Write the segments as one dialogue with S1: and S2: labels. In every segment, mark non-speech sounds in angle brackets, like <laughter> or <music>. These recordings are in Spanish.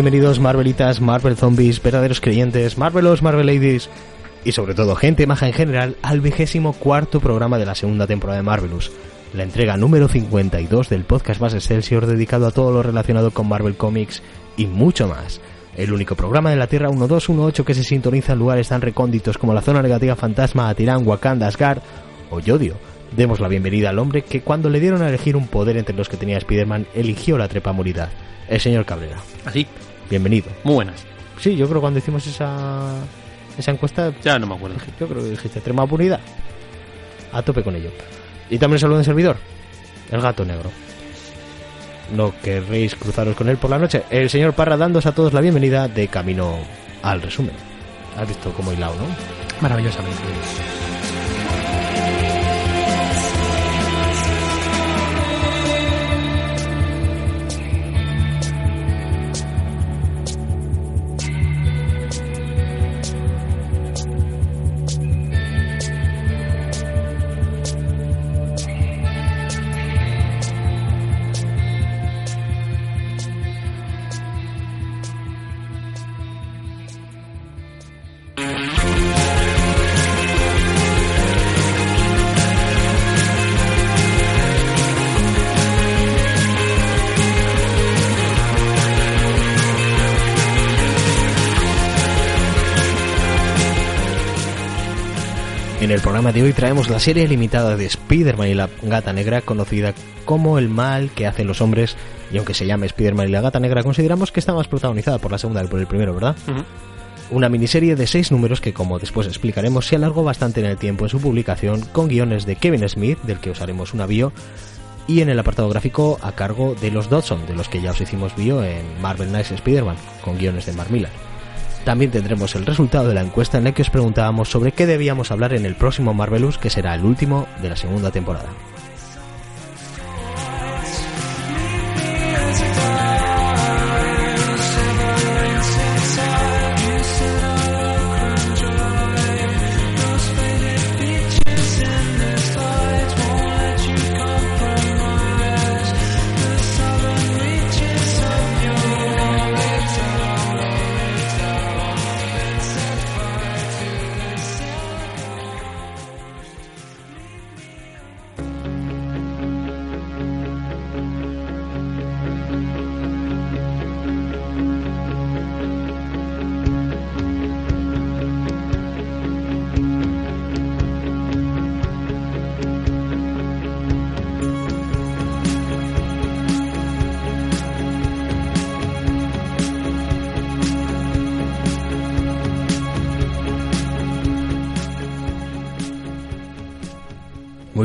S1: Bienvenidos Marvelitas, Marvel Zombies, verdaderos creyentes, Marvelos, Marvel Ladies y sobre todo gente maja en general al vigésimo cuarto programa de la segunda temporada de Marvelous, la entrega número 52 del podcast más Excelsior dedicado a todo lo relacionado con Marvel Comics y mucho más. El único programa de la Tierra 1218 que se sintoniza en lugares tan recónditos como la zona negativa fantasma, Atirán, Wakanda, Asgard o Yodio. Demos la bienvenida al hombre que cuando le dieron a elegir un poder entre los que tenía Spider-Man eligió la trepamuridad, el señor Cabrera.
S2: Así,
S1: Bienvenido.
S2: muy buenas.
S1: Sí, yo creo que cuando hicimos esa, esa encuesta,
S2: Ya no me acuerdo.
S1: yo creo que dijiste trepamuridad. A tope con ello. Y también saludo en servidor, el gato negro. No querréis cruzaros con él por la noche. El señor Parra dándos a todos la bienvenida de camino al resumen. Has visto cómo hilado, ¿no?
S2: Maravillosamente.
S1: Programa de hoy traemos la serie limitada de Spider-Man y la Gata Negra, conocida como El mal que hacen los hombres, y aunque se llame Spider-Man y la Gata Negra, consideramos que está más protagonizada por la segunda que por el primero, ¿verdad? Una miniserie de seis números que, como después explicaremos, se alargó bastante en el tiempo en su publicación, con guiones de Kevin Smith, del que os haremos una bio, y en el apartado gráfico a cargo de los Dodson, de los que ya os hicimos bio en Marvel Knights Spider-Man, con guiones de Mark Millar. También tendremos el resultado de la encuesta en la que os preguntábamos sobre qué debíamos hablar en el próximo Marvelous, que será el último de la segunda temporada.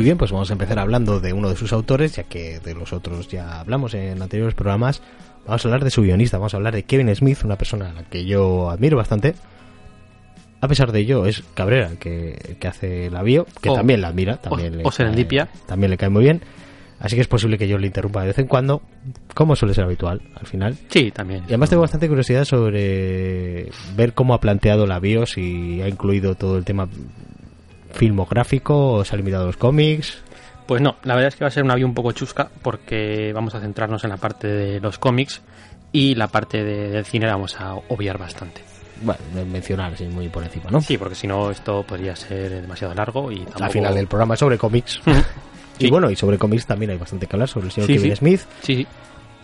S1: Bien, pues vamos a empezar hablando de uno de sus autores, ya que de los otros ya hablamos en anteriores programas. Vamos a hablar de su guionista, vamos a hablar de Kevin Smith, una persona a la que yo admiro bastante. A pesar de ello, es Cabrera el que, que hace la bio, que
S2: O-
S1: también la admira, también,
S2: o-
S1: le
S2: o Serendipia.
S1: cae- también le cae muy bien. Así que es posible que yo le interrumpa de vez en cuando, como suele ser habitual al final.
S2: Sí, también.
S1: Y además tengo bastante curiosidad sobre ver cómo ha planteado la bio, si ha incluido todo el tema filmográfico o se ha limitado a los cómics.
S2: Pues no, la verdad es que va a ser una vía un poco chusca porque vamos a centrarnos en la parte de los cómics y la parte de- del cine la vamos a obviar bastante.
S1: Bueno, mencionar así muy por encima, ¿no?
S2: Sí, porque si no esto podría ser demasiado largo y tampoco...
S1: Al final el programa es sobre cómics. <laughs> Y
S2: Sí.
S1: bueno, y sobre cómics también hay bastante que hablar sobre el señor
S2: Sí,
S1: Kevin
S2: sí.
S1: Smith,
S2: Sí, sí.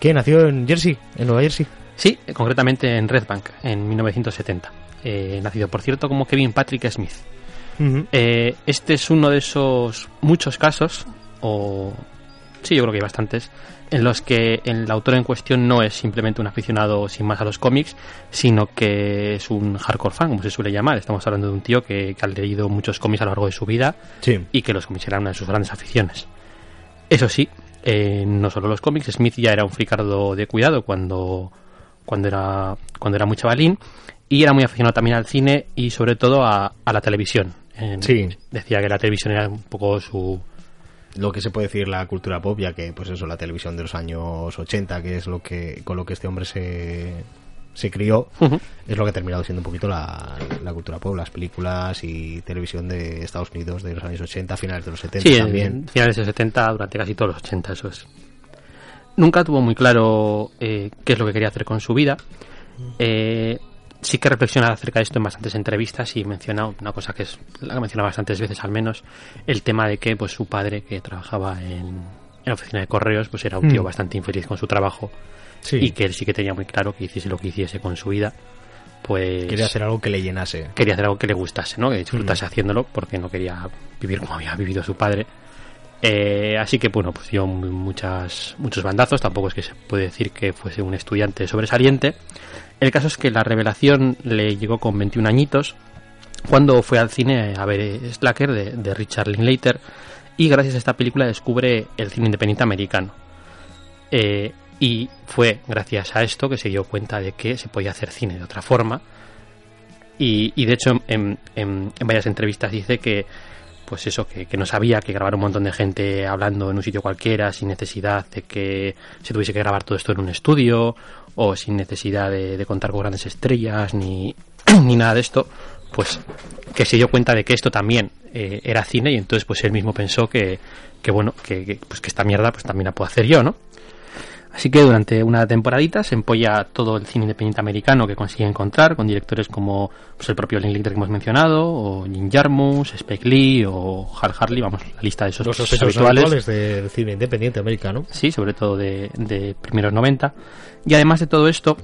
S1: que nació en Jersey, en Nueva Jersey.
S2: Sí, concretamente en Red Bank, en 1970. Eh, nacido, por cierto, como Kevin Patrick Smith. Eh, este es uno de esos muchos casos, o sí, yo creo que hay bastantes, en los que el autor en cuestión no es simplemente un aficionado sin más a los cómics, sino que es un hardcore fan, como se suele llamar. Estamos hablando de un tío que, que ha leído muchos cómics a lo largo de su vida
S1: Sí.
S2: y que los cómics eran una de sus grandes aficiones. Eso sí, eh, no solo los cómics, Smith ya era un fricardo de cuidado cuando, cuando, era, cuando era muy chavalín y era muy aficionado también al cine y sobre todo a, a la televisión. En-
S1: Sí.
S2: Decía que la televisión era un poco su...
S1: Lo que se puede decir la cultura pop, ya que pues eso, la televisión de los años 80, que es lo que con lo que este hombre se, se crió, es lo que ha terminado siendo un poquito la, la cultura pop, las películas y televisión de Estados Unidos de los años 80, finales de los 70
S2: Sí,
S1: también.
S2: en finales de los 70, durante casi todos los 80, eso es. Nunca tuvo muy claro eh, qué es lo que quería hacer con su vida, Eh, sí que reflexiona acerca de esto en bastantes entrevistas y menciona una cosa que es la que menciona bastantes veces al menos, el tema de que pues su padre que trabajaba en, en la oficina de correos pues era un tío
S1: Mm.
S2: bastante infeliz con su trabajo
S1: Sí.
S2: y que él sí que tenía muy claro que hiciese lo que hiciese con su vida pues
S1: Quería hacer algo que le llenase.
S2: quería hacer algo que le gustase, ¿no? Que disfrutase
S1: Mm.
S2: haciéndolo porque no quería vivir como había vivido su padre. Eh, así que, bueno, pues dio mu- muchas, muchos bandazos. Tampoco es que se puede decir que fuese un estudiante sobresaliente. El caso es que la revelación le llegó con 21 añitos cuando fue al cine a ver Slacker de, Richard Linklater y gracias a esta película descubre el cine independiente americano. Eh, y fue gracias a esto que se dio cuenta de que se podía hacer cine de otra forma. Y, de hecho en- en varias entrevistas dice que pues eso, que, que no sabía que grabar un montón de gente hablando en un sitio cualquiera sin necesidad de que se tuviese que grabar todo esto en un estudio o sin necesidad de, contar con grandes estrellas ni, <clears throat> ni nada de esto, pues que se dio cuenta de que esto también eh, era cine y entonces pues él mismo pensó que, que bueno, que, que, pues que esta mierda pues también la puedo hacer yo, ¿no? Así que durante una temporadita se empolla todo el cine independiente americano que consigue encontrar con directores como pues, el propio Linklater que hemos mencionado, o Jim Jarmusch, Spike Lee o Hal Hartley, vamos, la lista de esos
S1: Los
S2: habituales.
S1: habituales del cine independiente americano.
S2: Sí, sobre todo de, de primeros 90. Y además de todo esto,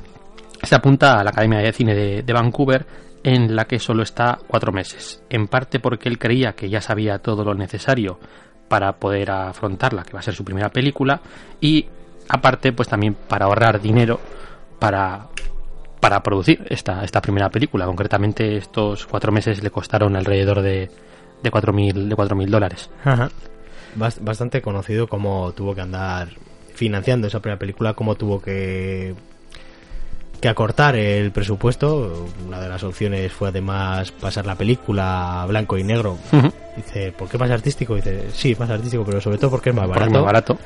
S2: se apunta a la Academia de Cine de, de Vancouver, en la que solo está cuatro meses. En parte porque él creía que ya sabía todo lo necesario para poder afrontarla, que va a ser su primera película, y aparte, pues también para ahorrar dinero para, para producir esta, esta primera película. Concretamente, estos cuatro meses le costaron alrededor de, de 4.000 de 4.000 dólares.
S1: Ajá. Bast- Bastante conocido cómo tuvo que andar financiando esa primera película, cómo tuvo que que acortar el presupuesto. Una de las opciones fue además pasar la película a blanco y negro. Dice, ¿por qué más artístico? Dice, sí, más artístico, pero sobre todo porque es más
S2: Porque
S1: barato.
S2: es más barato.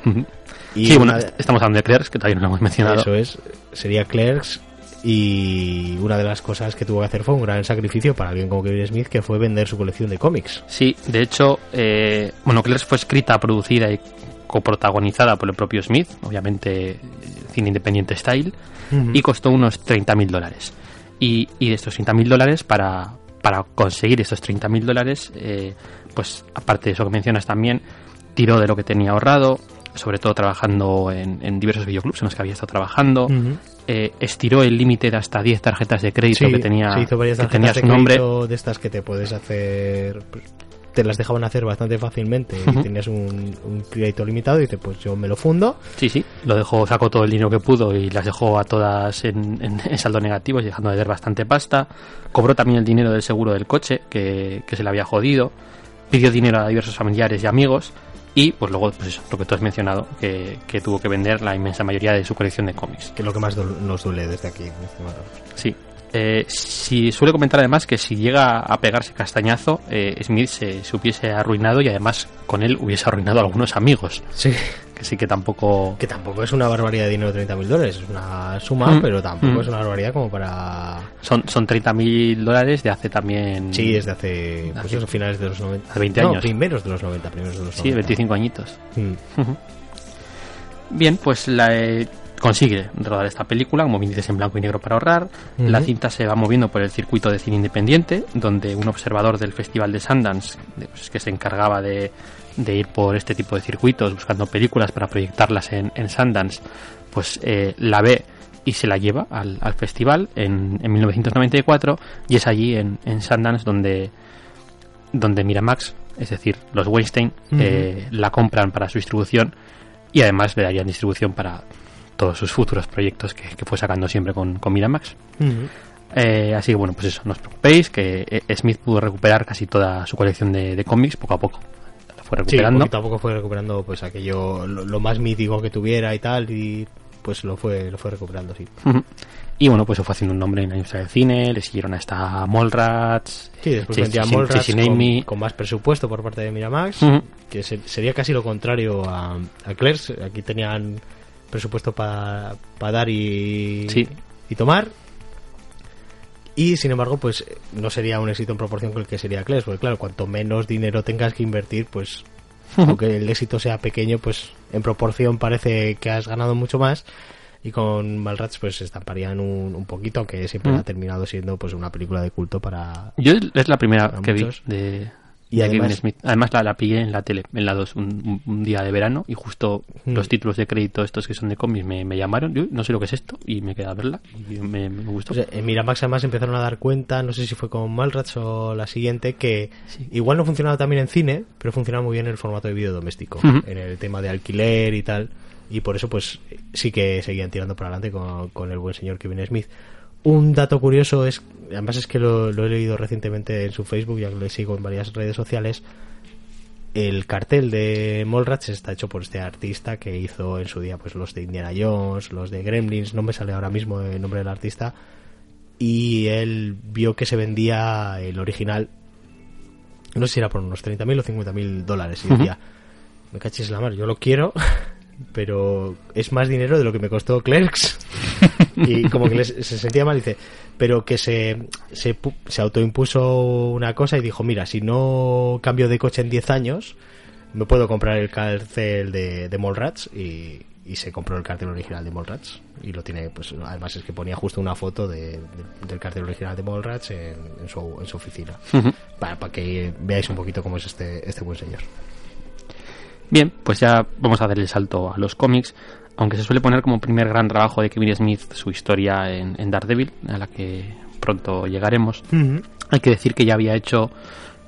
S1: Y
S2: sí, bueno, estamos hablando de Clerks, que todavía no lo hemos mencionado.
S1: Eso es, sería Clerks. Y una de las cosas que tuvo que hacer fue un gran sacrificio para alguien como Kevin Smith, que fue vender su colección de cómics.
S2: Sí, de hecho, eh, bueno, Clerks fue escrita, producida y coprotagonizada por el propio Smith, obviamente eh, cine independiente style, y costó unos 30.000 dólares. Y, y de estos 30.000 dólares, para, para conseguir estos 30.000 dólares, eh, pues aparte de eso que mencionas también, tiró de lo que tenía ahorrado, sobre todo trabajando en, en diversos videoclubs en los que había estado trabajando, eh, estiró el límite de hasta 10 tarjetas de crédito
S1: Sí,
S2: que tenía,
S1: se hizo varias
S2: que tenía
S1: de
S2: su nombre.
S1: de estas que te puedes hacer pues, te las dejaban hacer bastante fácilmente y tenías un, un crédito limitado y dices pues yo me lo fundo
S2: Sí, sí, lo dejó, sacó todo el dinero que pudo y las dejó a todas en, en- en saldo negativo, y dejando de ver bastante pasta. Cobró también el dinero del seguro del coche, que, que se le había jodido. Pidió dinero a diversos familiares y amigos. Y pues luego, pues eso, lo que tú has mencionado, que, que tuvo que vender la inmensa mayoría de su colección de cómics.
S1: que es lo que más nos duele desde aquí estimado.
S2: Sí. Eh, si suele comentar además que si llega a pegarse castañazo, eh, Smith se, se hubiese arruinado y además con él hubiese arruinado a algunos amigos.
S1: sí
S2: Que sí que tampoco.
S1: que tampoco es una barbaridad de dinero 30 mil dólares es una suma
S2: Mm.
S1: pero tampoco
S2: Mm.
S1: es una barbaridad como para
S2: Son, son 30.000 dólares de hace también.
S1: sí es de hace pues
S2: Hace-
S1: eso, finales de los 90
S2: hace 20
S1: no,
S2: años.
S1: primeros de los 90 primeros de los
S2: Sí,
S1: 90
S2: 25 añitos.
S1: Mm.
S2: Bien, pues la, eh, consigue rodar esta película, como bien dices, en blanco y negro para ahorrar. La cinta se va moviendo por el circuito de cine independiente, donde un observador del Festival de Sundance, pues, que se encargaba de, de ir por este tipo de circuitos, buscando películas para proyectarlas en, en Sundance, pues eh, la ve y se la lleva al, al festival en, en 1994 y es allí en, en Sundance donde donde Miramax, es decir, los Weinstein, eh, la compran para su distribución y además le darían distribución para todos sus futuros proyectos que, que fue sacando siempre con, con Miramax. Eh, así que bueno, pues eso, no os preocupéis, que eh, Smith pudo recuperar casi toda su colección de, de cómics poco a poco. La fue
S1: Sí,
S2: recuperando.
S1: poquito a poco fue recuperando pues aquello lo, lo más mítico que tuviera y tal y pues lo fue lo fue recuperando sí.
S2: Y bueno, pues se fue haciendo un nombre en la industria del cine, le siguieron hasta Mallrats,
S1: Sí, después
S2: Sí,
S1: vendía
S2: sí,
S1: Mallrats con, con más presupuesto por parte de Miramax, que se- sería casi lo contrario a, a Clerks. Aquí tenían presupuesto para dar y,
S2: Sí.
S1: y tomar. Y sin embargo, pues no sería un éxito en proporción con el que sería Clerks, porque claro, cuanto menos dinero tengas que invertir, pues <laughs> aunque el éxito sea pequeño, pues en proporción parece que has ganado mucho más. y con Malrats pues se estamparían un, un poquito, aunque siempre
S2: Mm.
S1: ha terminado siendo pues una película de culto para...
S2: Yo es la primera que
S1: muchos.
S2: vi de,
S1: Y
S2: de
S1: además-
S2: Kevin Smith. Además la, la pillé en la tele, en la 2, un, un- día de verano y justo
S1: Mm.
S2: los títulos de crédito estos que son de cómics me, me llamaron. Yo no sé lo que es esto y me quedé a verla y me, me gustó.
S1: O sea, en Miramax además empezaron a dar cuenta, no sé si fue con Malrats o la siguiente, que
S2: Sí.
S1: igual no funcionaba también en cine, pero funcionaba muy bien en el formato de vídeo doméstico, en el tema de alquiler y tal, y por eso pues sí que seguían tirando para adelante con, con el buen señor Kevin Smith. Un dato curioso es, además es que lo, lo he leído recientemente en su Facebook, ya que le sigo en varias redes sociales, el cartel de Mallrats está hecho por este artista que hizo en su día pues los de Indiana Jones, los de Gremlins, no me sale ahora mismo el nombre del artista, y él vio que se vendía el original, no sé si era por unos 30.000 o 50.000 dólares, y decía, me cachis la mar, yo lo quiero, <laughs> pero es más dinero de lo que me costó Clerks. <laughs> <laughs> y como que les- <laughs> se sentía mal, dice, pero que se, se, pu- se autoimpuso una cosa y dijo, mira, si no cambio de coche en 10 años, me puedo comprar el cartel de, de Mallrats y, y se compró el cartel original de Mallrats. Y lo tiene, pues además es que ponía justo una foto de- de- del cartel original de Mallrats en, en su, en su oficina, para, para que veáis un poquito cómo es este, este buen señor.
S2: Bien, pues ya vamos a dar el salto a los cómics, aunque se suele poner como primer gran trabajo de Kevin Smith su historia en, en Daredevil, a la que pronto llegaremos. Hay que decir que ya había hecho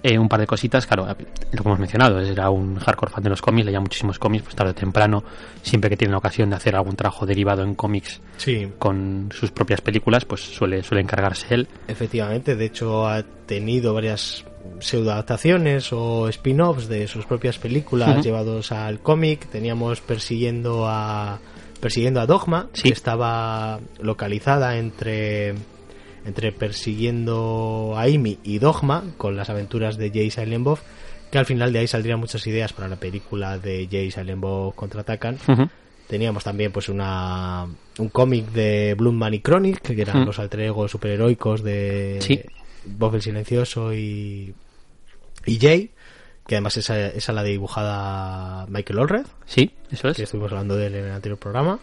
S2: eh, un par de cositas, claro, lo que hemos mencionado, era un hardcore fan de los cómics, leía muchísimos cómics, pues tarde o temprano, siempre que tiene la ocasión de hacer algún trabajo derivado en cómics
S1: Sí,
S2: con sus propias películas, pues suele, suele encargarse él.
S1: Efectivamente, de hecho ha tenido varias pseudoadaptaciones o spin-offs de sus propias películas llevados al cómic. Teníamos persiguiendo a persiguiendo a Dogma,
S2: Sí.
S1: que estaba localizada entre entre persiguiendo a Amy y Dogma con las aventuras de Jay Silent Bob, que al final de ahí saldrían muchas ideas para la película de Jay Silent Bob contraatacan. Teníamos también pues una un cómic de Bloodman y Chronic, que eran los alter egos superheroicos de
S2: Sí.
S1: Bob el Silencioso y, y Jay, que además esa, esa la dibujada Michael Allred,
S2: Sí, eso es.
S1: que estuvimos hablando de él en el anterior programa.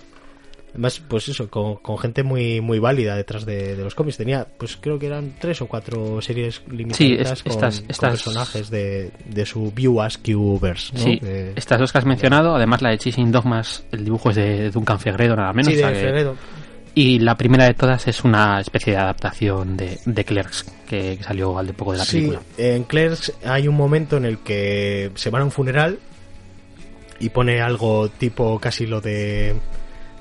S1: Además, pues eso, con, con gente muy muy válida detrás de, de los cómics. Tenía, pues creo que eran tres o cuatro series limitadas
S2: es-
S1: con,
S2: estas-
S1: con
S2: estas-
S1: personajes de, de su View Askew-verse, ¿no?
S2: Sí, estas dos que has mencionado, además la de Chasing Dogmas, el dibujo es de Duncan Fegredo, nada menos.
S1: Sí, de
S2: o sea que-
S1: Fegredo.
S2: Y la primera de todas es una especie de adaptación de, de Clerks, que, que salió al de poco de la
S1: Sí,
S2: película.
S1: en Clerks hay un momento en el que se van a un funeral y pone algo tipo casi lo de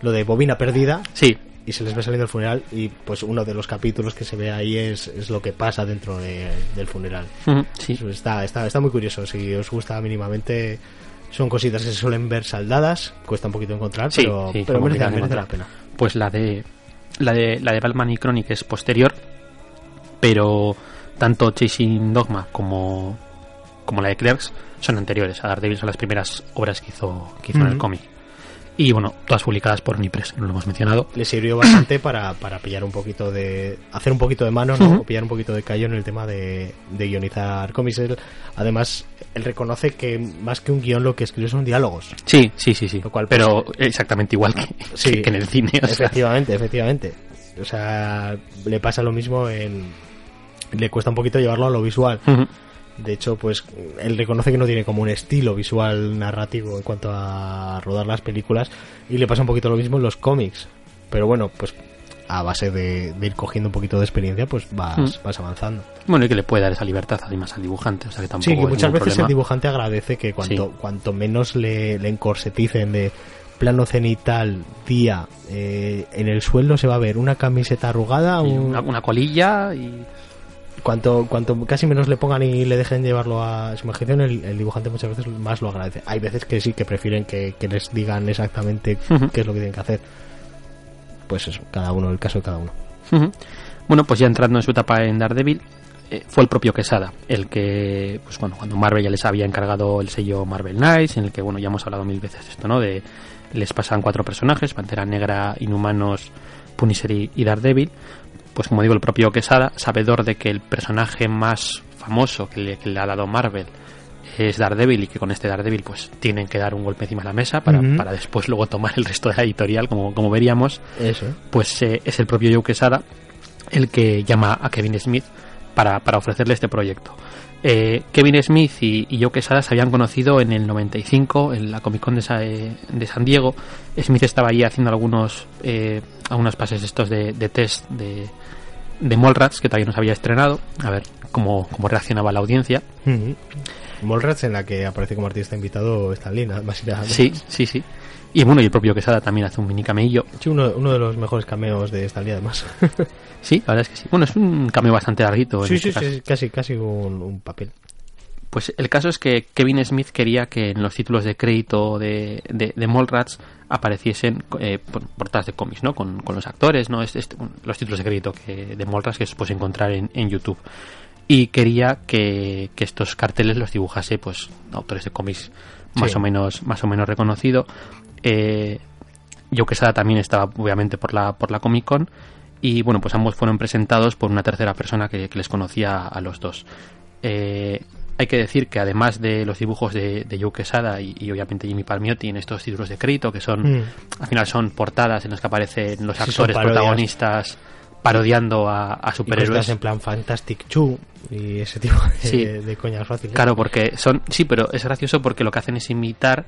S1: lo de bobina perdida
S2: Sí,
S1: y se les ve saliendo el funeral y pues uno de los capítulos que se ve ahí es, es lo que pasa dentro de- del funeral.
S2: sí.
S1: Está, está, está muy curioso, si os gusta mínimamente son cositas que se suelen ver saldadas, cuesta un poquito encontrar,
S2: Sí,
S1: pero,
S2: sí,
S1: pero merece, la pena.
S2: Pues la de la de la de Batman y Chronic es posterior, pero tanto Chasing Dogma como como la de Clerks son anteriores. A Daredevil son las primeras obras que hizo que hizo en el cómic. Y bueno, todas publicadas por Nipress, no lo hemos mencionado.
S1: le sirvió bastante para, para pillar un poquito de hacer un poquito de mano ¿no? O pillar un poquito de callo en el tema de, de guionizar cómics además él reconoce que más que un guion lo que escribe son diálogos
S2: Sí, sí, sí, sí.
S1: Lo cual, pues,
S2: pero exactamente igual que,
S1: sí.
S2: que- que en el cine. o sea.
S1: efectivamente efectivamente o sea le pasa lo mismo en le cuesta un poquito llevarlo a lo visual. De hecho pues él reconoce que no tiene como un estilo visual narrativo en cuanto a rodar las películas y le pasa un poquito lo mismo en los cómics pero bueno pues a base de, de ir cogiendo un poquito de experiencia pues vas,
S2: Mm.
S1: vas avanzando
S2: Bueno, y que le puede dar esa libertad además al dibujante, o sea que tampoco
S1: Sí, que muchas veces
S2: problema.
S1: el dibujante agradece que cuanto,
S2: Sí.
S1: cuanto menos le, le encorseticen de plano cenital, día, eh, en el suelo se va a ver una camiseta arrugada, un-
S2: una, una colilla y
S1: cuanto, cuanto casi menos le pongan y le dejen llevarlo a su imaginación, el, el dibujante muchas veces más lo agradece. Hay veces que sí, que prefieren que, que les digan exactamente qué es lo que tienen que hacer. Pues eso, cada uno, el caso de cada uno.
S2: Bueno, pues ya entrando en su etapa en Daredevil, eh, fue el propio Quesada el que, pues bueno, cuando Marvel ya les había encargado el sello Marvel Knights, en el que, bueno, ya hemos hablado mil veces de esto, ¿no? De les pasan cuatro personajes, Pantera Negra, Inhumanos, Punisher y y Daredevil. Pues como digo, el propio Quesada, sabedor de que el personaje más famoso que le, que le ha dado Marvel es Daredevil y que con este Daredevil pues tienen que dar un golpe encima de la mesa para, para después luego tomar el resto de la editorial, como, como veríamos,
S1: Eso.
S2: pues eh, es el propio Joe Quesada el que llama a Kevin Smith para, para ofrecerle este proyecto. Eh, Kevin Smith y, y Joe Quesada se habían conocido en el 95 en la Comic Con de, Sa- eh, de San Diego. Smith estaba allí haciendo algunos eh, algunos pases estos de, de test de, de Mallrats que todavía no se había estrenado. A ver cómo, cómo reaccionaba la audiencia.
S1: Ujú. Mallrats en la que aparece como artista invitado Stan Lee, nada más y nada menos.
S2: Sí, sí, sí. Y bueno, y el propio Quesada también hace un mini cameillo.
S1: Sí, uno, uno de los mejores cameos de Stan Lee, además.
S2: Sí, la verdad es que sí. Bueno, es un cameo bastante larguito. en
S1: sí,
S2: este
S1: sí,
S2: caso.
S1: sí, casi, casi un, un papel.
S2: Pues el caso es que Kevin Smith quería que en los títulos de crédito de, de, de Mallrats apareciesen eh, por- portadas de cómics, ¿no? Con, con los actores, ¿no? Es- es- los títulos de crédito que, de Mallrats que se puede encontrar en, en YouTube. Y quería que, que estos carteles los dibujase, pues, autores de cómics más
S1: Sí.
S2: o menos, más o menos reconocido. Eh, Joe Quesada también estaba, obviamente, por la, por la Comic Con. Y bueno, pues ambos fueron presentados por una tercera persona que, que les conocía a los dos. Eh, hay que decir que además de los dibujos de, de Joe Quesada y, y obviamente Jimmy Palmiotti en estos títulos de crédito, que son,
S1: Mm.
S2: al final son portadas en las que aparecen los
S1: Sí,
S2: actores protagonistas parodiando a, a
S1: Y
S2: superhéroes.
S1: en plan Fantastic Chu y ese tipo de,
S2: Sí.
S1: de coñas fáciles.
S2: Claro, porque son. Sí, pero es gracioso porque lo que hacen es imitar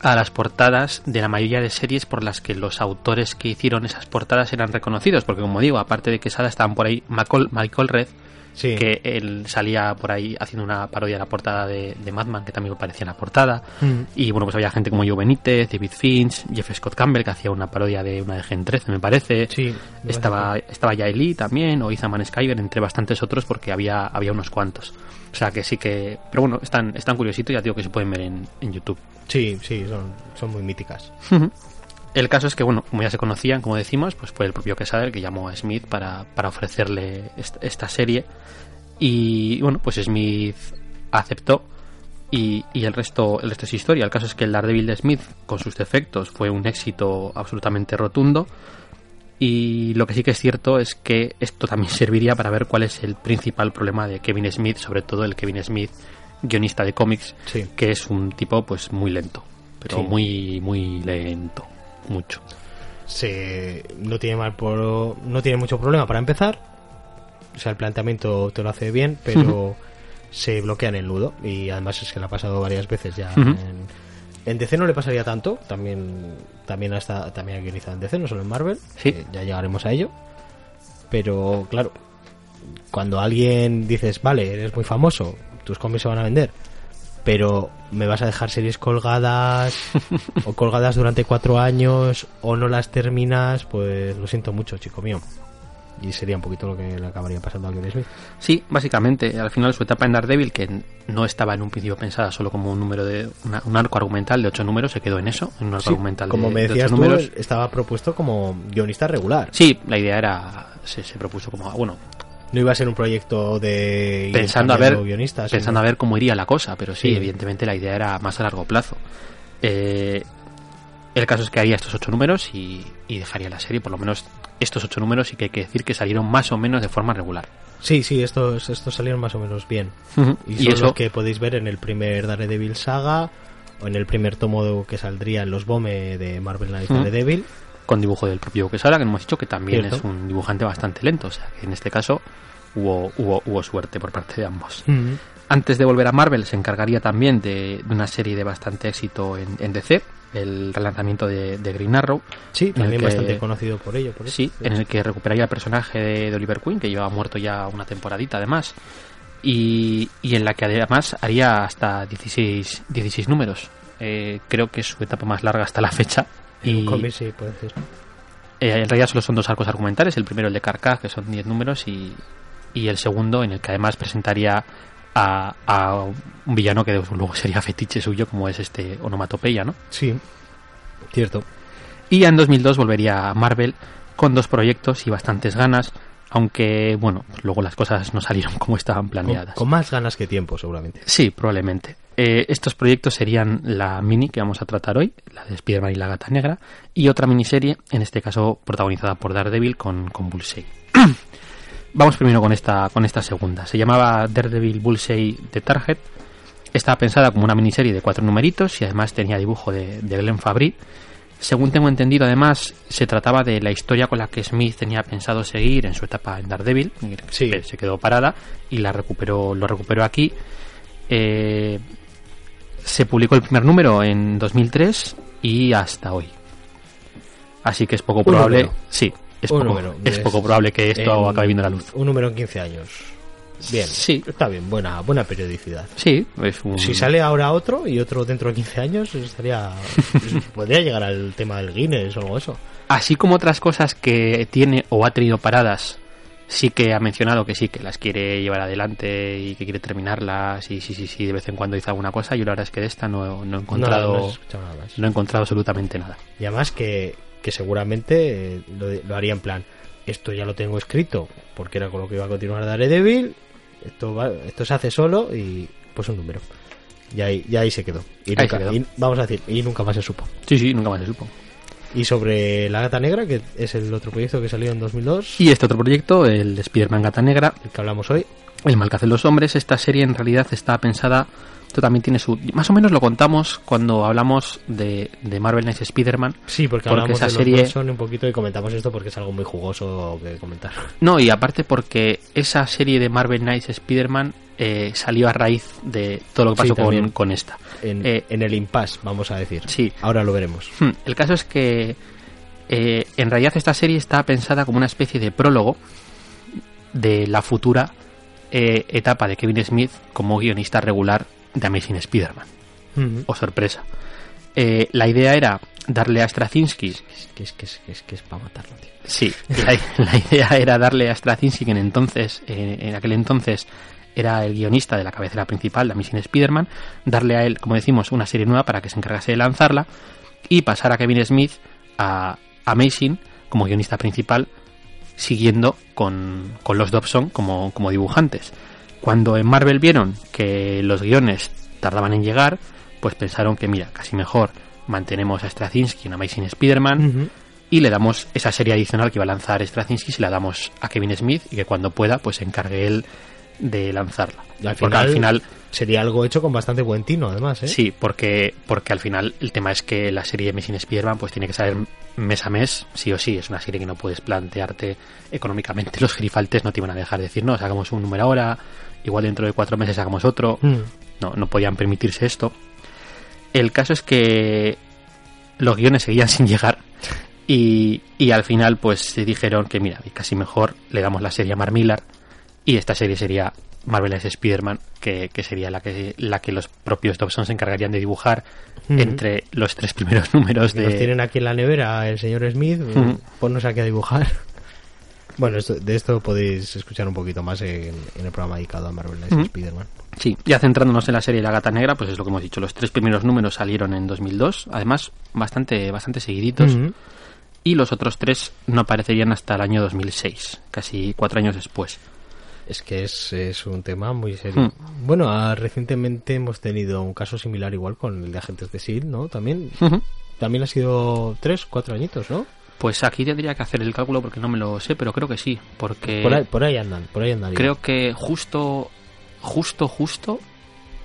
S2: a las portadas de la mayoría de series por las que los autores que hicieron esas portadas eran reconocidos. Porque, como digo, aparte de Quesada, estaban por ahí Michael, Michael Red,
S1: Sí.
S2: que él salía por ahí haciendo una parodia de la portada de, de Madman, que también aparecía en la portada.
S1: Mm.
S2: Y bueno, pues había gente como Joe Benítez, David Finch, Jeff Scott Campbell, que hacía una parodia de una de Gen 13, me parece.
S1: Sí,
S2: Estaba, estaba Lee también, o Izaman Skyver, entre bastantes otros, porque había, había unos cuantos. O sea que sí que. Pero bueno, están, están curiositos, ya digo que se pueden ver en, en YouTube.
S1: Sí, sí, son, son muy míticas.
S2: El caso es que, bueno, como ya se conocían, como decimos, pues fue el propio Quesada el que llamó a Smith para, para ofrecerle est- esta serie. Y bueno, pues Smith aceptó y, y el resto el resto es historia. El caso es que el Daredevil de Smith, con sus defectos, fue un éxito absolutamente rotundo. Y lo que sí que es cierto es que esto también <laughs> serviría para ver cuál es el principal problema de Kevin Smith, sobre todo el Kevin Smith, guionista de cómics,
S1: Sí.
S2: que es un tipo pues muy lento, pero
S1: Sí.
S2: muy muy lento, mucho.
S1: Se, no tiene mal por, no tiene mucho problema para empezar. O sea, el planteamiento te lo hace bien, pero se bloquea en el nudo. Y además es que le ha pasado varias veces ya. En, en DC no le pasaría tanto. También, también, hasta, también ha guionizado en DC, no solo en Marvel.
S2: Sí.
S1: que ya llegaremos a ello. Pero claro, cuando alguien dices, vale, eres muy famoso, tus cómics se van a vender, pero me vas a dejar series colgadas o colgadas durante cuatro años o no las terminas, pues lo siento mucho, chico mío. Y sería un poquito lo que le acabaría pasando a Kevin Smith.
S2: Sí, básicamente, al final su etapa en Daredevil, que no estaba en un principio pensada solo como un número de una- un arco argumental de ocho números, se quedó en eso, en un arco
S1: Sí,
S2: argumental
S1: como
S2: de,
S1: me
S2: de
S1: decías
S2: ocho
S1: tú,
S2: números.
S1: estaba propuesto como guionista regular.
S2: Sí, la idea era se, se propuso como bueno,
S1: No iba a ser un proyecto de
S2: pensando a ver
S1: guionistas.
S2: pensando a ver cómo iría la cosa, pero sí,
S1: Sí.
S2: evidentemente la idea era más a largo plazo. Eh, el caso es que haría estos ocho números y, y dejaría la serie, por lo menos estos ocho números, y que hay que decir que salieron más o menos de forma regular.
S1: Sí, sí, estos, estos salieron más o menos bien. Y,
S2: Y,
S1: son
S2: eso
S1: los que podéis ver en el primer Daredevil saga o en el primer tomo que saldría en los BOME de Marvel Knights
S2: Ujú.
S1: Daredevil.
S2: Con dibujo del propio Quesada, que no hemos dicho que también
S1: Cierto.
S2: es un dibujante bastante lento, o sea que en este caso hubo, hubo, hubo suerte por parte de ambos. Antes de volver a Marvel se encargaría también de, de una serie de bastante éxito en, en DC, el relanzamiento de, de Green Arrow,
S1: Sí, también
S2: que-
S1: bastante conocido por ello. Por eso.
S2: sí, en el que recuperaría el personaje de, de Oliver Queen, que llevaba muerto ya una temporadita además, y, y en la que además haría hasta 16, 16 números. Eh, creo que es su etapa más larga hasta la fecha.
S1: En un
S2: Y,
S1: cómic, sí, puede ser.
S2: eh, en realidad solo son dos arcos argumentales, el primero el de Carcaj, que son 10 números, y, y el segundo en el que además presentaría a, a un villano que luego sería fetiche suyo, como es este Onomatopeya, ¿no?
S1: Sí, cierto.
S2: Y ya en 2002 volvería a Marvel con dos proyectos y bastantes ganas, aunque, bueno, luego las cosas no salieron como estaban
S1: Con,
S2: planeadas.
S1: con más ganas que tiempo, seguramente.
S2: Sí, probablemente. Eh, estos proyectos serían la mini que vamos a tratar hoy, la de Spider-Man y la Gata Negra, y otra miniserie, en este caso protagonizada por Daredevil con, con Bullseye. <clears throat> vamos primero con esta, con esta segunda. Se llamaba Daredevil Bullseye The Target Estaba pensada como una miniserie de cuatro numeritos y además tenía dibujo de, de Glenn Fabry. Según tengo entendido, además, se trataba de la historia con la que Smith tenía pensado seguir en su etapa en Daredevil.
S1: Sí.
S2: que Se quedó parada y la recuperó, lo recuperó aquí. Eh, se publicó el primer número en 2003 y hasta hoy. Así que es poco probable. Sí, es, poco, es
S1: Es
S2: poco probable que esto
S1: en-
S2: acabe viendo la luz.
S1: Un número en 15 años. Bien.
S2: Sí.
S1: Está bien, buena, buena periodicidad.
S2: Sí, es un...
S1: Si sale ahora otro y otro dentro de 15 años, estaría. <laughs> podría llegar al tema del Guinness o algo eso.
S2: Así como otras cosas que tiene o ha tenido paradas, sí que ha mencionado que sí, que las quiere llevar adelante y que quiere terminarlas y sí, sí, sí, de vez en cuando dice alguna cosa. Yo la verdad es que de esta no, no he encontrado,
S1: No, no
S2: no,
S1: he escuchado nada más.
S2: he encontrado absolutamente nada.
S1: Y además que, que seguramente lo, lo haría en plan, esto ya lo tengo escrito, porque era con lo que iba a continuar Daredevil, esto, va- esto se hace solo y pues un número. Y ahí, y ahí se quedó. Y, nunca-
S2: se quedó.
S1: y vamos a decir, y nunca más se supo.
S2: Sí, sí, nunca más se supo.
S1: Y sobre La Gata Negra, que es el otro proyecto que salió en 2002,
S2: Y este otro proyecto, el de Spider-Man Gata Negra,
S1: el que hablamos hoy,
S2: El mal que hacen los hombres, esta serie en realidad está pensada, esto también tiene su... Más o menos lo contamos cuando hablamos de, de Marvel Knights Spider-Man.
S1: sí, porque,
S2: Porque
S1: hablamos
S2: esa
S1: de los
S2: serie-
S1: Wilson un poquito y comentamos esto porque es algo muy jugoso que comentar.
S2: No, y aparte porque esa serie de Marvel Knights Spider-Man eh, salió a raíz de todo lo que pasó con, con esta.
S1: En,
S2: Eh,
S1: en el impasse, vamos a decir.
S2: Sí.
S1: Ahora lo veremos.
S2: Hmm, El caso es que eh, en realidad esta serie está pensada como una especie de prólogo de la futura etapa de Kevin Smith como guionista regular de Amazing Spider-Man. O sorpresa. Eh, la idea era darle a Straczynski
S1: Es que es, que es, que es, que es para matarlo, tío.
S2: Sí, la, <laughs> la idea era darle a Straczynski, que en, entonces, eh, en aquel entonces era el guionista de la cabecera principal de Amazing Spider-Man, darle a él, como decimos, una serie nueva para que se encargase de lanzarla y pasar a Kevin Smith a Amazing como guionista principal, siguiendo con, con los Dobson como, como dibujantes. Cuando en Marvel vieron que los guiones tardaban en llegar, pues pensaron que, mira, casi mejor mantenemos a Straczynski en Amazing Spider-Man y le damos esa serie adicional que iba a lanzar Straczynski, se la damos a Kevin Smith y que cuando pueda pues se encargue él de lanzarla.
S1: Y al
S2: porque
S1: final,
S2: al final,
S1: sería algo hecho con bastante buen tino, además, ¿eh?
S2: sí, porque, porque al final el tema es que la serie de Missing Spider-Man pues tiene que salir mes a mes, sí o sí, es una serie que no puedes plantearte económicamente, <laughs> los grifaltes no te iban a dejar de decir, no, sacamos un número ahora, igual dentro de cuatro meses sacamos otro,
S1: Mm.
S2: no, no podían permitirse esto. El caso es que los guiones seguían <laughs> sin llegar y, y al final pues se dijeron que mira, casi mejor le damos la serie a Mark Millar y esta serie sería Marvelous Spider-Man, que, que sería la que, la que los propios Dobson se encargarían de dibujar
S1: Ujú.
S2: entre los tres <laughs> primeros números de...
S1: tienen aquí en la nevera el señor Smith,
S2: Ujú. <laughs>
S1: ponnos aquí a dibujar. Bueno, esto- de esto podéis escuchar un poquito más en, en el programa dedicado a Marvel Knights
S2: Ujú.
S1: Spider-Man.
S2: Sí, ya centrándonos en la serie La Gata Negra, pues es lo que hemos dicho, los tres primeros números salieron en 2002, además bastante, bastante seguiditos. Y los otros tres no aparecerían hasta el año 2006, casi cuatro años después.
S1: Es que es, es un tema muy serio.
S2: Hmm.
S1: Bueno, ah, recientemente hemos tenido un caso similar igual con el de Agentes de S.H.I.E.L.D., ¿no? También, también ha sido tres, cuatro añitos, ¿no?
S2: Pues aquí tendría que hacer el cálculo porque no me lo sé, pero creo que sí, porque
S1: Por, ahí, por ahí andan, por ahí andan.
S2: creo que justo, justo, justo,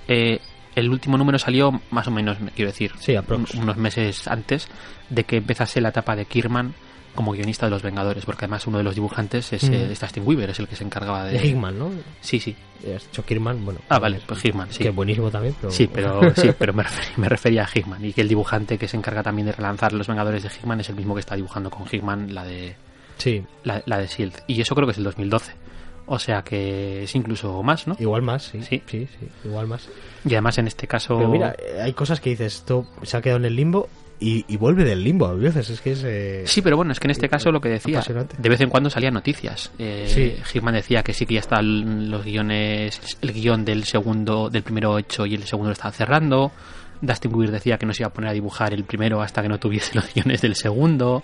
S2: eh, el último número salió más o menos, quiero decir,
S1: Sí,
S2: un- unos meses antes de que empezase la etapa de Kirman como guionista de Los Vengadores, porque además uno de los dibujantes es,
S1: Mm.
S2: eh, es Dustin Weaver, es el que se encargaba de...
S1: De Hickman, ¿no?
S2: Sí, sí.
S1: Has dicho Kirman, bueno.
S2: Ah, vale, pues Hickman, sí.
S1: Que buenísimo también, pero...
S2: Sí, pero sí, <laughs> pero me refería, me refería a Hickman y que el dibujante que se encarga también de relanzar Los Vengadores de Hickman es el mismo que está dibujando con Hickman la de
S1: Sí,
S2: la, la de Shield y eso creo que es el 2012. O sea que es incluso más, ¿no?
S1: igual más, sí.
S2: Sí.
S1: Sí, sí, igual más.
S2: Y además en este caso
S1: Pero mira, eh, hay cosas que dices, esto se ha quedado en el limbo y, y vuelve del limbo a veces, es que es... eh,
S2: Sí, pero bueno, es que en este caso lo que decía, de vez en cuando salían noticias. Eh,
S1: Sí.
S2: Decía que sí que ya están los guiones, el guion del segundo, del primero hecho y el segundo lo estaba cerrando. Dustin Weir decía que no se iba a poner a dibujar el primero hasta que no tuviese <laughs> los guiones del segundo.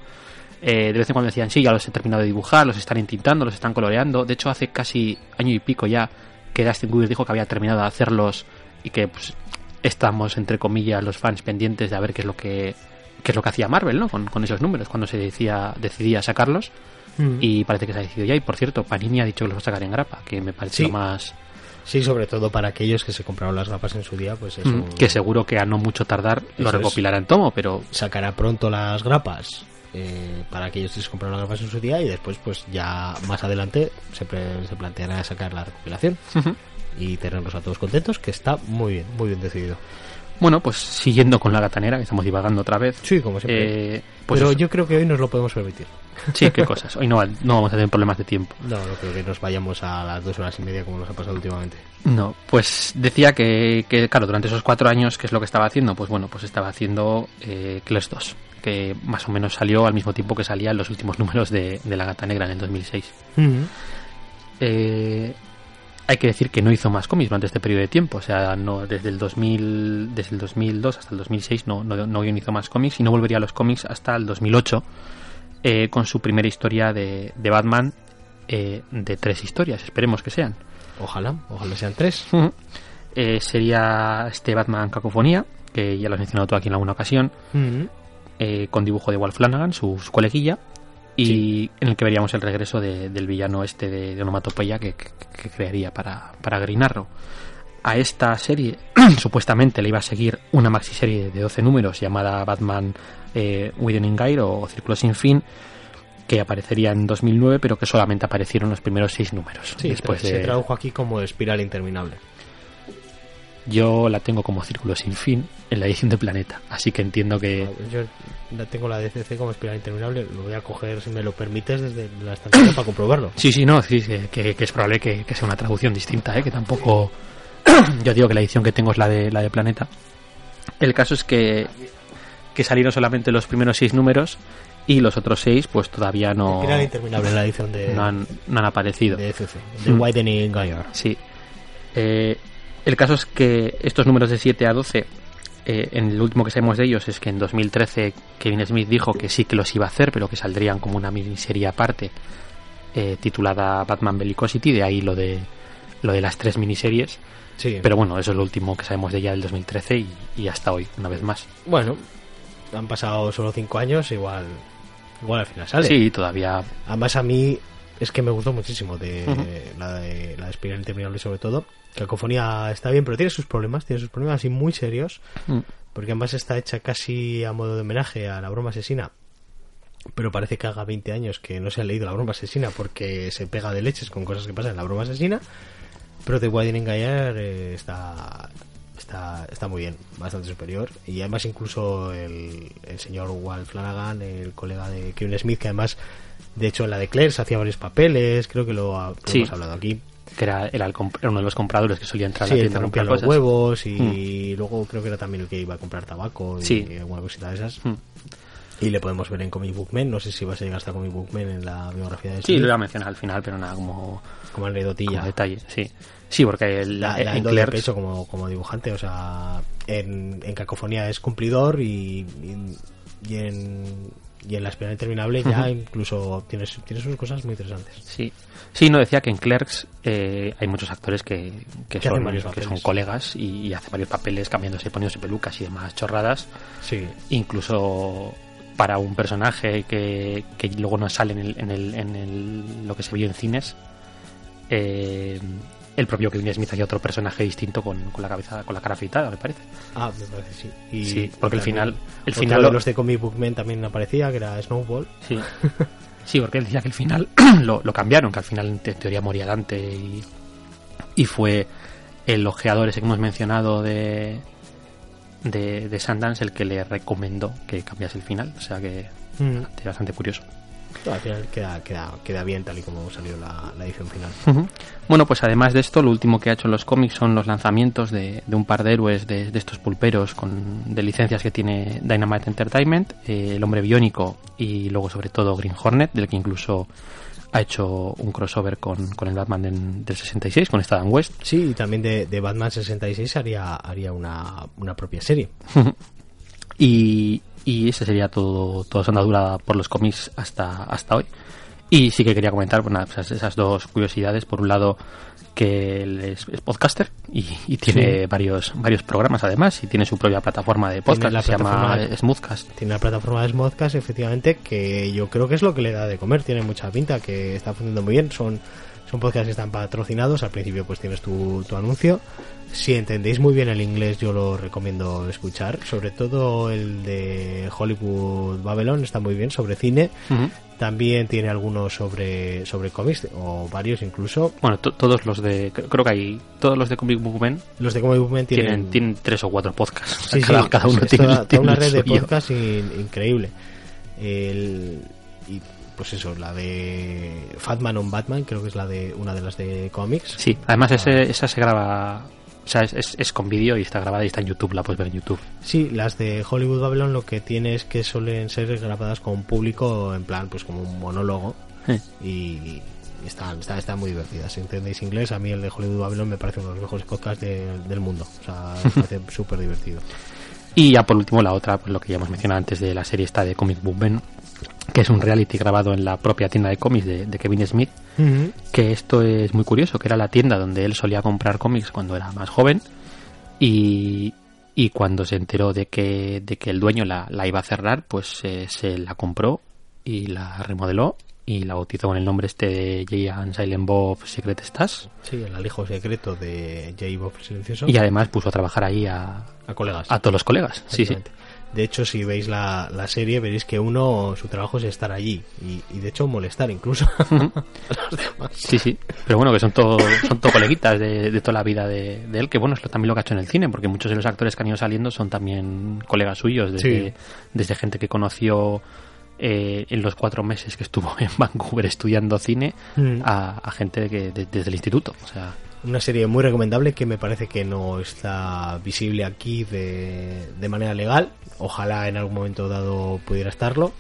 S2: Eh, de vez en cuando decían, sí, ya los he terminado de dibujar, los están entintando, los están coloreando. De hecho, hace casi año y pico ya que Dustin Weir dijo que había terminado de hacerlos y que pues, estamos, entre comillas, los fans pendientes de a ver qué es lo que qué es lo que hacía Marvel, ¿no? Con, con esos números, cuando se decía, decidía sacarlos.
S1: mm.
S2: Y parece que se ha decidido ya. Y por cierto, Panini ha dicho que los va a sacar en grapa, que me parece
S1: Sí.
S2: lo más
S1: Sí, sobre todo para aquellos que se compraron las gafas en su día, pues eso...
S2: Mm, que seguro que a no mucho tardar lo recopilará en tomo, pero...
S1: Sacará pronto las grapas eh, para aquellos que se compraron las gafas en su día y después pues ya más adelante se, se planteará sacar la recopilación y tenerlos a todos contentos, que está muy bien, muy bien decidido.
S2: Bueno, pues siguiendo con la gatanera, que estamos divagando otra vez.
S1: Sí, como siempre. Eh, pues Pero yo creo que hoy nos lo podemos permitir.
S2: Sí, qué cosas. Hoy no, no vamos a tener problemas de tiempo.
S1: No, no creo que nos vayamos a las dos horas y media como nos ha pasado últimamente.
S2: No, pues decía que, que claro, durante esos cuatro años, ¿qué es lo que estaba haciendo? Pues bueno, pues estaba haciendo eh, 2, que más o menos salió al mismo tiempo que salían los últimos números de, La Gata Negra en el 2006. eh, hay que decir que no hizo más cómics durante este periodo de tiempo, o sea, no desde el 2000, desde el 2002 hasta el 2006 no, no, no hizo más cómics y no volvería a los cómics hasta el 2008 eh, con su primera historia de, de Batman eh, de tres historias, esperemos que sean.
S1: Ojalá, ojalá sean tres. <laughs>
S2: Eh, sería este Batman Cacofonía, que ya lo has mencionado tú aquí en alguna ocasión, con dibujo de Walt Flanagan, su, su coleguilla, y en el que veríamos el regreso del villano este de, de onomatopeya que, crearía para, para Grinarro. A esta serie <clears throat> supuestamente le iba a seguir una maxi serie de 12 números llamada Batman eh, Guide o Círculo sin fin que aparecería en 2009 pero que solamente aparecieron los primeros seis números.
S1: después se tradujo aquí como Espiral Interminable.
S2: Yo la tengo como Círculo sin fin en la edición de Planeta, así que entiendo que...
S1: Yo la tengo la DCC como Espiral Interminable, lo voy a coger, si me lo permites, desde la estantería para comprobarlo.
S2: Sí, sí, no, sí, que, es probable que, sea una traducción distinta, ¿eh? que tampoco... <clears throat> Yo digo que la edición que tengo es la de, la de Planeta. El caso es que, que salieron solamente los primeros seis números y los otros seis pues todavía no...
S1: Espiral Interminable la edición de...
S2: No han, no han aparecido.
S1: De DCC, de mm. Widening Guide.
S2: Sí. Eh, el caso es que estos números de 7 a 12, eh, en el último que sabemos de ellos es que en 2013 Kevin Smith dijo que sí que los iba a hacer, pero que saldrían como una miniserie aparte eh, titulada Batman Bellicosity, de ahí lo de lo de las tres miniseries. Sí. Pero bueno, eso es lo último que sabemos de ella del 2013 y, hasta hoy, una vez más.
S1: Bueno, han pasado solo 5 años, igual igual al final sale.
S2: Sí, todavía.
S1: Además a mí es que me gustó muchísimo de, la de la de Espiral Interminable sobre todo Cacofonía está bien, pero tiene sus problemas, tiene sus problemas así muy serios, mm. porque además está hecha casi a modo de homenaje a la broma asesina. Pero parece que haga 20 años que no se ha leído la broma asesina porque se pega de leches con cosas que pasan en la broma asesina. Pero The Widen Engañar eh, está, está, está muy bien, bastante superior. Y además incluso el, el señor Walt Flanagan, el colega de Kevin Smith, que además, de hecho en la de Claire se hacía varios papeles, creo que lo, hemos hablado aquí
S2: que era, era, uno de los compradores que solía entrar a la
S1: tienda a romper los huevos y mm. luego creo que era también el que iba a comprar tabaco y alguna cosita de esas. Mm. Y le podemos ver en Comic Book Men, no sé si vas a llegar hasta Comic Book Men en la biografía de
S2: Sí, lo iba a mencionar al final, pero nada, como...
S1: Como anecdotilla.
S2: Como detalle, sí. Sí, porque el,
S1: la, en de pecho como, como dibujante, o sea, en, en Cacofonía es cumplidor y, y en y en la espera interminable ya incluso tiene, tiene sus cosas muy interesantes.
S2: Sí, sí, no decía que en Clerks eh, hay muchos actores que, que, son, que son colegas y, hacen varios papeles cambiándose, poniéndose pelucas y demás chorradas.
S1: Sí.
S2: Incluso para un personaje que, que luego no sale en, el, en, el, en el, lo que se vio en cines. Eh, el propio Kevin Smith hacía otro personaje distinto con, con, la cabeza con la cara afeitada me parece.
S1: Ah me parece sí.
S2: Y sí porque el final el
S1: final de los de Comic Book Men también aparecía que era Snowball.
S2: Sí. <laughs> Sí porque él decía que el final <clears throat> lo, lo, cambiaron que al final en teoría moría Dante y, y fue el ojeador ese que hemos mencionado de de, de Sundance el que le recomendó que cambiase el final. O sea que mm. bastante curioso
S1: al final queda, queda, queda bien tal y como salió la, edición final.
S2: Bueno, pues además de esto, lo último que ha hecho en los cómics son los lanzamientos de, un par de héroes de, estos pulperos con, de licencias que tiene Dynamite Entertainment, eh, El Hombre Biónico y luego sobre todo Green Hornet, del que incluso ha hecho un crossover con, con el Batman del 66, con Adam West.
S1: Sí, y también de, de Batman 66 haría, haría una, una propia serie. <laughs>
S2: y, y ese sería todo, toda su andadura por los cómics hasta, hasta hoy. Y sí que quería comentar pues esas dos curiosidades. Por un lado, que él es, podcaster y, tiene varios varios programas además y tiene su propia plataforma de podcast se llama Smoothcast.
S1: Tiene la plataforma de Smoothcast, efectivamente, que yo creo que es lo que le da de comer. Tiene mucha pinta, que está funcionando muy bien. Son Son podcasts que están patrocinados. Al principio pues tienes tu, tu anuncio. Si entendéis muy bien el inglés, yo lo recomiendo escuchar. Sobre todo el de Hollywood Babylon está muy bien sobre cine. También tiene algunos sobre sobre cómics o varios incluso.
S2: Bueno, todos los de creo que hay todos los de Comic Book Men.
S1: Los de Comic Book Men tienen
S2: tienen, tres o cuatro podcasts.
S1: Sí, <laughs> cada, cada, uno tiene, toda, una red de podcasts increíble. El, pues eso, la de Fatman on Batman, creo que es la de una de las de cómics.
S2: Sí, además ese, esa se graba o sea, es, es, con vídeo y está grabada y está en YouTube, la puedes ver en YouTube.
S1: Sí, las de Hollywood Babylon lo que tiene es que suelen ser grabadas con público en plan, pues como un monólogo. Y, están, están, muy divertidas. Si entendéis inglés, a mí el de Hollywood Babylon me parece uno de los mejores podcasts del mundo. O sea, me <laughs> parece súper divertido.
S2: Y ya por último, la otra, pues lo que ya hemos mencionado antes de la serie está de Comic Book Ben, que es un reality grabado en la propia tienda de cómics de, Kevin Smith, que esto es muy curioso, que era la tienda donde él solía comprar cómics cuando era más joven y, y cuando se enteró de que, de que el dueño la, la iba a cerrar, pues eh, se la compró y la remodeló y la bautizó con el nombre este de Jay and Silent Bob Secret Stash.
S1: Sí, el alijo secreto de Jay Bob Silencioso.
S2: Y además puso a trabajar ahí a,
S1: a colegas.
S2: A todos los colegas, sí, sí.
S1: De hecho, si veis la, la, serie, veréis que uno, su trabajo es estar allí y, de hecho molestar incluso a los demás.
S2: Sí, sí. Pero bueno, que son todos son todo coleguitas de, de, toda la vida de, él, que bueno, es también lo que ha hecho en el cine, porque muchos de los actores que han ido saliendo son también colegas suyos, desde, desde gente que conoció eh, en los cuatro meses que estuvo <laughs> en Vancouver estudiando cine mm. a, gente que desde el instituto. O sea,
S1: una serie muy recomendable que me parece que no está visible aquí de, de manera legal. Ojalá en algún momento dado pudiera estarlo.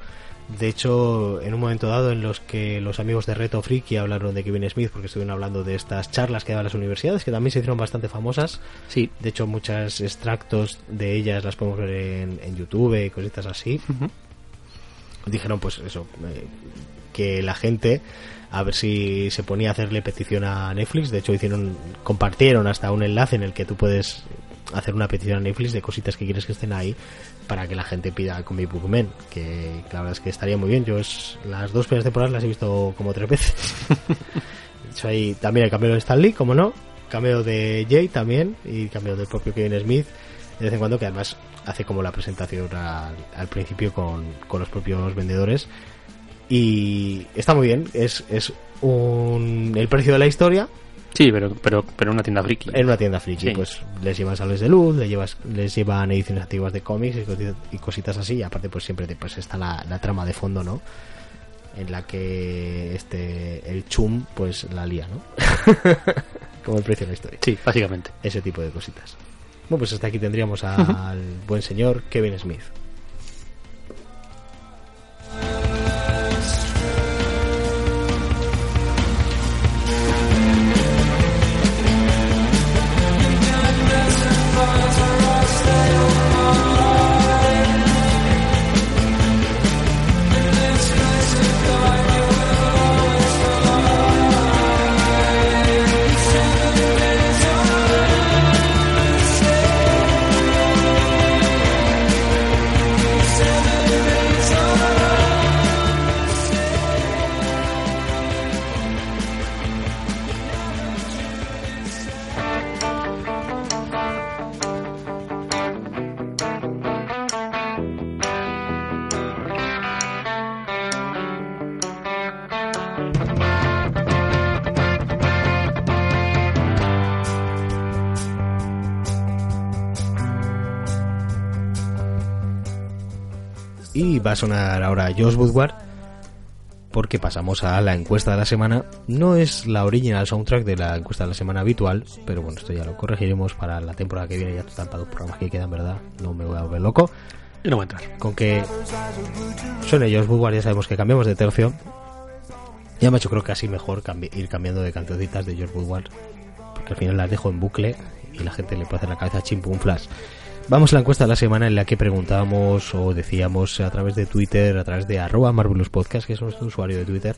S1: De hecho, en un momento dado en los que los amigos de Reto Friki hablaron de Kevin Smith, porque estuvieron hablando de estas charlas que daban las universidades, que también se hicieron bastante famosas.
S2: Sí.
S1: De hecho, muchos extractos de ellas las podemos ver en, en YouTube y cositas así dijeron pues eso, eh, que la gente a ver si se ponía a hacerle petición a Netflix. De hecho, hicieron, compartieron hasta un enlace en el que tú puedes hacer una petición a Netflix de cositas que quieres que estén ahí para que la gente pida Comic Book Men, que, la verdad es que estaría muy bien. Yo es, las dos primeras temporadas las he visto como tres veces. <laughs> de hecho, ahí también el cambio de Stan Lee, como no, cambio de Jay también y cambio del propio Kevin Smith de vez en cuando que además hace como la presentación al, principio con, los propios vendedores y está muy bien es, es un, el precio de la historia
S2: Sí, pero, pero, pero en una tienda friki.
S1: En una tienda friki, pues les llevan sales de luz, les, llevas, les llevan ediciones activas de cómics y cositas así. Y aparte, pues siempre pues está la, la trama de fondo, ¿no? En la que este el chum, pues la lía, ¿no? <laughs> Como el precio de la historia.
S2: Sí, básicamente.
S1: Ese tipo de cositas. Bueno, pues hasta aquí tendríamos <laughs> al buen señor Kevin Smith. Va a sonar ahora Josh Woodward porque pasamos a la encuesta de la semana. No es la original soundtrack de la encuesta de la semana habitual, pero bueno, esto ya lo corregiremos para la temporada que viene. Ya están para dos programas que quedan, ¿verdad? No me voy a volver loco.
S2: Y no voy a entrar.
S1: Con que suene Josh Woodward, ya sabemos que cambiamos de tercio. Ya me ha hecho creo que así mejor ir cambiando de cancioncitas de George Woodward, porque al final las dejo en bucle y la gente le puede hacer la cabeza chimpo un flash. Vamos a la encuesta de la semana en la que preguntábamos o decíamos a través de Twitter, a través de arroba Marvelous Podcast, que es nuestro usuario de Twitter,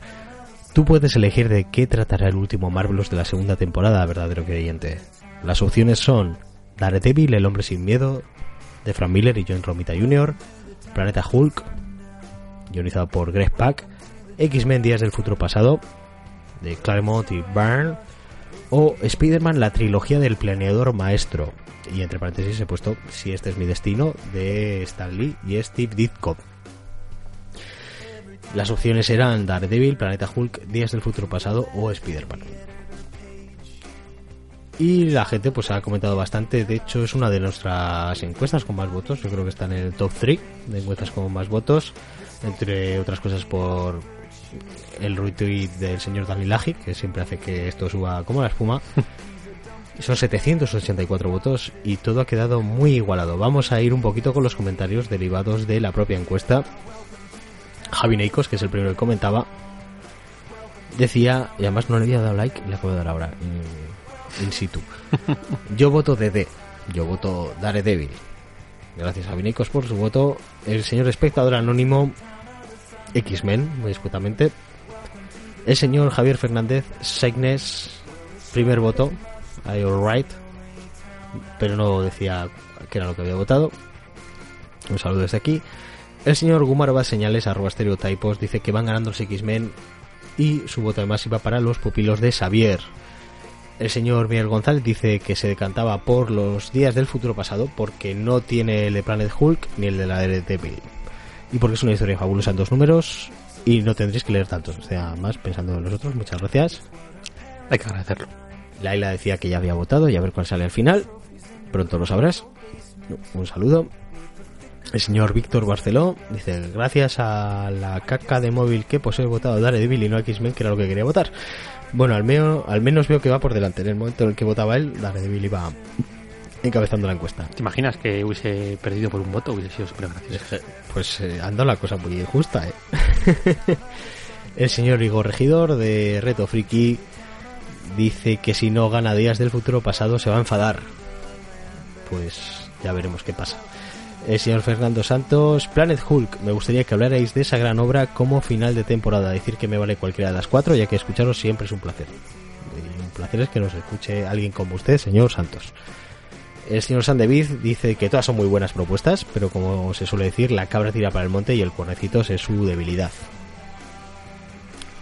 S1: tú puedes elegir de qué tratará el último Marvelous de la segunda temporada, verdadero creyente. Las opciones son Daredevil, El Hombre Sin Miedo, de Frank Miller y John Romita Jr., Planeta Hulk, guionizado por Greg Pak, X-Men Días del Futuro Pasado, de Claremont y Byrne, o Spider-Man, la trilogía del planeador maestro. Y entre paréntesis he puesto Si este es mi destino, de Stan Lee y Steve Ditko. Las opciones eran Daredevil, Planeta Hulk, Días del Futuro Pasado o Spider-Man. Y la gente pues ha comentado bastante, de hecho es una de nuestras encuestas con más votos, yo creo que está en el top 3 de encuestas con más votos, entre otras cosas por el retweet del señor Danilaji, que siempre hace que esto suba como la espuma. <laughs> Son 784 votos y todo ha quedado muy igualado. Vamos a ir un poquito con los comentarios derivados de la propia encuesta. Javi Neikos, que es el primero que comentaba, decía, y además no le había dado like, le acabo de dar ahora, in, situ. <laughs> Yo voto DD, yo voto Daredevil. Gracias a Javi por su voto. El señor espectador anónimo X-Men, muy escutamente. El señor Javier Fernández Seignes, primer voto, I alright, pero no decía que era lo que había votado. Un saludo desde aquí. El señor Gumarova señales arroba estereotipos dice que van ganando los X-Men y su voto además iba para los pupilos de Xavier. El señor Miguel González dice que se decantaba por los días del futuro pasado porque no tiene el de Planet Hulk ni el de la Daredevil y porque es una historia fabulosa en dos números y no tendréis que leer tantos. O sea, más pensando en nosotros. Muchas gracias.
S2: Hay que agradecerlo.
S1: Laila decía que ya había votado y a ver cuál sale al final. Pronto lo sabrás. Un saludo. El señor Víctor Barceló dice, gracias a la caca de móvil que posee votado Daredevil y no X-Men, que era lo que quería votar. Bueno, al, menos, al menos veo que va por delante. En el momento en el que votaba él, Daredevil iba encabezando la encuesta.
S2: ¿Te imaginas que hubiese perdido por un voto? Hubiese sido súper gracioso.
S1: Pues eh, anda la cosa muy injusta, ¿eh? <laughs> El señor Igor Regidor de Reto Friki dice que si no gana Días del Futuro Pasado se va a enfadar. Pues ya veremos qué pasa. El señor Fernando Santos, Planet Hulk, me gustaría que hablarais de esa gran obra como final de temporada. Decir que me vale cualquiera de las cuatro, ya que escucharos siempre es un placer. un placer es que nos escuche alguien como usted, señor Santos. El señor Sandevid dice que todas son muy buenas propuestas, pero como se suele decir, la cabra tira para el monte y el cuernecito es su debilidad.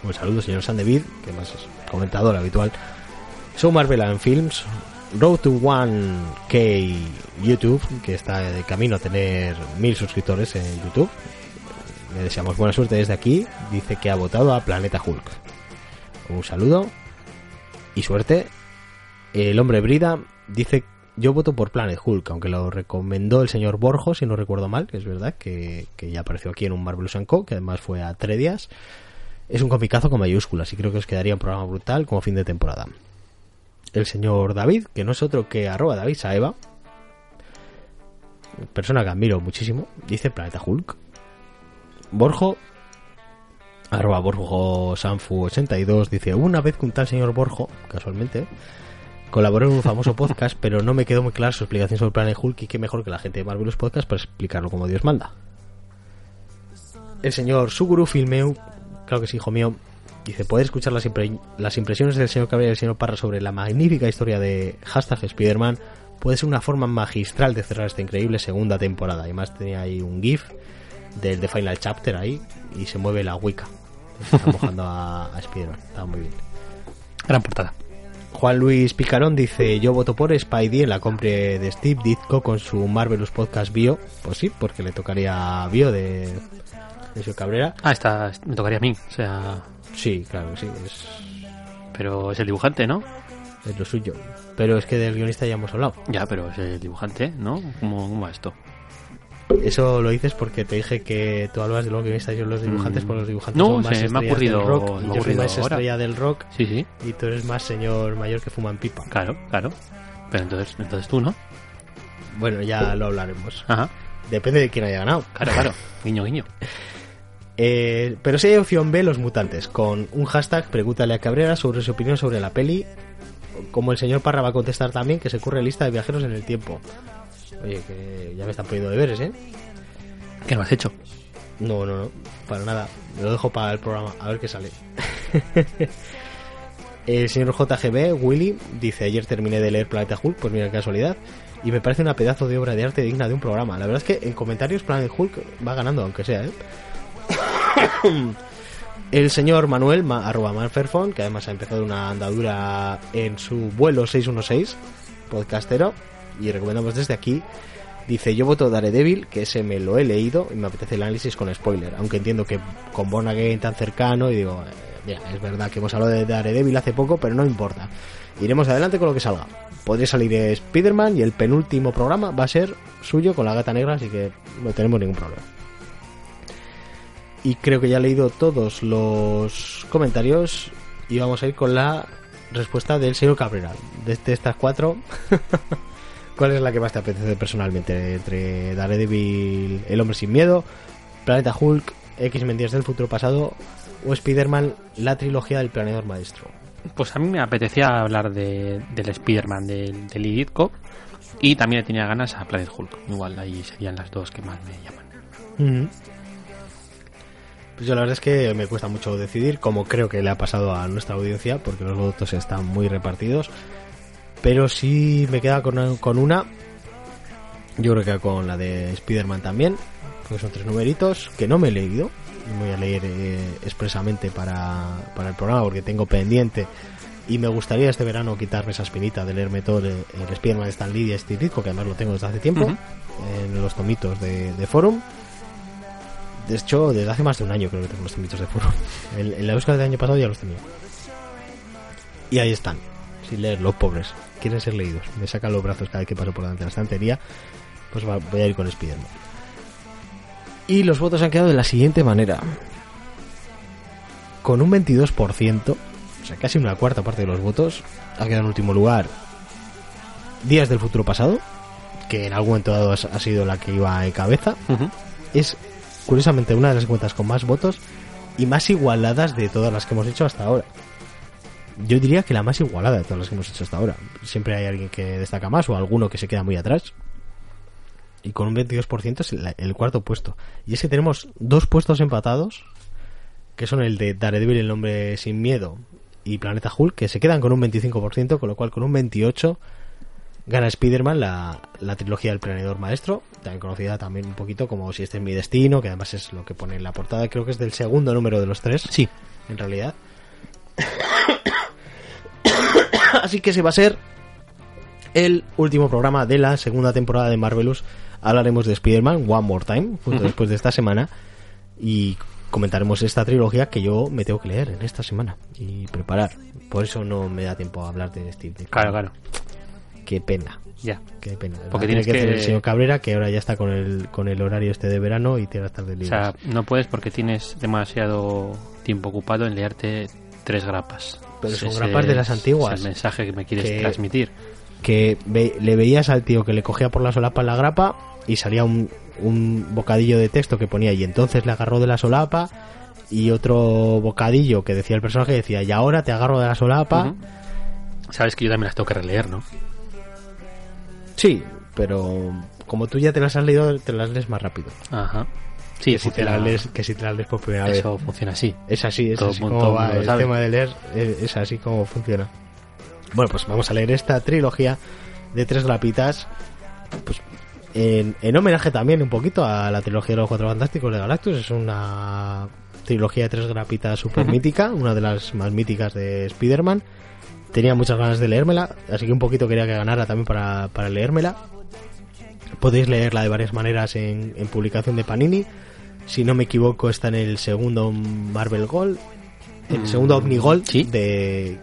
S1: Un saludo, señor Sandevid, que más es comentador habitual. Show Marvel and Films, Road to 1K YouTube, que está de camino a tener mil suscriptores en YouTube. Le deseamos buena suerte desde aquí. Dice que ha votado a Planeta Hulk. Un saludo y suerte. El hombre Brida dice yo voto por Planet Hulk, aunque lo recomendó el señor Borjo, si no recuerdo mal, que es verdad, que, ya apareció aquí en un Marvelous Co., que además fue a tres días. Es un comicazo con mayúsculas y creo que os quedaría un programa brutal como fin de temporada. El señor David, que no es otro que arroba David Saeva, persona que admiro muchísimo, dice Planeta Hulk. Borjo, arroba Borjo Sanfu82, dice, una vez que un tal señor Borjo, casualmente, colaboró en un famoso podcast, <laughs> pero no me quedó muy clara su explicación sobre Planet Hulk y qué mejor que la gente de Marvelous Podcast para explicarlo como Dios manda. El señor Suguru Filmeu, claro que sí, hijo mío, dice, poder escuchar las, impresiones del señor Cabrera y del señor Parra sobre la magnífica historia de hashtag Spider-Man puede ser una forma magistral de cerrar esta increíble segunda temporada. Además tenía ahí un GIF del The Final Chapter ahí y se mueve la Wicca. Está mojando a, a Spider-Man. Está muy bien.
S2: Gran portada.
S1: Juan Luis Picarón dice, yo voto por Spidey en la compra de Steve Ditko con su Marvelous Podcast Bio. Pues sí, porque le tocaría Bio de, de su Cabrera.
S2: Ah, esta me tocaría a mí, o sea...
S1: Sí, claro, sí. Es...
S2: Pero es el dibujante, ¿no?
S1: Es lo suyo. Pero es que del guionista ya hemos hablado.
S2: Ya, pero es el dibujante, ¿no? ¿Cómo, va esto?
S1: Eso lo dices porque te dije que tú hablas de los guionistas y yo los dibujantes, mm. por los dibujantes
S2: no, son más se me ha ocurrido,
S1: del rock.
S2: Me yo soy
S1: más estrella del rock.
S2: Sí, sí.
S1: Y tú eres más señor mayor que fuma en pipa.
S2: Claro, claro. Pero entonces, entonces tú, ¿no?
S1: Bueno, ya lo hablaremos.
S2: Ajá.
S1: Depende de quién haya ganado.
S2: Claro, claro. Guiño, guiño. <laughs>
S1: Eh, pero si hay opción B, los mutantes, con un hashtag pregúntale a Cabrera sobre su opinión sobre la peli. Como el señor Parra va a contestar también, que se corre lista de viajeros en el tiempo. Oye, que ya me están poniendo deberes, ¿eh?
S2: ¿Qué no has hecho?
S1: No, no, no, para nada. Lo dejo para el programa, a ver qué sale. <laughs> el señor JGB, Willy, dice: Ayer terminé de leer Planeta Hulk, pues mira casualidad. Y me parece una pedazo de obra de arte digna de un programa. La verdad es que en comentarios Planet Hulk va ganando, aunque sea, ¿eh? <coughs> El señor Manuel, ma, arroba Manferfon, que además ha empezado una andadura en su vuelo 616, podcastero, y recomendamos desde aquí. Dice, yo voto Daredevil, que ese me lo he leído y me apetece el análisis con spoiler, aunque entiendo que con Born tan cercano, y digo, eh, mira, es verdad que hemos hablado de Daredevil hace poco, pero no importa. Iremos adelante con lo que salga. Podría salir Spider-Man y el penúltimo programa va a ser suyo con la gata negra, así que no tenemos ningún problema. Y creo que ya he leído todos los comentarios y vamos a ir con la respuesta del señor Cabrera. De estas cuatro, <laughs> ¿cuál es la que más te apetece personalmente? Entre Daredevil, El Hombre Sin Miedo, Planeta Hulk, X-Men Días del Futuro Pasado o Spider-Man, la trilogía del planeador maestro.
S2: Pues a mí me apetecía hablar de, del Spider-Man del, del y también tenía ganas a Planet Hulk. Igual ahí serían las dos que más me llaman.
S1: Pues yo la verdad es que me cuesta mucho decidir, como creo que le ha pasado a nuestra audiencia, porque los votos están muy repartidos. Pero si me queda con, con una. Yo creo que con la de Spider-Man también, porque son tres numeritos que no me he leído. Voy a leer eh, expresamente para, el programa porque tengo pendiente. Y me gustaría este verano quitarme esa espinita de leerme todo el, el Spider-Man de Stan Lee y este disco que además lo tengo desde hace tiempo en los tomitos de, de Forum. De hecho desde hace más de un año creo que tengo los tomitos de Forum. En, la búsqueda del año pasado ya los tenía. Y ahí están sin leer los pobres quieren ser leídos me sacan los brazos cada vez que paso por delante de la estantería pues voy a ir con Spider-Man y los votos han quedado de la siguiente manera. Con un 22%, o sea, casi una cuarta parte de los votos, ha quedado en último lugar Días del Futuro Pasado, que en algún momento dado ha sido la que iba en cabeza. Es, curiosamente, una de las cuentas con más votos y más igualadas de todas las que hemos hecho hasta ahora. Yo diría que la más igualada de todas las que hemos hecho hasta ahora. Siempre hay alguien que destaca más o alguno que se queda muy atrás y con un 22% es el, cuarto puesto. Y es que tenemos dos puestos empatados, que son el de Daredevil, el nombre sin miedo, y Planeta Hulk, que se quedan con un 25%, con lo cual con un 28% gana Spider-Man la, la, trilogía del planeador maestro, también conocida también un poquito como Si este es mi destino, que además es lo que pone en la portada, creo que es del segundo número de los tres.
S2: Sí.
S1: En realidad. <coughs> <laughs> Así que se va a ser el último programa de la segunda temporada de Marvelous hablaremos de Spider-Man One More Time, justo después de esta semana, y comentaremos esta trilogía que yo me tengo que leer en esta semana y preparar. Por eso no me da tiempo a hablar de Steve.
S2: Claro, claro.
S1: Qué pena.
S2: Ya.
S1: Qué pena. Porque tiene que, hacer el señor Cabrera, que ahora ya está con el, con el horario este de verano y tiene que estar de libre.
S2: O sea, no puedes porque tienes demasiado tiempo ocupado en leerte tres grapas.
S1: Pero son grapas de las antiguas.
S2: Es el mensaje que me quieres transmitir.
S1: Que le veías al tío que le cogía por la solapa la grapa y salía un, un bocadillo de texto que ponía y entonces le agarró de la solapa y otro bocadillo que decía el personaje decía y ahora te agarro de la solapa.
S2: Sabes que yo también las tengo que releer, ¿no?
S1: Sí, pero como tú ya te las has leído, te las lees más rápido.
S2: Ajá.
S1: Sí, que si, te lees, que si te las lees por primera
S2: vez.
S1: Eso
S2: funciona así.
S1: Es así, es así como va. El tema de leer es, así como funciona. Bueno, pues vamos a leer esta trilogía de tres grapitas. Pues en, homenaje también un poquito a la trilogía de los Cuatro Fantásticos de Galactus. Es una trilogía de tres grapitas <laughs> super mítica, una de las más míticas de Spider-Man. Tenía muchas ganas de leérmela, así que un poquito quería que ganara también para, leérmela. Podéis leerla de varias maneras en, publicación de Panini. Si no me equivoco, está en el segundo Marvel Gold, en el segundo Omni Gold de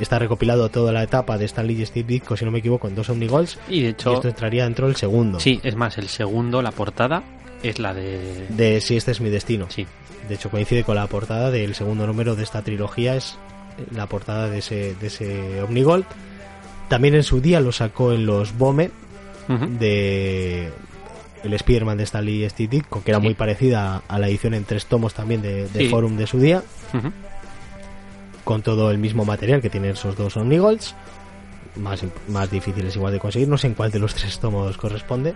S1: está recopilado toda la etapa de Stanley y Steve Ditko, si no me equivoco, en dos Omnigols.
S2: Y de hecho.
S1: esto entraría dentro del segundo.
S2: Sí, es más, el segundo, la portada, es la de.
S1: De Si este es mi destino.
S2: Sí.
S1: De hecho, coincide con la portada del segundo número de esta trilogía, es la portada de ese, de ese Omnigold. También en su día lo sacó en los Bome de el Spider-Man de Stanley y Steve Ditko, que era muy parecida a la edición en tres tomos también de, Forum de su día con todo el mismo material que tienen esos dos Omnigolds. Más, más difíciles igual de conseguir. No sé en cuál de los tres tomos corresponde.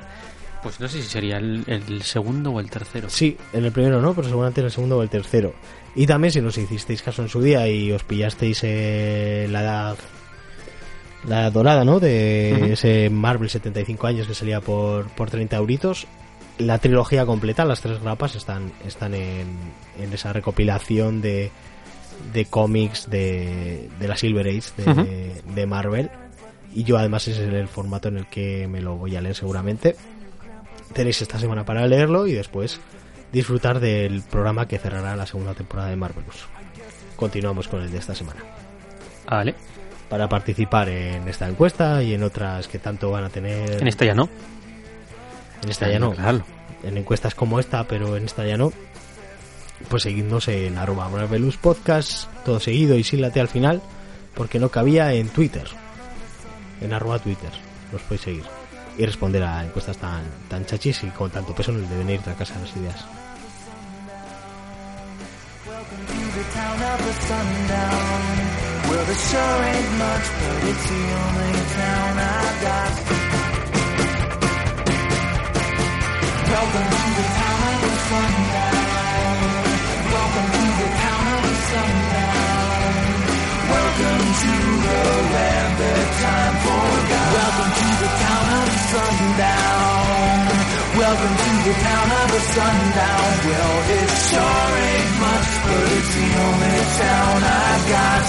S2: Pues no sé si sería el, segundo o el tercero.
S1: Sí, en el primero no, pero seguramente en el segundo o el tercero. Y también si nos hicisteis caso en su día y os pillasteis eh, la edad la dorada, ¿no? De ese Marvel 75 años que salía por, por 30 euritos. la trilogía completa, las tres grapas, están, están en, en esa recopilación de, de cómics de, de la Silver Age de, de Marvel. Y yo además ese es el formato en el que me lo voy a leer seguramente. Tenéis esta semana para leerlo y después disfrutar del programa que cerrará la segunda temporada de Marvelous. Continuamos con el de esta semana.
S2: Vale.
S1: Para participar en esta encuesta y en otras que tanto van a tener.
S2: En esta ya no.
S1: En esta ya no.
S2: Claro.
S1: En encuestas como esta, pero en esta ya no. Pues seguidnos en arroba Marvelous Podcast, todo seguido y sin late al final, porque no cabía en Twitter. En arroba Twitter. Los podéis seguir. Y responder a encuestas tan, tan chachis y con tanto peso en el devenir de la casa de las ideas.
S3: Well, there sure ain't much, but it's the only town I've got. Welcome to the town of the sundown. Welcome to the town of the sundown. Welcome to the land that time forgot. Welcome to the town of the sundown. Welcome to the town of the sundown. Well, it sure ain't much, but it's the only town I've got.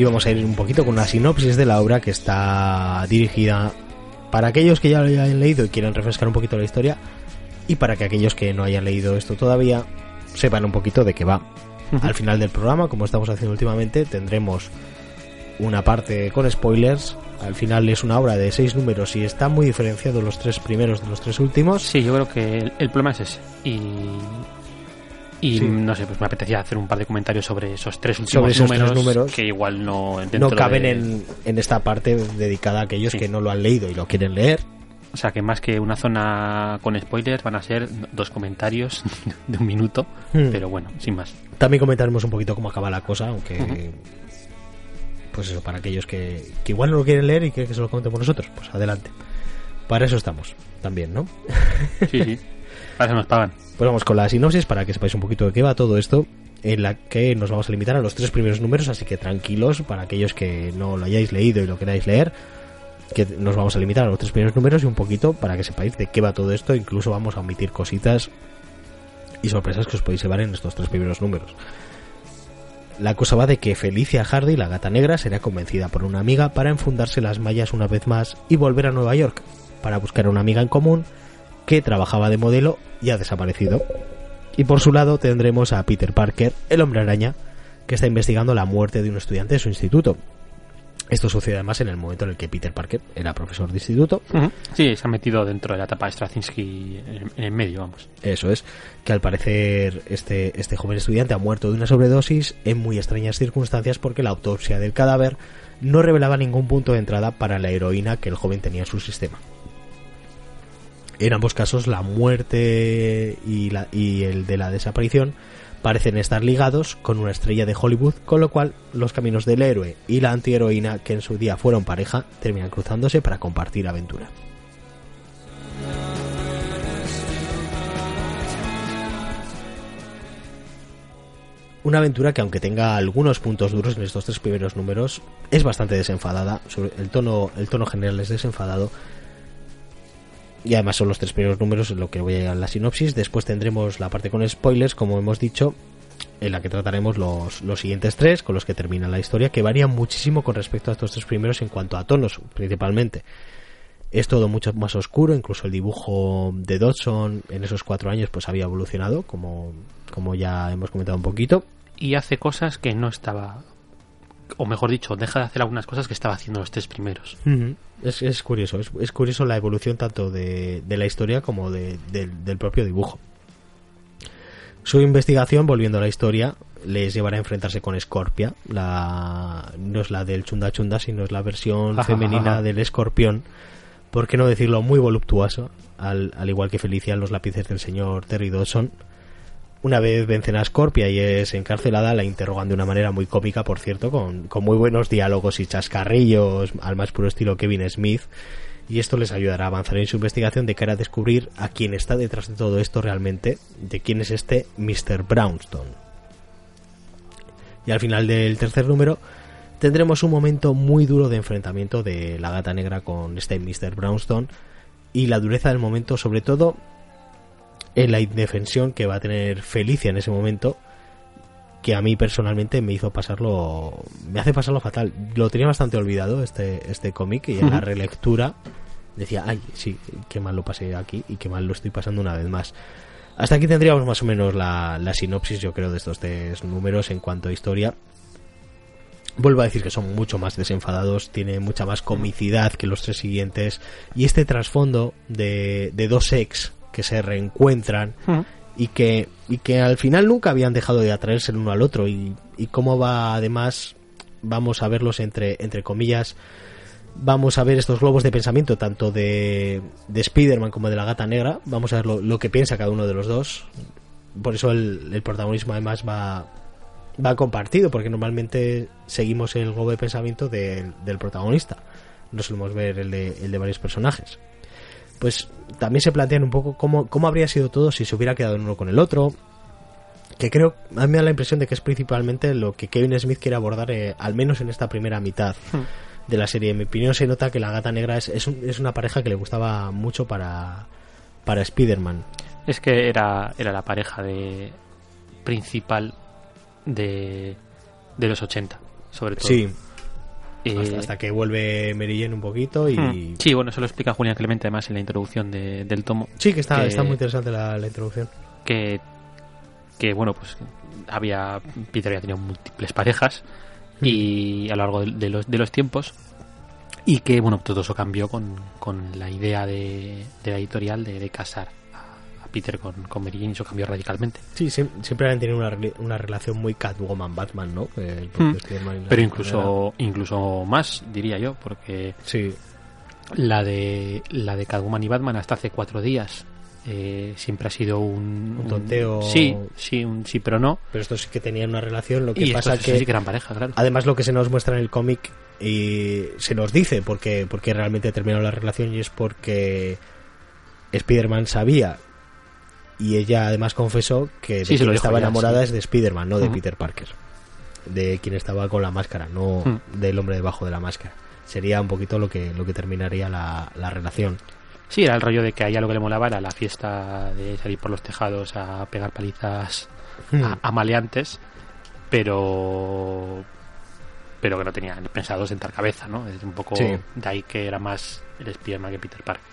S1: Y vamos a ir un poquito con una sinopsis de la obra que está dirigida para aquellos que ya lo hayan leído y quieran refrescar un poquito la historia y para que aquellos que no hayan leído esto todavía sepan un poquito de qué va. Al final del programa, como estamos haciendo últimamente, tendremos una parte con spoilers. Al final es una obra de seis números y está muy diferenciado los tres primeros de los tres últimos.
S2: Sí, yo creo que el, el problema es ese. Y, y
S1: Sí.
S2: no sé, pues me apetecía hacer un par de comentarios sobre esos tres últimos
S1: Sobre esos tres
S2: números, que igual no
S1: No caben
S2: de-
S1: en, en esta parte dedicada a aquellos
S2: Sí.
S1: que no lo han leído y lo quieren leer.
S2: O sea, que más que una zona con spoilers van a ser dos comentarios <laughs> de un minuto,
S1: Hmm.
S2: pero bueno, sin más.
S1: También comentaremos un poquito cómo acaba la cosa, aunque. Pues eso, para aquellos que, que igual no lo quieren leer y que, que se lo comentemos nosotros, pues adelante. Para eso estamos, también, ¿no?
S2: Sí, sí. <laughs>
S1: Pues vamos con la sinopsis para que sepáis un poquito de qué va todo esto, en la que nos vamos a limitar a los tres primeros números, así que tranquilos para aquellos que no lo hayáis leído y lo queráis leer, que nos vamos a limitar a los tres primeros números y un poquito para que sepáis de qué va todo esto, incluso vamos a omitir cositas y sorpresas que os podéis llevar en estos tres primeros números. La cosa va de que Felicia Hardy, la gata negra, será convencida por una amiga para enfundarse las mallas una vez más y volver a Nueva York para buscar a una amiga en común que trabajaba de modelo y ha desaparecido. Y por su lado tendremos a Peter Parker, el hombre araña, que está investigando la muerte de un estudiante de su instituto. Esto sucede además en el momento en el que Peter Parker era profesor de instituto.
S2: Sí, se ha metido dentro de la etapa de Straczynski en, en el medio, vamos.
S1: Eso es, que al parecer este, este joven estudiante ha muerto de una sobredosis en muy extrañas circunstancias porque la autopsia del cadáver no revelaba ningún punto de entrada para la heroína que el joven tenía en su sistema. En ambos casos, la muerte y, el de la desaparición parecen estar ligados con una estrella de Hollywood, con lo cual los caminos del héroe y la antiheroína, que en su día fueron pareja, terminan cruzándose para compartir aventura. Una aventura que aunque tenga algunos puntos duros en estos tres primeros números, es bastante desenfadada. El tono general es desenfadado. Y además son los tres primeros números en lo que voy a llegar a la sinopsis. Después tendremos la parte con spoilers, como hemos dicho, en la que trataremos los, los siguientes tres, con los que termina la historia, que varían muchísimo con respecto a estos tres primeros en cuanto a tonos, principalmente. Es todo mucho más oscuro, incluso el dibujo de Dodson en esos cuatro años pues había evolucionado, como, como ya hemos comentado un poquito.
S2: Y hace cosas que no estaba. O mejor dicho, deja de hacer algunas cosas que estaba haciendo los tres primeros.
S1: Es, es curioso, es, es curioso la evolución tanto de, de la historia como de- del- del propio dibujo. Su investigación, volviendo a la historia, les llevará a enfrentarse con Scorpia. La... No es la del Chunda Chunda, sino es la versión femenina del escorpión. Por qué no decirlo, muy voluptuoso. Al, al igual que Felicia en los lápices del señor Terry Dawson. Una vez vencen a Scorpia y es encarcelada, la interrogan de una manera muy cómica, por cierto, con, con muy buenos diálogos y chascarrillos, al más puro estilo Kevin Smith. Y esto les ayudará a avanzar en su investigación de cara a descubrir a quién está detrás de todo esto realmente, de quién es este Mr. Brownstone. Y al final del tercer número tendremos un momento muy duro de enfrentamiento de la gata negra con este Mr. Brownstone y la dureza del momento, sobre todo en la indefensión que va a tener Felicia en ese momento, que a mí personalmente me hizo pasarlo, me hace pasarlo fatal. Lo tenía bastante olvidado este, este cómic y en la relectura decía, ay, sí, qué mal lo pasé aquí y qué mal lo estoy pasando una vez más. Hasta aquí tendríamos más o menos la, la sinopsis, yo creo, de estos tres números en cuanto a historia. Vuelvo a decir que son mucho más desenfadados, tiene mucha más comicidad que los tres siguientes. Y este trasfondo de, de dos ex que se reencuentran y que, y que al final nunca habían dejado de atraerse el uno al otro. Y, y cómo va, además, vamos a verlos entre, entre comillas, vamos a ver estos globos de pensamiento, tanto de, de Spider-Man como de la gata negra. Vamos a ver lo, lo que piensa cada uno de los dos. Por eso el, el protagonismo además va, va compartido, porque normalmente seguimos el globo de pensamiento del, del protagonista. No solemos ver el de, el de varios personajes. Pues también se plantean un poco cómo, cómo habría sido todo si se hubiera quedado uno con el otro. Que creo, a mí me da la impresión de que es principalmente lo que Kevin Smith quiere abordar, eh, al menos en esta primera mitad de la serie. En mi opinión se nota que la gata negra es, es, un- es una pareja que le gustaba mucho para, para Spider-Man.
S2: Es que era, era la pareja de principal de, de los 80, sobre todo.
S1: Sí,
S2: Eh,
S1: hasta, hasta que vuelve Jane un poquito y...
S2: hmm. Sí, bueno, eso lo explica Julián Clemente además en la introducción de- del tomo.
S1: Sí, que está,
S2: que-
S1: está muy interesante la, la introducción.
S2: que, que bueno, pues había Peter había tenido múltiples parejas y a lo largo de, de los, de los tiempos y que bueno, todo eso cambió con, con la idea de, de la editorial de, de casar Peter con, con Mary Jane, eso cambió radicalmente.
S1: Sí, siem- siempre han tenido una, una relación muy Catwoman-Batman, ¿no? El propio. Spider-Man y la
S2: Pero incluso incluso más, diría yo, porque.
S1: Sí,
S2: la de la de Catwoman y Batman hasta hace cuatro días eh, siempre ha sido un,
S1: Un tonteo.
S2: sí, sí, un sí, pero no.
S1: pero estos sí que tenían una relación, lo que
S2: Y
S1: pasa
S2: estos
S1: que...
S2: sí que eran pareja, claro.
S1: Además lo que se nos muestra en el cómic y se nos dice porque, porque realmente terminó la relación y es porque Spider-Man sabía y ella además confesó que
S2: Sí,
S1: quien estaba
S2: ya,
S1: enamorada
S2: sí.
S1: es de Spider-Man, no de. Peter Parker. De quien estaba con la máscara, no del hombre debajo de la máscara. Sería un poquito lo que, lo que terminaría la, la relación.
S2: Sí, era el rollo de que a ella lo que le molaba era la fiesta de salir por los tejados a pegar palizas
S1: Hmm.
S2: a, a maleantes, pero pero que no tenían pensado sentar cabeza, ¿no? Es un poco
S1: Sí.
S2: de ahí que era más el Spiderman que Peter Parker.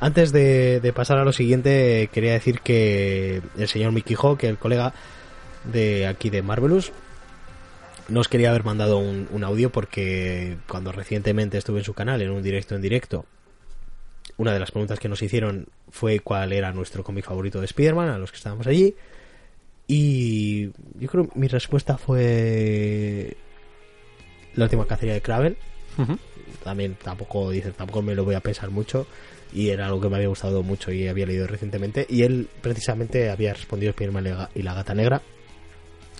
S1: Antes de, de pasar a lo siguiente, quería decir que el señor Mickey Hawk, el colega de aquí de Marvelous, nos quería haber mandado un, un audio porque cuando recientemente estuve en su canal, en un directo en directo, una de las preguntas que nos hicieron fue cuál era nuestro cómic favorito de Spider-Man, a los que estábamos allí. Y yo creo que mi respuesta fue la última cacería de Kraven. También tampoco dice tampoco me lo voy a pensar mucho y era algo que me había gustado mucho y había leído recientemente y él precisamente había respondido Spiderman y la- gata negra.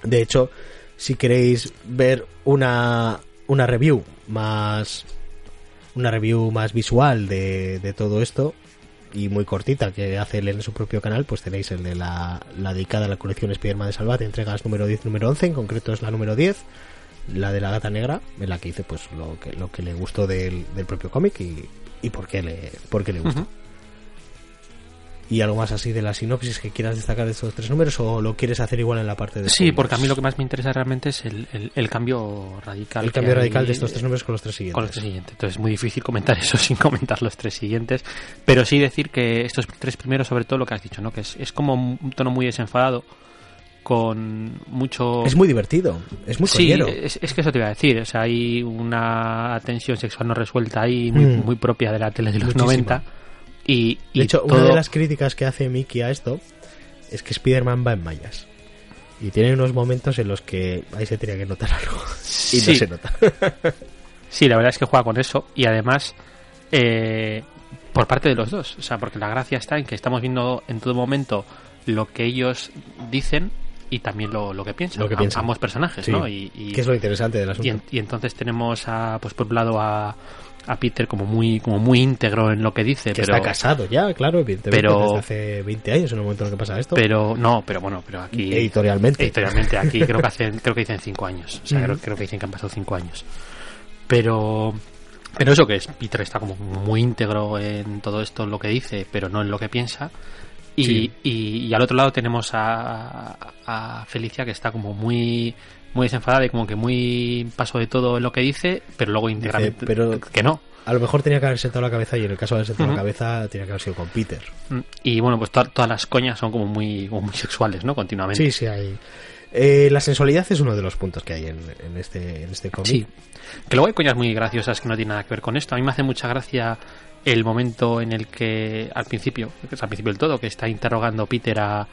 S1: De hecho si queréis ver una una review más una review más visual de, de todo esto y muy cortita que hace él en su propio canal pues tenéis el de la, la dedicada a la colección Spiderman de Salvat entregas número 10 número 11 en concreto es la número 10 la de la gata negra, en la que hice pues lo que, lo que le gustó del, del propio cómic y, y por qué le, por qué le gustó. ¿Y algo más así de la sinopsis que quieras destacar de estos tres números o lo quieres hacer igual en la parte de
S2: Sí, porque a mí lo que más me interesa realmente es el, el- el cambio radical.
S1: el cambio
S2: hay
S1: radical de estos tres números con los tres siguientes.
S2: con los tres siguientes. Entonces es muy difícil comentar <laughs> eso sin comentar los tres siguientes. Pero sí decir que estos tres primeros, sobre todo lo que has dicho, ¿no? Que es, es como un tono muy desenfadado, con mucho...
S1: Es muy divertido, es muy
S2: Sí, es, es que eso te iba a decir. O sea, hay una tensión sexual no resuelta ahí, muy,
S1: Mm.
S2: muy propia de la tele de los
S1: Muchísima.
S2: 90. Y, y
S1: De hecho,
S2: todo...
S1: una de las críticas que hace Mickey a esto es que Spider-Man va en mallas. Y tiene unos momentos en los que ahí se tenía que notar algo. Y no se nota. <laughs>
S2: Sí, la verdad es que juega con eso y además eh, por parte de los dos. O sea, porque la gracia está en que estamos viendo en todo momento lo que ellos dicen y también lo, lo que piensan.
S1: Lo que
S2: ambos personajes,
S1: Sí.
S2: ¿no? Y, y-
S1: que es lo interesante del asunto.
S2: y, en- y entonces tenemos a, pues por un lado a, a Peter como muy, como muy íntegro en lo que dice,
S1: que
S2: pero,
S1: está casado ya, claro, evidentemente,
S2: pero-
S1: desde hace 20 años en el momento en el que pasa esto.
S2: pero no, pero bueno, pero aquí
S1: editorialmente.
S2: editorialmente aquí creo que <laughs> hacen creo que dicen cinco años o sea
S1: Ujú.
S2: creo, creo que dicen que han pasado cinco años pero pero eso que es Peter está como muy íntegro en todo esto lo que dice pero no en lo que piensa y,
S1: Sí.
S2: y, y al otro lado tenemos a, a Felicia que está como muy muy desenfadada y como que muy paso de todo en lo que dice pero luego íntegramente
S1: pero-
S2: que no
S1: A lo mejor tenía que haber sentado la cabeza y en el caso de haber sentado la cabeza tenía que haber sido con Peter.
S2: Mm, y bueno pues to- todas las coñas son como muy como muy sexuales no continuamente
S1: Sí, sí, hay. Eh, la sensualidad es uno de los puntos que hay en, en este, en este cómic.
S2: Sí. Que luego hay coñas muy graciosas que no tienen nada que ver con esto. A mí me hace mucha gracia el momento en el que, al principio, que es al principio del todo, que está interrogando Peter a,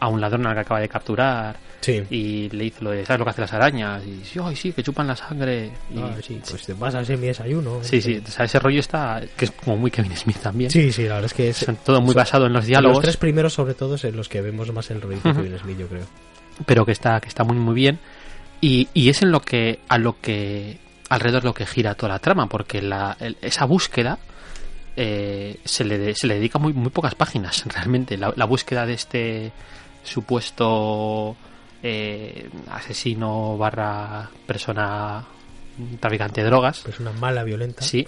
S2: a un ladrón al que acaba de capturar
S1: Sí.
S2: y le dice lo de, ¿sabes lo que hacen las arañas? Y dice, ay, sí, que chupan la sangre. Y,
S1: Ah, sí, pues te vas a hacer mi desayuno.
S2: sí, sí, o sea, ese rollo está, que es como muy Kevin Smith también.
S1: Sí, sí, la verdad es que es,
S2: todo muy basado en los
S1: Los
S2: diálogos.
S1: tres primeros, sobre todo, es en los que vemos más el rollito
S2: Ujú.
S1: de Kevin Smith, yo creo.
S2: pero que está que está muy muy bien y, y es en lo que a lo que alrededor lo que gira toda la trama porque la, el- esa búsqueda eh, se le de- se le dedica muy muy pocas páginas <laughs> realmente la, la búsqueda de este supuesto eh, asesino barra persona traficante de drogas
S1: Es una mala violenta.
S2: Sí,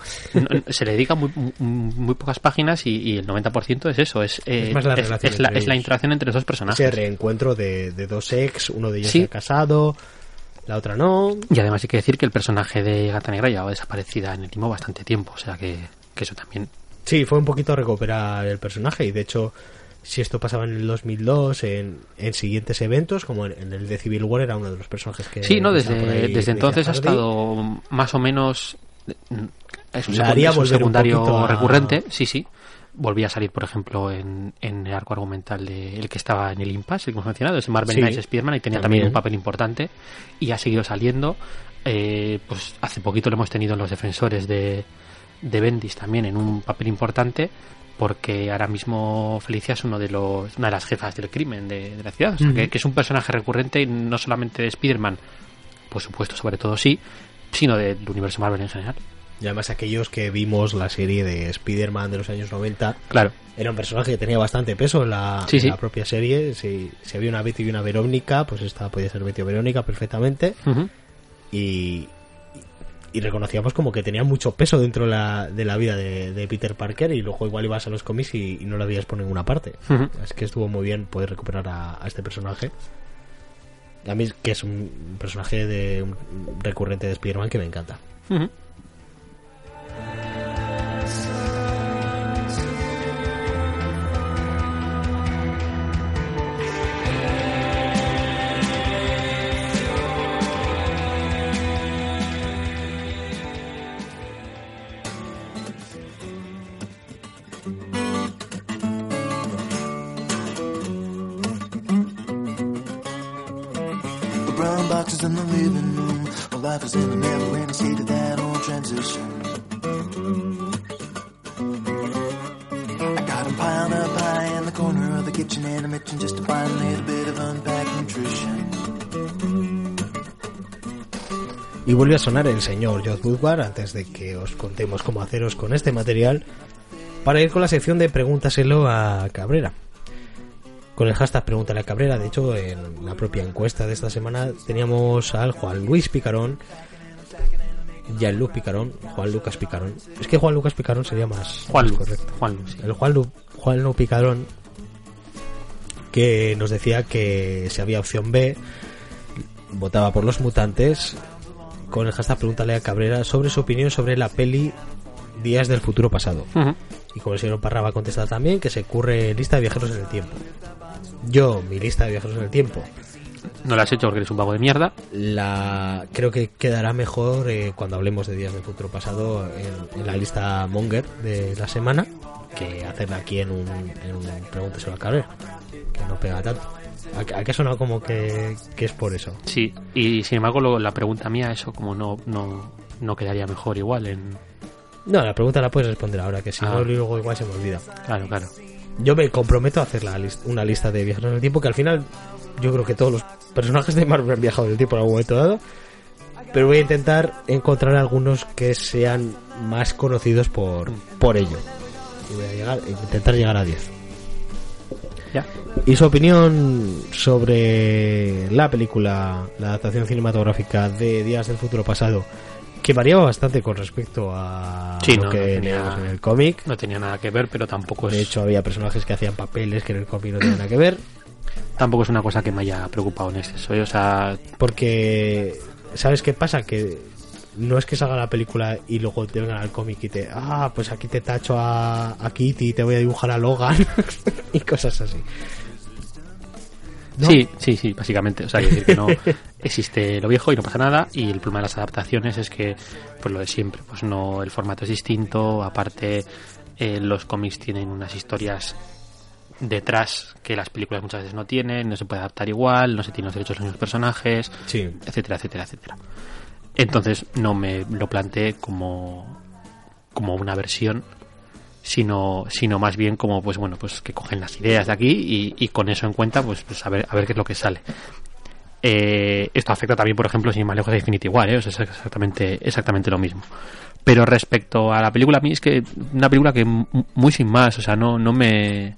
S2: se le dedica muy, muy, muy pocas páginas y, y el 90% es eso, es, eh,
S1: Es más la
S2: es- es interacción entre los dos personajes.
S1: Ese reencuentro de, de dos ex, uno de ellos
S2: Sí.
S1: se ha casado, la otra no.
S2: Y además hay que decir que el personaje de Gata Negra llevaba desaparecida en el limo bastante tiempo, o sea que, que eso también.
S1: Sí, fue un poquito recuperar el personaje y de hecho, si esto pasaba en el 2002, en, en siguientes eventos, como en, en el de Civil War, era uno de los personajes que...
S2: Sí, no, desde,
S1: ahí,
S2: desde entonces ha estado más o menos. mm, Es un,
S1: La
S2: secund-
S1: haría
S2: es un
S1: volver un
S2: secundario
S1: a-
S2: recurrente, sí, sí. Volvía a salir, por ejemplo, en, en el arco argumental de el que estaba en el Impasse, el que hemos mencionado, es Marvel
S1: Sí,
S2: Knights Spider-Man, y tenía también.
S1: también.
S2: un papel importante. Y ha seguido saliendo. Eh, pues hace poquito lo hemos tenido en los defensores de, de Bendis también en un papel importante. Porque ahora mismo Felicia es uno de los, una de las jefas del crimen de, de la ciudad. O sea, que, que es un personaje recurrente no solamente de Spider-Man, por supuesto, sobre todo sí, sino del universo Marvel en general.
S1: Y además aquellos que vimos la serie de Spider-Man de los años 90,
S2: Claro.
S1: era un personaje que tenía bastante peso en la,
S2: Sí,
S1: en
S2: sí.
S1: la propia serie. Si, si había una Betty y una Verónica, pues esta podía ser Betty o Verónica perfectamente. Y, y reconocíamos como que tenía mucho peso dentro de la, de la vida de, de Peter Parker y luego igual ibas a los cómics y, y no lo habías por ninguna parte.
S2: Ujú.
S1: Es que estuvo muy bien poder recuperar a, a este personaje. A mí que es un personaje de un recurrente de Spider-Man que me encanta. Y vuelve a sonar el señor Josh Woodward antes de que os contemos cómo haceros con este material para ir con la sección de pregúntaselo a Cabrera. Con el hashtag Pregúntale a Cabrera, de hecho, en la propia encuesta de esta semana teníamos al Juan Luis Picarón, Jean-Luc Picarón, Juan Lucas Picarón. Es que Juan Lucas Picarón sería más,
S2: Juan
S1: más correcto.
S2: Juan sí.
S1: El Juan Lu, Juan Lu Picarón que nos decía que si había opción B votaba por los mutantes con el hashtag Pregúntale a Cabrera sobre su opinión sobre la peli Días del futuro pasado. Y como el señor Parra va a contestar también, que se curre lista de viajeros en el tiempo. Yo, mi lista de viajeros en el tiempo,
S2: No lo has hecho porque eres un vago de mierda.
S1: la creo que quedará mejor eh, cuando hablemos de días del futuro pasado en, en la lista Monger de la semana que hacerla aquí en un, en un Pregúnteselo a Cabrera. Que que no pega tanto. ¿A, que ha sonado como que, que es por eso?
S2: Sí, y sin embargo lo- la pregunta mía, eso como no, no, no quedaría mejor igual en...
S1: No, la pregunta la puedes responder ahora, que si
S2: Ah.
S1: no luego igual se me olvida.
S2: Claro, claro.
S1: Yo me comprometo a hacer la una lista de viajeros en el tiempo, que al final yo creo que todos los personajes de Marvel han viajado en el tiempo en algún momento dado. Pero voy a intentar encontrar algunos que sean más conocidos por, por ello. Y voy a llegar, intentar llegar a 10.
S2: Ya.
S1: Y su opinión sobre la película, la adaptación cinematográfica de Días del Futuro Pasado, que variaba bastante con respecto a
S2: Sí,
S1: lo
S2: no,
S1: que
S2: no tenía-
S1: teníamos en el cómic.
S2: No tenía nada que ver, pero tampoco es,
S1: De hecho, había personajes que hacían papeles que en el cómic no tenían nada que ver.
S2: tampoco es una cosa que me haya preocupado en exceso. ¿eh? O sea,
S1: Porque, ¿sabes qué pasa? Que no es que salga la película y luego te vengan al cómic y te. Ah, pues aquí te tacho a, a Kitty y te voy a dibujar a Logan. <laughs> y cosas así. ¿No?
S2: Sí, sí, sí, básicamente. O sea, quiero decir que no <laughs> existe lo viejo y no pasa nada. Y el problema de las adaptaciones es que, pues lo de siempre, pues no, el formato es distinto. Aparte, eh, los cómics tienen unas historias detrás que las películas muchas veces no tienen, no se puede adaptar igual, no se tienen los derechos de los mismos personajes,
S1: Sí.
S2: etcétera, etcétera, etcétera. Entonces no me lo planteé como, como una versión, sino, sino más bien como, pues bueno, pues que cogen las ideas de aquí y, y con eso en cuenta, pues, pues a, ver, a ver qué es lo que sale. Eh, esto afecta también, por ejemplo, sin más lejos a Infinity ¿eh? Es exactamente, exactamente lo mismo. Pero respecto a la película, a mí es que una película que muy sin más, o sea, no, no me...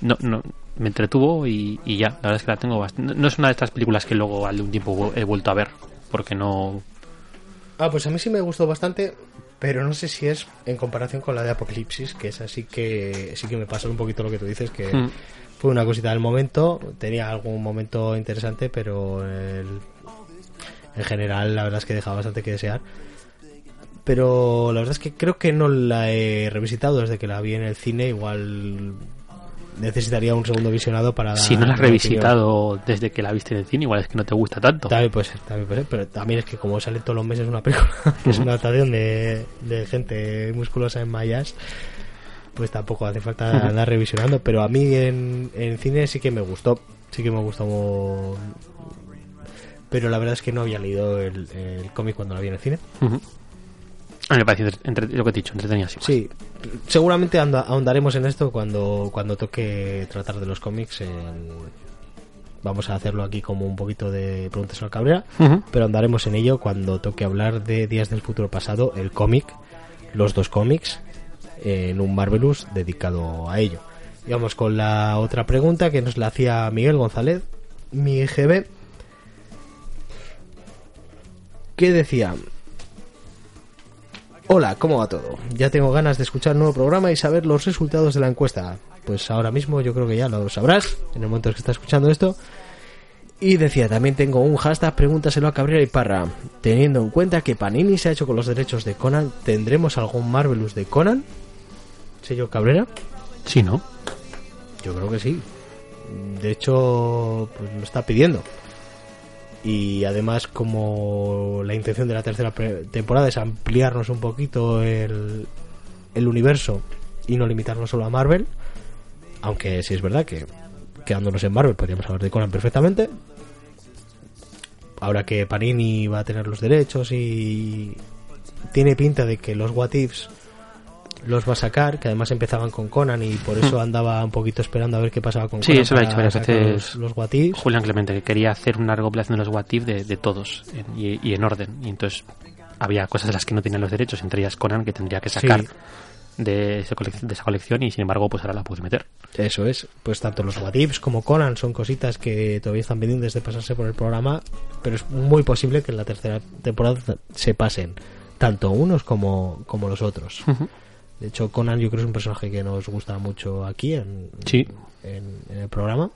S2: No, no, me entretuvo y, y ya, la verdad es que la tengo bastante... No es una de estas películas que luego al de un tiempo he vuelto a ver, porque no...
S1: Ah, pues a mí sí me gustó bastante, pero no sé si es en comparación con la de Apocalipsis, que es así que sí que me pasó un poquito lo que tú dices, que
S2: Mm.
S1: fue una cosita del momento, tenía algún momento interesante, pero el- en general la verdad es que dejaba bastante que desear. Pero la verdad es que creo que no la he revisitado desde que la vi en el cine, igual necesitaría un segundo visionado para...
S2: Si no la has
S1: opinión.
S2: revisitado desde que la viste en el cine, igual es que no te gusta tanto.
S1: También puede ser, también puede ser, pero también es que como sale todos los meses una película, <laughs> que es una adaptación de, de gente musculosa en mayas, pues tampoco hace falta andar revisionando, pero a mí en, en cine sí que me gustó, sí que me gustó, pero la verdad es que no había leído el, el cómic cuando la vi en el cine.
S2: A mí me parece entre- lo que te he dicho, entretenida sí.
S1: Sí, seguramente anda- ahondaremos en esto cuando, cuando toque tratar de los cómics. en- Vamos a hacerlo aquí como un poquito de preguntas al Cabrera. Pero andaremos en ello cuando toque hablar de Días del Futuro Pasado, el cómic, los dos cómics, en un Marvelous dedicado a ello. Y vamos con la otra pregunta que nos la hacía Miguel González, mi GB, que decía... Hola, ¿cómo va todo? Ya tengo ganas de escuchar el nuevo programa y saber los resultados de la encuesta. Pues ahora mismo yo creo que ya lo sabrás, en el momento en que estás escuchando esto. Y decía, también tengo un hashtag, pregúntaselo a Cabrera y Parra. Teniendo en cuenta que Panini se ha hecho con los derechos de Conan, ¿tendremos algún Marvelous de Conan? ¿Sello Cabrera?
S2: Sí, ¿no?
S1: Yo creo que sí. De hecho, pues lo está pidiendo. Y además, como la intención de la tercera temporada es ampliarnos un poquito el, el universo y no limitarnos solo a Marvel, aunque sí es verdad que quedándonos en Marvel podríamos hablar de Conan perfectamente. Ahora que Panini va a tener los derechos y tiene pinta de que los What Ifs los va a sacar, que además empezaban con Conan y por eso andaba un poquito esperando a ver qué pasaba con
S2: Sí,
S1: Conan
S2: eso lo ha dicho varias veces
S1: Los, los.
S2: Julián Clemente, que quería hacer una recopilación de los What If de, de todos en- y, y en orden. Y entonces había cosas de las que no tenían los derechos, entre ellas Conan, que tendría que sacar
S1: Sí.
S2: de, de esa colección y sin embargo, pues ahora la puedes meter.
S1: Eso es, pues tanto los What Ifs como Conan son cositas que todavía están pendientes de pasarse por el programa, pero es muy posible que en la tercera temporada se pasen tanto unos como, como los otros. De hecho, Conan yo creo que es un personaje que nos gusta mucho aquí en,
S2: Sí.
S1: en, en el programa.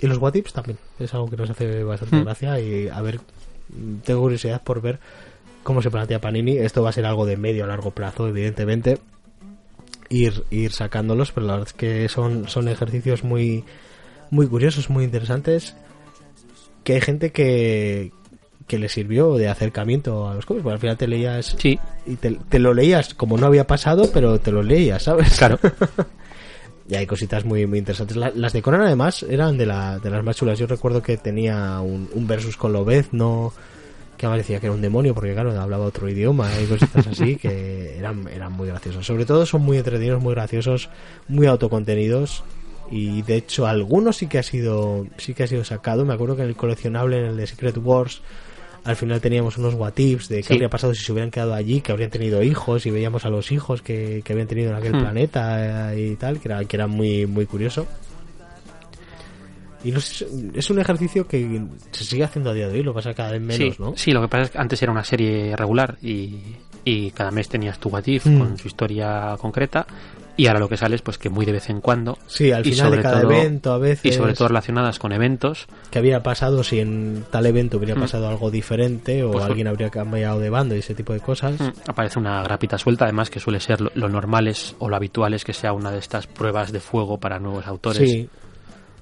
S1: Y los What Ifs también, es algo que nos hace bastante
S2: Mm.
S1: gracia y a ver, tengo curiosidad por ver cómo se plantea Panini. Esto va a ser algo de medio a largo plazo, evidentemente. Ir, ir sacándolos, pero la verdad es que son, son ejercicios muy, muy curiosos, muy interesantes. Que hay gente que, que le sirvió de acercamiento a los cómics, porque al final te leías
S2: Sí,
S1: y te, te lo leías como no había pasado, pero te lo leías, ¿sabes?
S2: claro. <laughs>
S1: y hay cositas muy, muy interesantes. La- las de Conan, además, eran de, la, de las más chulas. Yo recuerdo que tenía un, un versus con Lobezno, que me decía que era un demonio, porque claro, hablaba otro idioma y cositas así, que eran, eran muy graciosos. Sobre todo son muy entretenidos, muy graciosos, muy autocontenidos. Y de hecho, algunos sí que ha sido, sí que ha sido sacado. Me acuerdo que en el coleccionable, en el de Secret Wars, al final teníamos unos what ifs de qué
S2: Sí.
S1: habría pasado si se hubieran quedado allí, que habrían tenido hijos y veíamos a los hijos que, que habían tenido en aquel
S2: Hmm.
S1: planeta eh, y tal, que era, que era muy, muy curioso. Y no sé, es un ejercicio que se sigue haciendo a día de hoy, lo pasa cada vez menos,
S2: sí,
S1: ¿no?
S2: sí, lo que pasa es que antes era una serie regular y, y cada mes tenías tu What If
S1: Mm.
S2: con su historia concreta y ahora lo que sale es pues que muy de vez en cuando
S1: Sí, al final de cada
S2: todo-
S1: evento a veces.
S2: y sobre todo relacionadas con eventos
S1: que había pasado si en tal evento hubiera
S2: Mm.
S1: pasado algo diferente o
S2: Pues-
S1: alguien habría cambiado de bando y ese tipo de cosas.
S2: mm, aparece una grapita suelta además que suele ser lo, lo normal es, o lo habitual es que sea una de estas pruebas de fuego para nuevos autores
S1: Sí.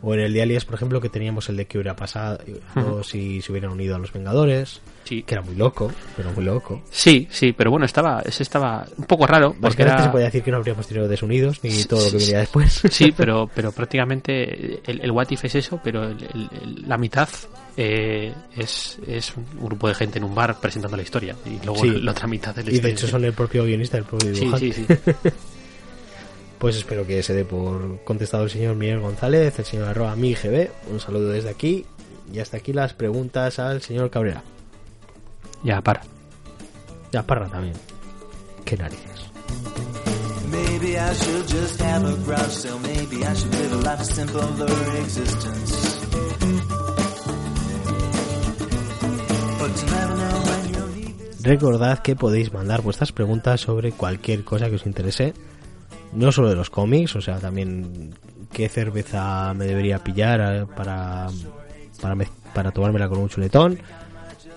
S1: O en el de Alias, por ejemplo, que teníamos el de que hubiera pasado o si se hubieran unido a los Vengadores,
S2: sí,
S1: que era muy loco, pero muy loco.
S2: sí, sí, pero bueno, estaba, ese estaba un poco raro porque era-
S1: se podía decir que no habríamos tenido desunidos ni
S2: Sí,
S1: todo lo que
S2: sí,
S1: venía después. <laughs>
S2: Sí, pero, <laughs> pero prácticamente el, el What If es eso, pero el- la mitad eh, es, es un grupo de gente en un bar presentando la historia y luego
S1: Sí.
S2: la otra mitad es la
S1: y de hecho son el propio guionista, el propio
S2: Sí,
S1: dibujante.
S2: sí, sí. <laughs>
S1: Pues espero que se dé por contestado el señor Miguel González, el señor arroba mi GB. Un saludo desde aquí. Y hasta aquí las preguntas al señor Cabrera.
S2: Ya, para.
S1: Ya, Parra también. Qué narices.
S3: Maybe I should just have a garage sale. Maybe I should live a life of simpler existence. But you never know when you'll need this.
S1: Recordad que podéis mandar vuestras preguntas sobre cualquier cosa que os interese. No solo de los cómics, o sea, también qué cerveza me debería pillar eh, para, para, mez- para tomármela con un chuletón.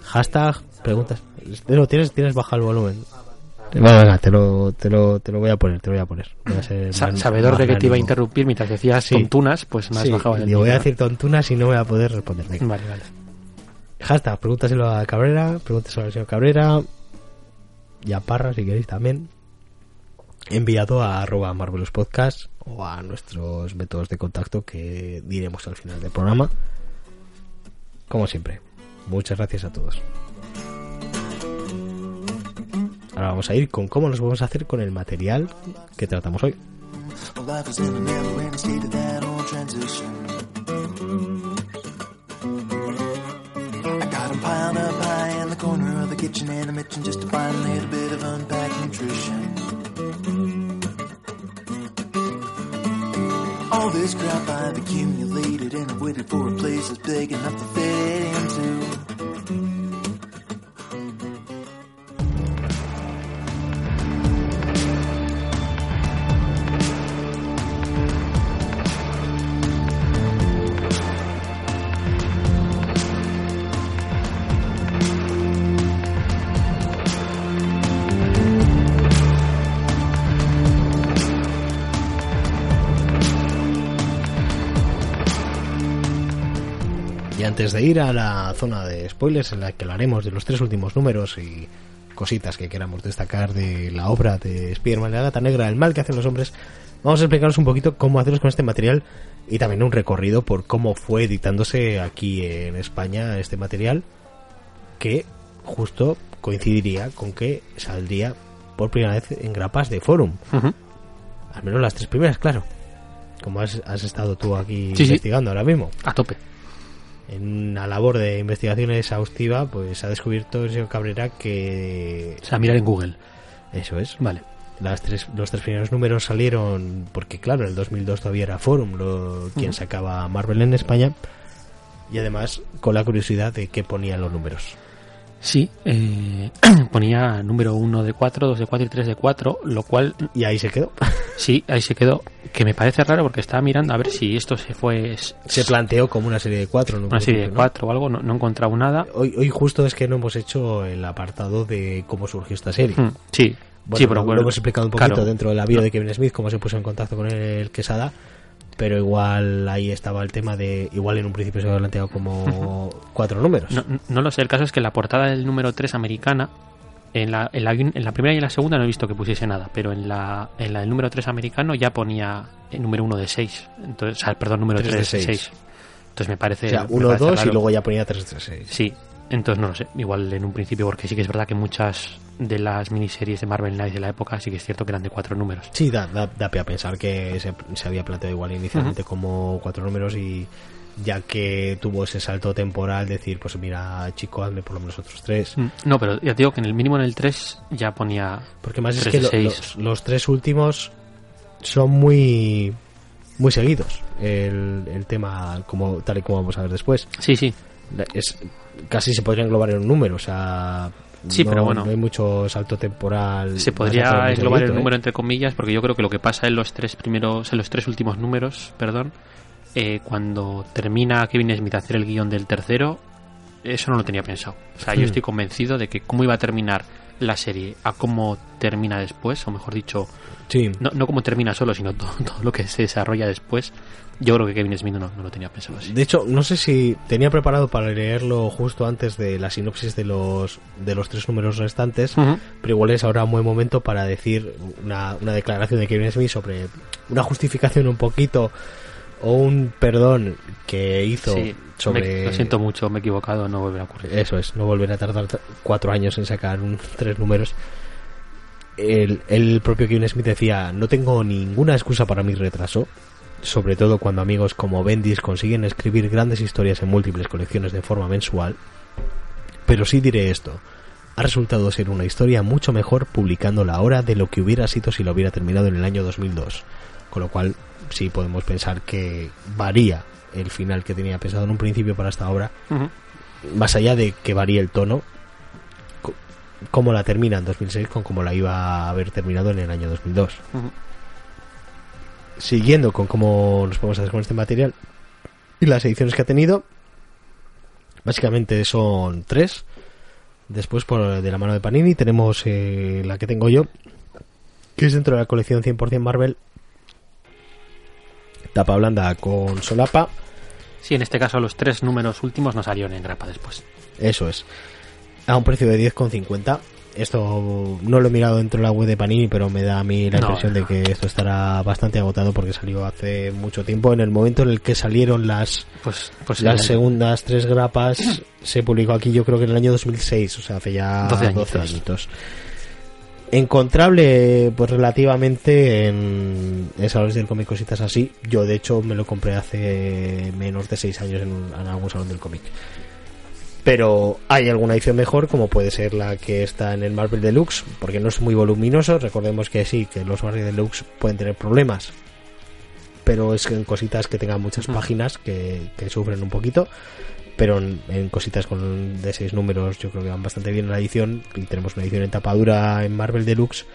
S1: Hashtag, preguntas. Pero tienes, tienes baja el volumen. Venga, venga, te lo, te, lo, te lo voy a poner, te lo voy a poner. Voy a ser
S2: Sa-
S1: más-
S2: sabedor
S1: más
S2: de que te iba a interrumpir mientras decías
S1: Sí.
S2: tontunas, pues me has
S1: Sí,
S2: bajado el
S1: voy a decir tontunas y no voy a poder responder. Venga.
S2: Vale, vale.
S1: Hashtag, pregúntaselo a Cabrera, pregúntaselo al señor Cabrera y a Parra si queréis también. Enviado a arroba Marvelous Podcast o a nuestros métodos de contacto que diremos al final del programa. Como siempre, muchas gracias a todos. Ahora vamos a ir con cómo nos vamos a hacer con el material que tratamos hoy.
S3: All this crap I've accumulated and I've waited for a place that's big enough to fit into.
S1: Antes de ir a la zona de spoilers en la que hablaremos de los tres últimos números y cositas que queramos destacar de la obra de Spider-Man de la Gata Negra, el mal que hacen los hombres, vamos a explicaros un poquito cómo haceros con este material y también un recorrido por cómo fue editándose aquí en España este material que justo coincidiría con que saldría por primera vez en grapas de Forum. Al menos las tres primeras, claro. Como has, has estado tú aquí
S2: Sí, sí.
S1: investigando ahora mismo
S2: A tope.
S1: En una labor de investigación exhaustiva, pues ha descubierto el señor Cabrera que
S2: O sea, mirar en Google.
S1: eso es.
S2: Vale.
S1: Las tres, los tres primeros números salieron porque, claro, en el 2002 todavía era Forum lo, quien sacaba Marvel en España y además con la curiosidad de qué ponían los números.
S2: Sí, eh, <clears throat> ponía número 1 de 4, 2 de 4 y 3 de 4, lo cual
S1: Y ahí se quedó. <laughs>
S2: sí, ahí se quedó. Que me parece raro porque estaba mirando a ver si esto se fue.
S1: Se planteó como una serie de cuatro. ¿no?
S2: Una serie de
S1: ¿no?
S2: 4 o algo, no, no he encontrado nada.
S1: Hoy, hoy justo es que no hemos hecho el apartado de cómo surgió esta serie.
S2: Mm, sí,
S1: Bueno,
S2: sí, pero
S1: lo,
S2: bueno,
S1: lo hemos explicado un poquito
S2: claro.
S1: dentro de la bio de Kevin Smith, cómo se puso en contacto con el Quesada, pero igual ahí estaba el tema de, igual en un principio se había planteado como <laughs> cuatro números.
S2: No, no lo sé, el caso es que la portada del número 3 americana En la, en, la, en la primera y en la segunda no he visto que pusiese nada, pero en la, en la del número 3 americano ya ponía el número 1 de 6. Entonces, o sea, perdón, número 3,
S1: Tres de
S2: de
S1: seis.
S2: 6. Entonces me parece.
S1: O sea,
S2: me
S1: 1,
S2: parece
S1: 2 y luego ya ponía 3, 3, 6.
S2: Sí, entonces no lo sé. Igual en un principio, porque sí que es verdad que muchas de las miniseries de Marvel Knights de la época sí que es cierto que eran de cuatro números.
S1: Sí, da, da, da pie a pensar que se, se había planteado igual inicialmente como cuatro números y ya que tuvo ese salto temporal, decir, pues mira, chico, hazme por lo menos otros tres.
S2: Mm, No, pero ya te digo que en el mínimo en el 3 ya ponía.
S1: Porque más es
S2: Tres
S1: que lo- los tres últimos son muy muy seguidos. El, el tema, como tal y como vamos a ver después.
S2: Sí, sí.
S1: Es, casi se podría englobar en un número, o sea...
S2: Sí,
S1: no-
S2: pero bueno.
S1: No hay mucho salto temporal.
S2: Se podría englobar el
S1: ¿eh?
S2: número entre comillas, porque yo creo que lo que pasa en los tres primeros, en los tres últimos números, perdón, eh, cuando termina Kevin Smith a hacer el guion del tercero, eso no lo tenía pensado. O sea, yo
S1: Hmm.
S2: estoy convencido de que cómo iba a terminar la serie a cómo termina después, o mejor dicho,
S1: Sí,
S2: no, no cómo termina solo, sino todo, <laughs> todo lo que se desarrolla después. Yo creo que Kevin Smith no, no lo tenía pensado así.
S1: De hecho, no sé si tenía preparado para leerlo justo antes de la sinopsis de los de los tres números restantes, pero igual es ahora un buen momento para decir una, una declaración de Kevin Smith sobre una justificación un poquito o un perdón que hizo
S2: Sí,
S1: sobre
S2: me- lo siento mucho, me he equivocado, no volverá a ocurrir.
S1: eso es, no volver a tardar cuatro años en sacar un, tres números. El, el propio Kevin Smith decía, no tengo ninguna excusa para mi retraso, sobre todo cuando amigos como Bendis consiguen escribir grandes historias en múltiples colecciones de forma mensual. Pero sí diré esto, ha resultado ser una historia mucho mejor publicándola ahora de lo que hubiera sido si lo hubiera terminado en el año 2002. Con lo cual, sí podemos pensar que varía el final que tenía pensado en un principio para esta obra más allá de que varíe el tono, cómo la termina en 2006 con cómo la iba a haber terminado en el año 2002.
S2: Ujú.
S1: Siguiendo con cómo nos podemos hacer con este material y las ediciones que ha tenido, básicamente son tres. Después, por de la mano de Panini, tenemos eh, la que tengo yo, que es dentro de la colección 100% Marvel. Tapa blanda con solapa.
S2: Sí, en este caso los tres números últimos no salieron en grapa después.
S1: Eso es. A un precio de 10,50. Esto no lo he mirado dentro de la web de Panini, pero me da a mí la
S2: No,
S1: impresión
S2: no.
S1: de que esto estará bastante agotado porque salió hace mucho tiempo. En el momento en el que salieron las,
S2: Pues, pues
S1: las
S2: sí,
S1: segundas tres grapas, <clears throat> se publicó aquí yo creo que en el año 2006, o sea, hace ya
S2: 12
S1: 12
S2: añitos.
S1: añitos. Encontrable, pues relativamente en, en salones del cómic, cositas así. Yo, de hecho, me lo compré hace menos de 6 años en, un- en algún salón del cómic. Pero hay alguna edición mejor, como puede ser la que está en el Marvel Deluxe, porque no es muy voluminoso. Recordemos que sí, que los Marvel Deluxe pueden tener problemas, pero es en cositas que tengan muchas páginas que, que sufren un poquito. Pero en, en cositas con de seis números, yo creo que van bastante bien en la edición. Y tenemos una edición en tapadura en Marvel Deluxe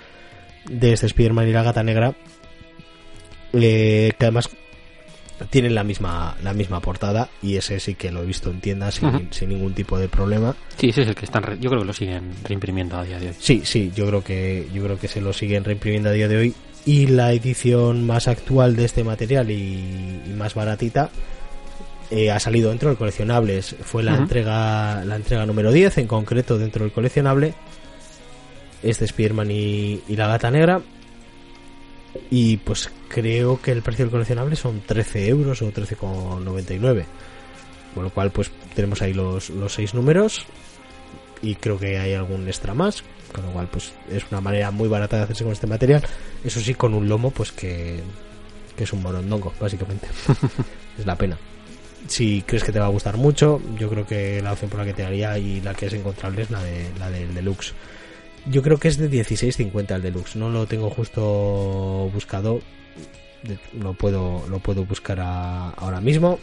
S1: de este Spider-Man y la gata negra, eh, que además tienen la misma la misma portada y ese sí que lo he visto en tiendas sin, ningún tipo de problema.
S2: Sí, ese es el que están. re- Yo creo que lo siguen reimprimiendo a día de hoy.
S1: sí sí yo creo que yo creo que se lo siguen reimprimiendo a día de hoy. Y la edición más actual de este material y, y más baratita eh, ha salido dentro del coleccionables fue la entrega la entrega número 10 en concreto dentro del coleccionable. Este Spiderman y, y la gata negra y pues creo que el precio del coleccionable son 13 euros o 13,99 con lo cual pues tenemos ahí los, los seis números. Y creo que hay algún extra más. Con lo cual pues es una manera muy barata de hacerse con este material. Eso sí con un lomo pues que, que es un morondongo básicamente. <laughs> Es la pena. Si crees que te va a gustar mucho yo creo que la opción por la que te haría y la que es encontrable es la de la del deluxe yo creo que es de 16.50 el deluxe no lo tengo justo buscado lo puedo lo puedo buscar a- ahora mismo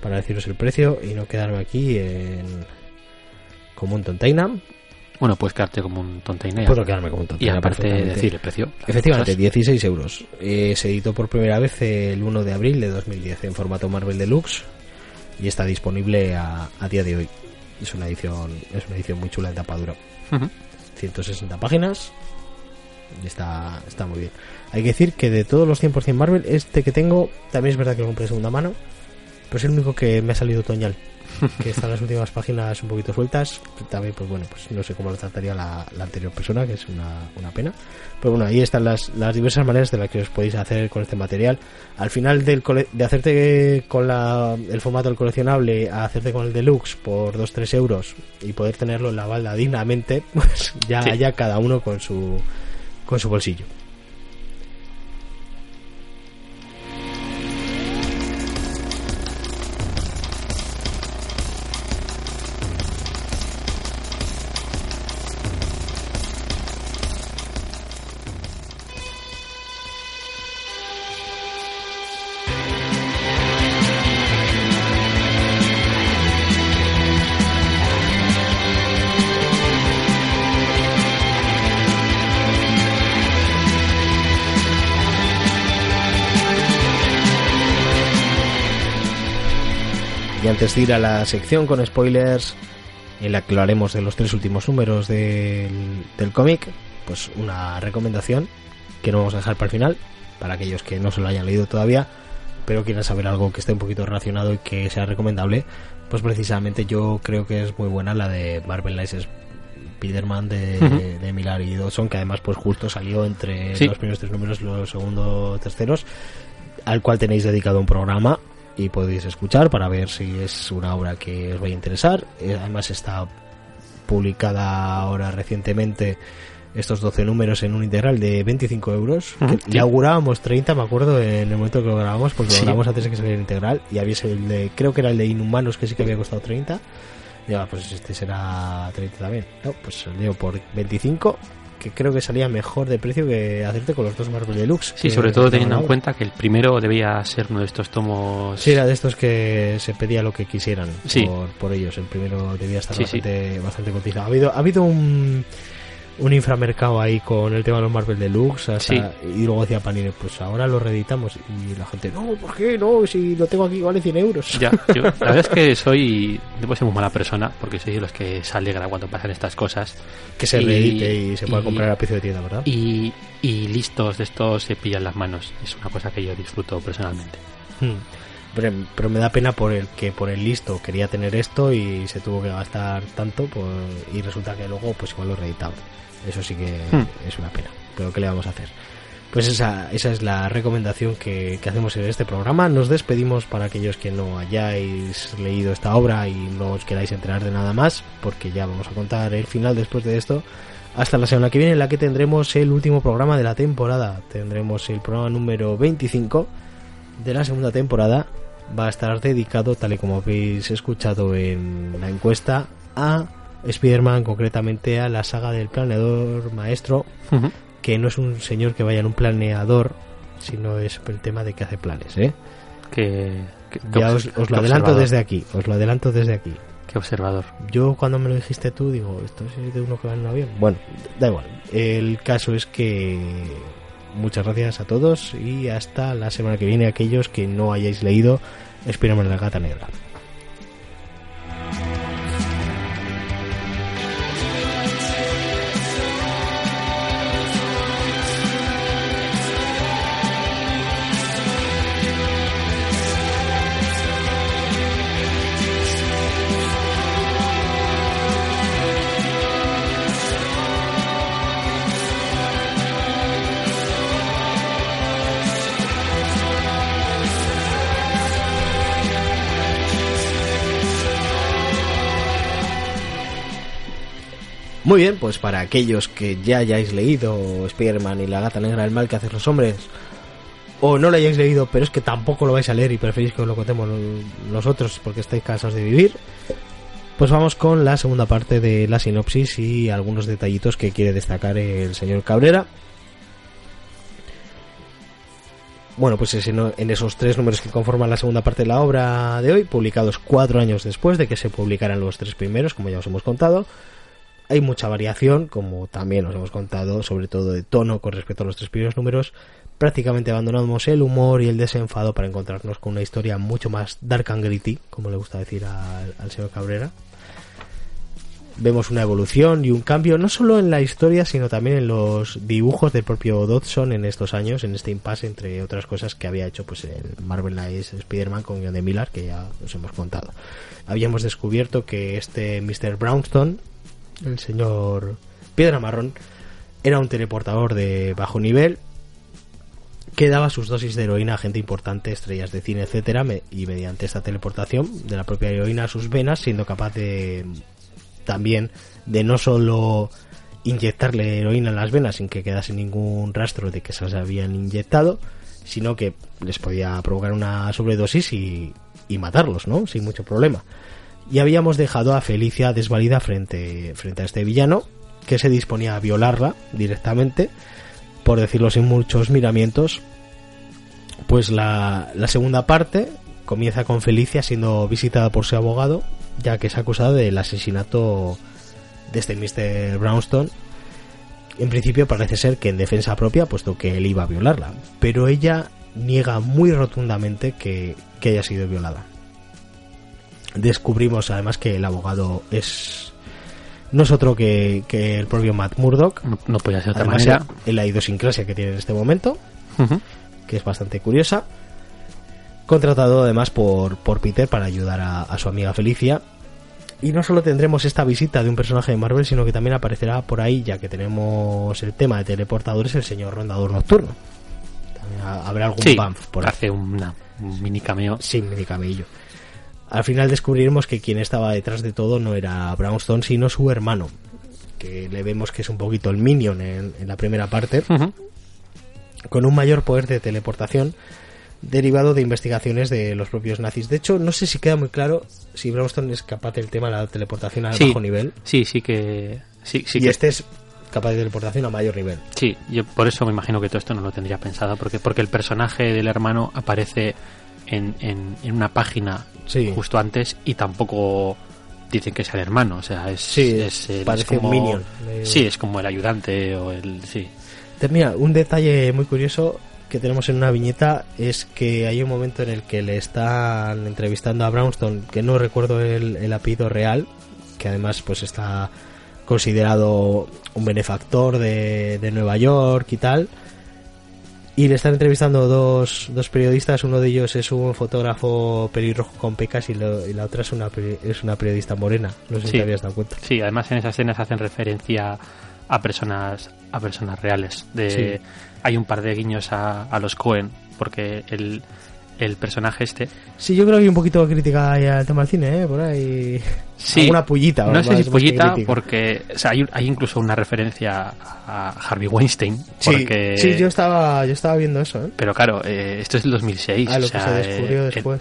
S1: para deciros el precio y no quedarme aquí en como un tontaina
S2: Bueno, puedes quedarte como un tontainea.
S1: puedo quedarme como un
S2: y
S1: tontaina
S2: aparte
S1: perfectamente.
S2: decir el precio.
S1: Efectivamente,
S2: Cosas.
S1: 16 euros. Eh, se editó por primera vez el 1 de abril de 2010 en formato Marvel Deluxe y está disponible a, a día de hoy. Es una edición es una edición muy chula en tapadura.
S2: Ujú.
S1: 160 páginas. Está, está muy bien. Hay que decir que de todos los 100% Marvel, este que tengo, también es verdad que lo compré de segunda mano. Pues es el único que me ha salido otoñal. Que están las últimas páginas un poquito sueltas. También, pues bueno, pues no sé cómo lo trataría la, la anterior persona, que es una, una pena. Pero bueno, ahí están las, las diversas maneras de las que os podéis hacer con este material. Al final del cole- de hacerte con la, el formato del coleccionable a hacerte con el deluxe por 2-3 euros y poder tenerlo en la balda dignamente, <laughs> pues ya,
S2: Sí.
S1: ya cada uno con su, con su bolsillo. Antes de ir a la sección con spoilers, en la que lo haremos de los tres últimos números del, del cómic, pues una recomendación que no vamos a dejar para el final, para aquellos que no se lo hayan leído todavía, pero quieran saber algo que esté un poquito relacionado y que sea recomendable, pues precisamente yo creo que es muy buena la de Marvel Knights Spider-Man de, de Millar y Dawson, que además pues justo salió entre
S2: Sí.
S1: los primeros tres números, los segundos, terceros, al cual tenéis dedicado un programa y podéis escuchar para ver si es una obra que os vaya a interesar. Eh, Además está publicada ahora recientemente estos 12 números en un integral de 25 euros. Que
S2: sí.
S1: Le augurábamos 30, me acuerdo, en el momento que lo grabamos, porque
S2: Sí.
S1: lo grabamos antes de que saliera el integral. Y había el de, creo que era el de Inhumanos, que sí que había costado 30. Y ahora, pues este será 30 también. No, pues salió por 25, que creo que salía mejor de precio que hacerte con los dos Marvel Deluxe.
S2: Sí, sobre todo teniendo en cuenta que el primero debía ser uno de estos tomos.
S1: Sí, era de estos que se pedía lo que quisieran
S2: Sí.
S1: por, por ellos. El primero debía estar
S2: Sí, sí.
S1: bastante, bastante cotizado. Ha habido, ha habido un, un inframercado ahí con el tema de los Marvel Deluxe. hasta-
S2: Sí.
S1: Y luego decía Panini, pues ahora lo reeditamos. Y la gente, no, ¿por qué? No, si lo tengo aquí vale 100 euros.
S2: Ya, yo, <laughs> la verdad es que soy. Debo ser muy mala persona porque soy de los que se alegra cuando pasan estas cosas.
S1: Que se
S2: Y-
S1: reedite y se pueda comprar a precio de tienda, ¿verdad?
S2: Y, y listos de estos se pillan las manos. Es una cosa que yo disfruto personalmente.
S1: Hmm. Pero, me da pena por el que por el listo quería tener esto y se tuvo que gastar tanto por- y resulta que luego pues igual lo reeditaba. Eso sí que
S2: Hmm.
S1: es una pena. Pero ¿qué le vamos a hacer? Pues esa, esa es la recomendación que, que hacemos en este programa. Nos despedimos para aquellos que no hayáis leído esta obra y no os queráis enterar de nada más, porque ya vamos a contar el final después de esto. Hasta la semana que viene, en la que tendremos el último programa de la temporada. Tendremos el programa número 25 de la segunda temporada. Va a estar dedicado, tal y como habéis escuchado en la encuesta, a Spider-Man, concretamente a la saga del planeador maestro, que no es un señor que vaya en un planeador, sino es el tema de que hace planes, ¿eh?
S2: Que,
S1: Ya os, lo adelanto
S2: observador,
S1: desde aquí, os lo adelanto desde aquí.
S2: Qué observador.
S1: Yo cuando me lo dijiste tú digo, esto es de uno que va en un avión. Bueno, da igual. El caso es que muchas gracias a todos y hasta la semana que viene aquellos que no hayáis leído Spider-Man la gata negra. Muy bien, pues para aquellos que ya hayáis leído Spider-Man y la gata negra, el mal que hacen los hombres, o no lo hayáis leído, pero es que tampoco lo vais a leer y preferís que os lo contemos nosotros porque estáis cansados de vivir, pues vamos con la segunda parte de la sinopsis y algunos detallitos que quiere destacar el señor Cabrera. Bueno, pues es en en esos tres números que conforman la segunda parte de la obra de hoy, publicados cuatro años después de que se publicaran los tres primeros, como ya os hemos contado, hay mucha variación, como también os hemos contado, sobre todo de tono con respecto a los tres primeros números. Prácticamente abandonamos el humor y el desenfado para encontrarnos con una historia mucho más dark and gritty, como le gusta decir al, señor Cabrera. vemos una evolución y un cambio, no solo en la historia, sino también en los dibujos del propio Dodson en estos años, en este impasse, entre otras cosas que había hecho pues el Marvel Knights Spider-Man con guion de Miller, que ya os hemos contado. Habíamos descubierto que este Mr. Brownstone, el señor Piedra Marrón, era un teleportador de bajo nivel que daba sus dosis de heroína a gente importante, estrellas de cine, etcétera, y mediante esta teleportación de la propia heroína a sus venas, siendo capaz de también de no solo inyectarle heroína en las venas sin que quedase ningún rastro de que se las habían inyectado, sino que les podía provocar una sobredosis y, y matarlos, ¿no? Sin mucho problema. Y habíamos dejado a Felicia desvalida frente, frente a este villano, que se disponía a violarla directamente, por decirlo sin muchos miramientos. Pues la, la segunda parte comienza con Felicia siendo visitada por su abogado, ya que es acusada del asesinato de este Mr. Brownstone. En principio parece ser que en defensa propia, puesto que él iba a violarla, pero ella niega muy rotundamente que, que haya sido violada. Descubrimos además que el abogado es no es otro que, que el propio Matt Murdock,
S2: No, no podía ser de otra
S1: además
S2: manera.
S1: en- la idiosincrasia que tiene en este momento, que es bastante curiosa. Contratado además por, por Peter para ayudar a, a su amiga Felicia. Y no solo tendremos esta visita de un personaje de Marvel, sino que también aparecerá por ahí, ya que tenemos el tema de teleportadores, el señor Rondador Nocturno. También ha- habrá algún
S2: Sí,
S1: bump por ahí.
S2: hace una- un mini cameo.
S1: Sin medicamento. Al final descubriremos que quien estaba detrás de todo no era Brownstone, sino su hermano. Que le vemos que es un poquito el minion en, en la primera parte con un mayor poder de teleportación derivado de investigaciones de los propios nazis. De hecho, no sé si queda muy claro si Brownstone es capaz del tema de la teleportación a
S2: Sí.
S1: bajo nivel
S2: Sí, sí que. Sí, sí
S1: y
S2: que.
S1: este es capaz de teleportación a mayor nivel.
S2: Sí, yo por eso me imagino que todo esto no lo tendría pensado, porque, porque el personaje del hermano aparece en, en, en una página
S1: Sí.
S2: justo antes y tampoco dicen que sea el hermano, o sea, es,
S1: Sí,
S2: es, el-
S1: parece
S2: es como,
S1: un minion. Eh,
S2: Sí, es como el ayudante o el... Sí,
S1: Termina, un detalle muy curioso que tenemos en una viñeta es que hay un momento en el que le están entrevistando a Brownstone, que no recuerdo el, el apellido real, que además pues está considerado un benefactor de, de Nueva York y tal. Y le están entrevistando dos, dos periodistas, uno de ellos es un fotógrafo pelirrojo con pecas y, lo- y la otra es una, es una periodista morena. No sé si
S2: Sí.
S1: te habías dado cuenta.
S2: sí, además en esas escenas hacen referencia a personas a personas reales. De,
S1: Sí.
S2: Hay un par de guiños a, a los Cohen, porque el, el personaje este...
S1: Sí, yo creo que hay un poquito de crítica al tema del cine, ¿eh? Por ahí.
S2: Sí,
S1: Alguna pullita.
S2: No sé si
S1: crítica.
S2: porque o sea, hay, hay incluso una referencia a Harvey Weinstein.
S1: Sí,
S2: Porque,
S1: sí, yo estaba, yo estaba viendo eso, ¿eh?
S2: Pero claro, eh, esto es del 2006.
S1: Ah, lo
S2: o sea,
S1: que se descubrió
S2: eh,
S1: después.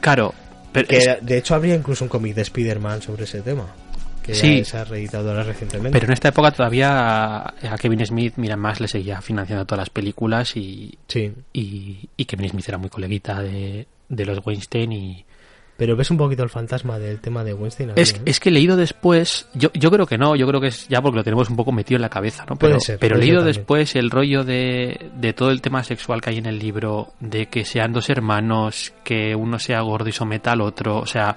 S2: claro, pero
S1: que
S2: es-
S1: de hecho habría incluso un cómic de Spider-Man sobre ese tema. Que
S2: Sí.
S1: se ha reeditado ahora recientemente.
S2: pero en esta época todavía a, Kevin Smith, mira más, le seguía financiando todas las películas y,
S1: Sí.
S2: y, y Kevin Smith era muy coleguita de, de los Weinstein y...
S1: Pero ves un poquito el fantasma del tema de Weinstein. aquí,
S2: Es,
S1: ¿eh?
S2: es que leído después, yo, yo creo que no, yo creo que es ya porque lo tenemos un poco metido en la cabeza, ¿no?
S1: Puede
S2: Pero,
S1: ser,
S2: pero leído después el rollo de, de todo el tema sexual que hay en el libro, de que sean dos hermanos, que uno sea gordo y someta al otro, o sea,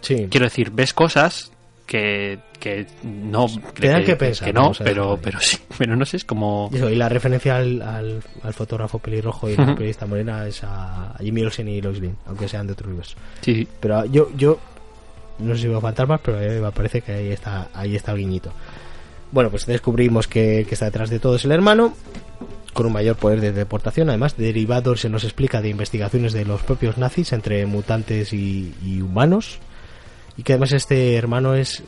S1: Sí.
S2: quiero decir, ves cosas que, que no
S1: dan que pensar,
S2: que no,
S1: a
S2: pero, pero sí, <laughs> pero no sé, es como
S1: Y, eso, y la referencia al, al, al fotógrafo pelirrojo y la periodista morena es a Jimmy Olsen y Lois Lane, aunque sean de otro universo.
S2: sí,
S1: Pero yo, yo no sé si veo fantasmas, pero eh, me parece que ahí está, ahí está el guiñito. Bueno, pues descubrimos que, que está detrás de todo es el hermano, con un mayor poder de deportación. Además, derivado se nos explica de investigaciones de los propios nazis entre mutantes y, y humanos. Y que además este hermano es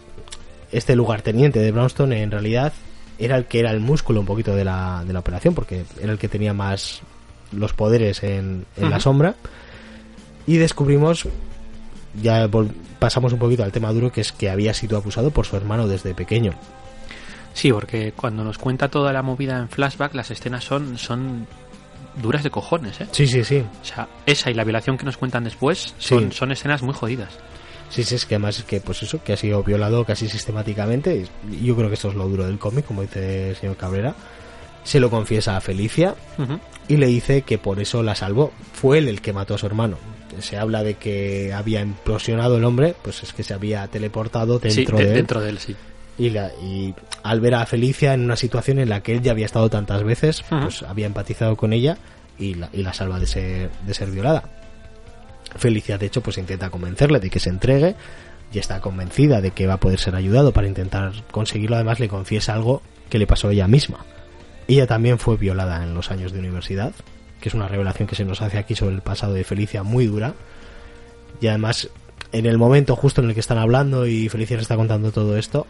S1: este lugarteniente de Brownstone en realidad era el que era el músculo un poquito de la, de la operación porque era el que tenía más los poderes en, en la sombra y descubrimos ya pasamos un poquito al tema duro que es que había sido abusado por su hermano desde pequeño
S2: sí, porque cuando nos cuenta toda la movida en flashback, las escenas son, son duras de cojones, ¿eh?
S1: sí sí sí
S2: O sea, esa y la violación que nos cuentan después son,
S1: Sí.
S2: son escenas muy jodidas.
S1: Sí sí es que además es que pues eso que ha sido violado casi sistemáticamente y yo creo que esto es lo duro del cómic como dice el señor Cabrera se lo confiesa a Felicia
S2: Ujú.
S1: y le dice que por eso la salvó. Fue él el que mató a su hermano. se habla de que había implosionado el hombre, pues es que se había teleportado
S2: Sí,
S1: dentro
S2: de-
S1: de él.
S2: dentro de él, sí.
S1: Y, la- y al ver a Felicia en una situación en la que él ya había estado tantas veces, pues había empatizado con ella y la, y la salva de ser, de ser violada. Felicia, de hecho, pues intenta convencerle de que se entregue y está convencida de que va a poder ser ayudado para intentar conseguirlo. Además, le confiesa algo que le pasó a ella misma. Ella también fue violada en los años de universidad, que es una revelación que se nos hace aquí sobre el pasado de Felicia muy dura. Y además, en el momento justo en el que están hablando y Felicia le está contando todo esto,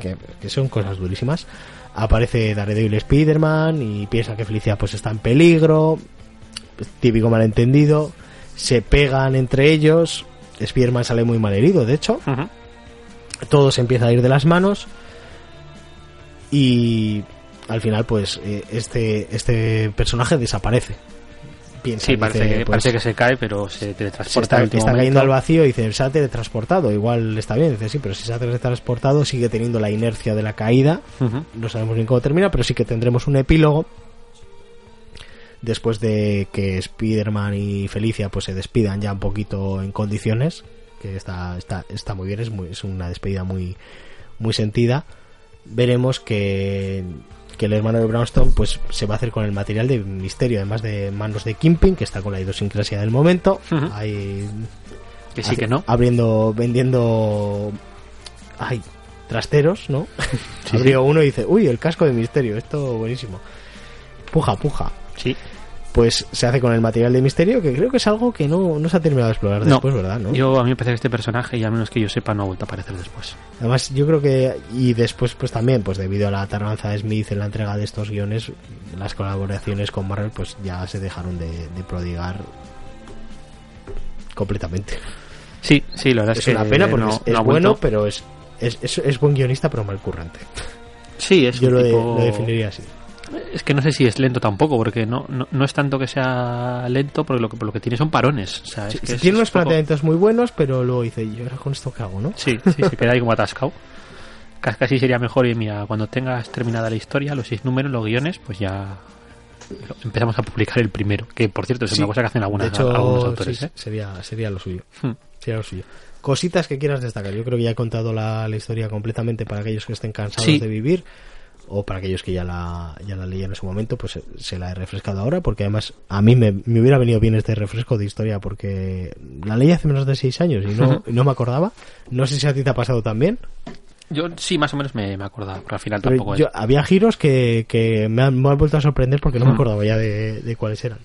S1: que, son cosas durísimas, aparece Daredevil Spiderman y piensa que Felicia pues está en peligro, pues, típico malentendido, se pegan entre ellos, Spiderman sale muy mal herido, de hecho,
S2: Ujú.
S1: todo se empieza a ir de las manos y al final pues eh, este este personaje desaparece. Piensa,
S2: Sí,
S1: dice,
S2: parece, que,
S1: pues,
S2: parece que se cae, pero se
S1: se
S2: teletransporta
S1: está,
S2: último
S1: está cayendo al vacío y dice se ha teletransportado igual está bien dice sí pero si se ha teletransportado sigue teniendo la inercia de la caída no sabemos bien cómo termina pero sí que tendremos un epílogo después de que Spider-Man y Felicia pues se despidan ya un poquito en condiciones que está está está muy bien es muy es una despedida muy muy sentida veremos que que el hermano de Brownstone pues se va a hacer con el material de misterio además de manos de Kimping que está con la idiosincrasia del momento hay
S2: Que sí,
S1: hace-
S2: que no.
S1: abriendo vendiendo ay trasteros no <laughs>
S2: Sí,
S1: abrió uno y dice uy el casco de misterio esto buenísimo puja puja
S2: Sí.
S1: pues se hace con el material de misterio que creo que es algo que no, no se ha terminado de explorar
S2: No.
S1: después verdad no
S2: Yo, a mí me parece que este personaje, y al menos que yo sepa, no ha vuelto a aparecer después.
S1: además yo creo que y después pues también pues debido a la tardanza de Smith en la entrega de estos guiones las colaboraciones con Marvel pues ya se dejaron de, de prodigar completamente
S2: Sí, sí, la verdad
S1: es
S2: es,
S1: una
S2: que
S1: pena porque
S2: no-
S1: es,
S2: no
S1: es
S2: ha
S1: bueno pero es es, es, buen guionista pero mal currante
S2: Sí, es
S1: yo
S2: un
S1: lo, de-
S2: tipo-
S1: lo definiría así
S2: Es que no sé si es lento tampoco, porque no, no, no es tanto que sea lento, porque lo que, lo que tiene son parones. O sea, es
S1: Sí,
S2: que
S1: sí,
S2: es-
S1: tiene
S2: es
S1: unos
S2: poco-
S1: planteamientos muy buenos, pero luego dice, ¿y ahora con esto qué hago, no?
S2: Sí, sí, se queda ahí como atascado. Cas- Casi sería mejor, y mira, cuando tengas terminada la historia, los seis números, los guiones, pues ya empezamos a publicar el primero. Que por cierto es
S1: Sí,
S2: una cosa que hacen algunas,
S1: de hecho,
S2: algunos autores.
S1: sí,
S2: ¿eh?
S1: sería, sería lo suyo.
S2: Hmm.
S1: Sería lo suyo. Cositas que quieras destacar. Yo creo que ya he contado la, la historia completamente para aquellos que estén cansados
S2: Sí.
S1: de vivir o para aquellos que ya la, ya la leían en su momento, pues se la he refrescado ahora porque además a mí me, me hubiera venido bien este refresco de historia porque la leí hace menos de seis años y no, <laughs> no me acordaba. No sé si a ti te ha pasado también,
S2: Yo sí, más o menos me, me acordaba, pero al final
S1: pero
S2: tampoco
S1: yo,
S2: es.
S1: había giros que, que me, han, me han vuelto a sorprender porque no me acordaba ya de, de cuáles eran.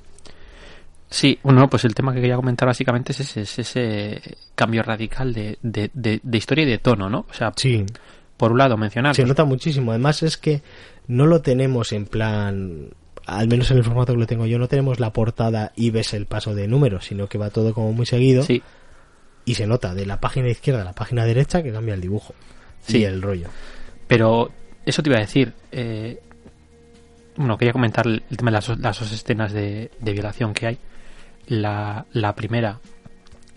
S2: Sí, bueno, pues el tema que quería comentar básicamente es ese, es ese cambio radical de, de, de- de historia y de tono, ¿no? O sea,
S1: Sí,
S2: por un lado mencionar
S1: Se nota muchísimo. Además es que no lo tenemos en plan, al menos en el formato que lo tengo yo, no tenemos la portada y ves el paso de números, sino que va todo como muy seguido
S2: sí,
S1: y se nota de la página izquierda a la página derecha que cambia el dibujo
S2: Sí.
S1: y el rollo.
S2: Pero eso te iba a decir. eh, bueno, quería comentar el tema de las, dos- las dos escenas de, de violación que hay. La, la primera,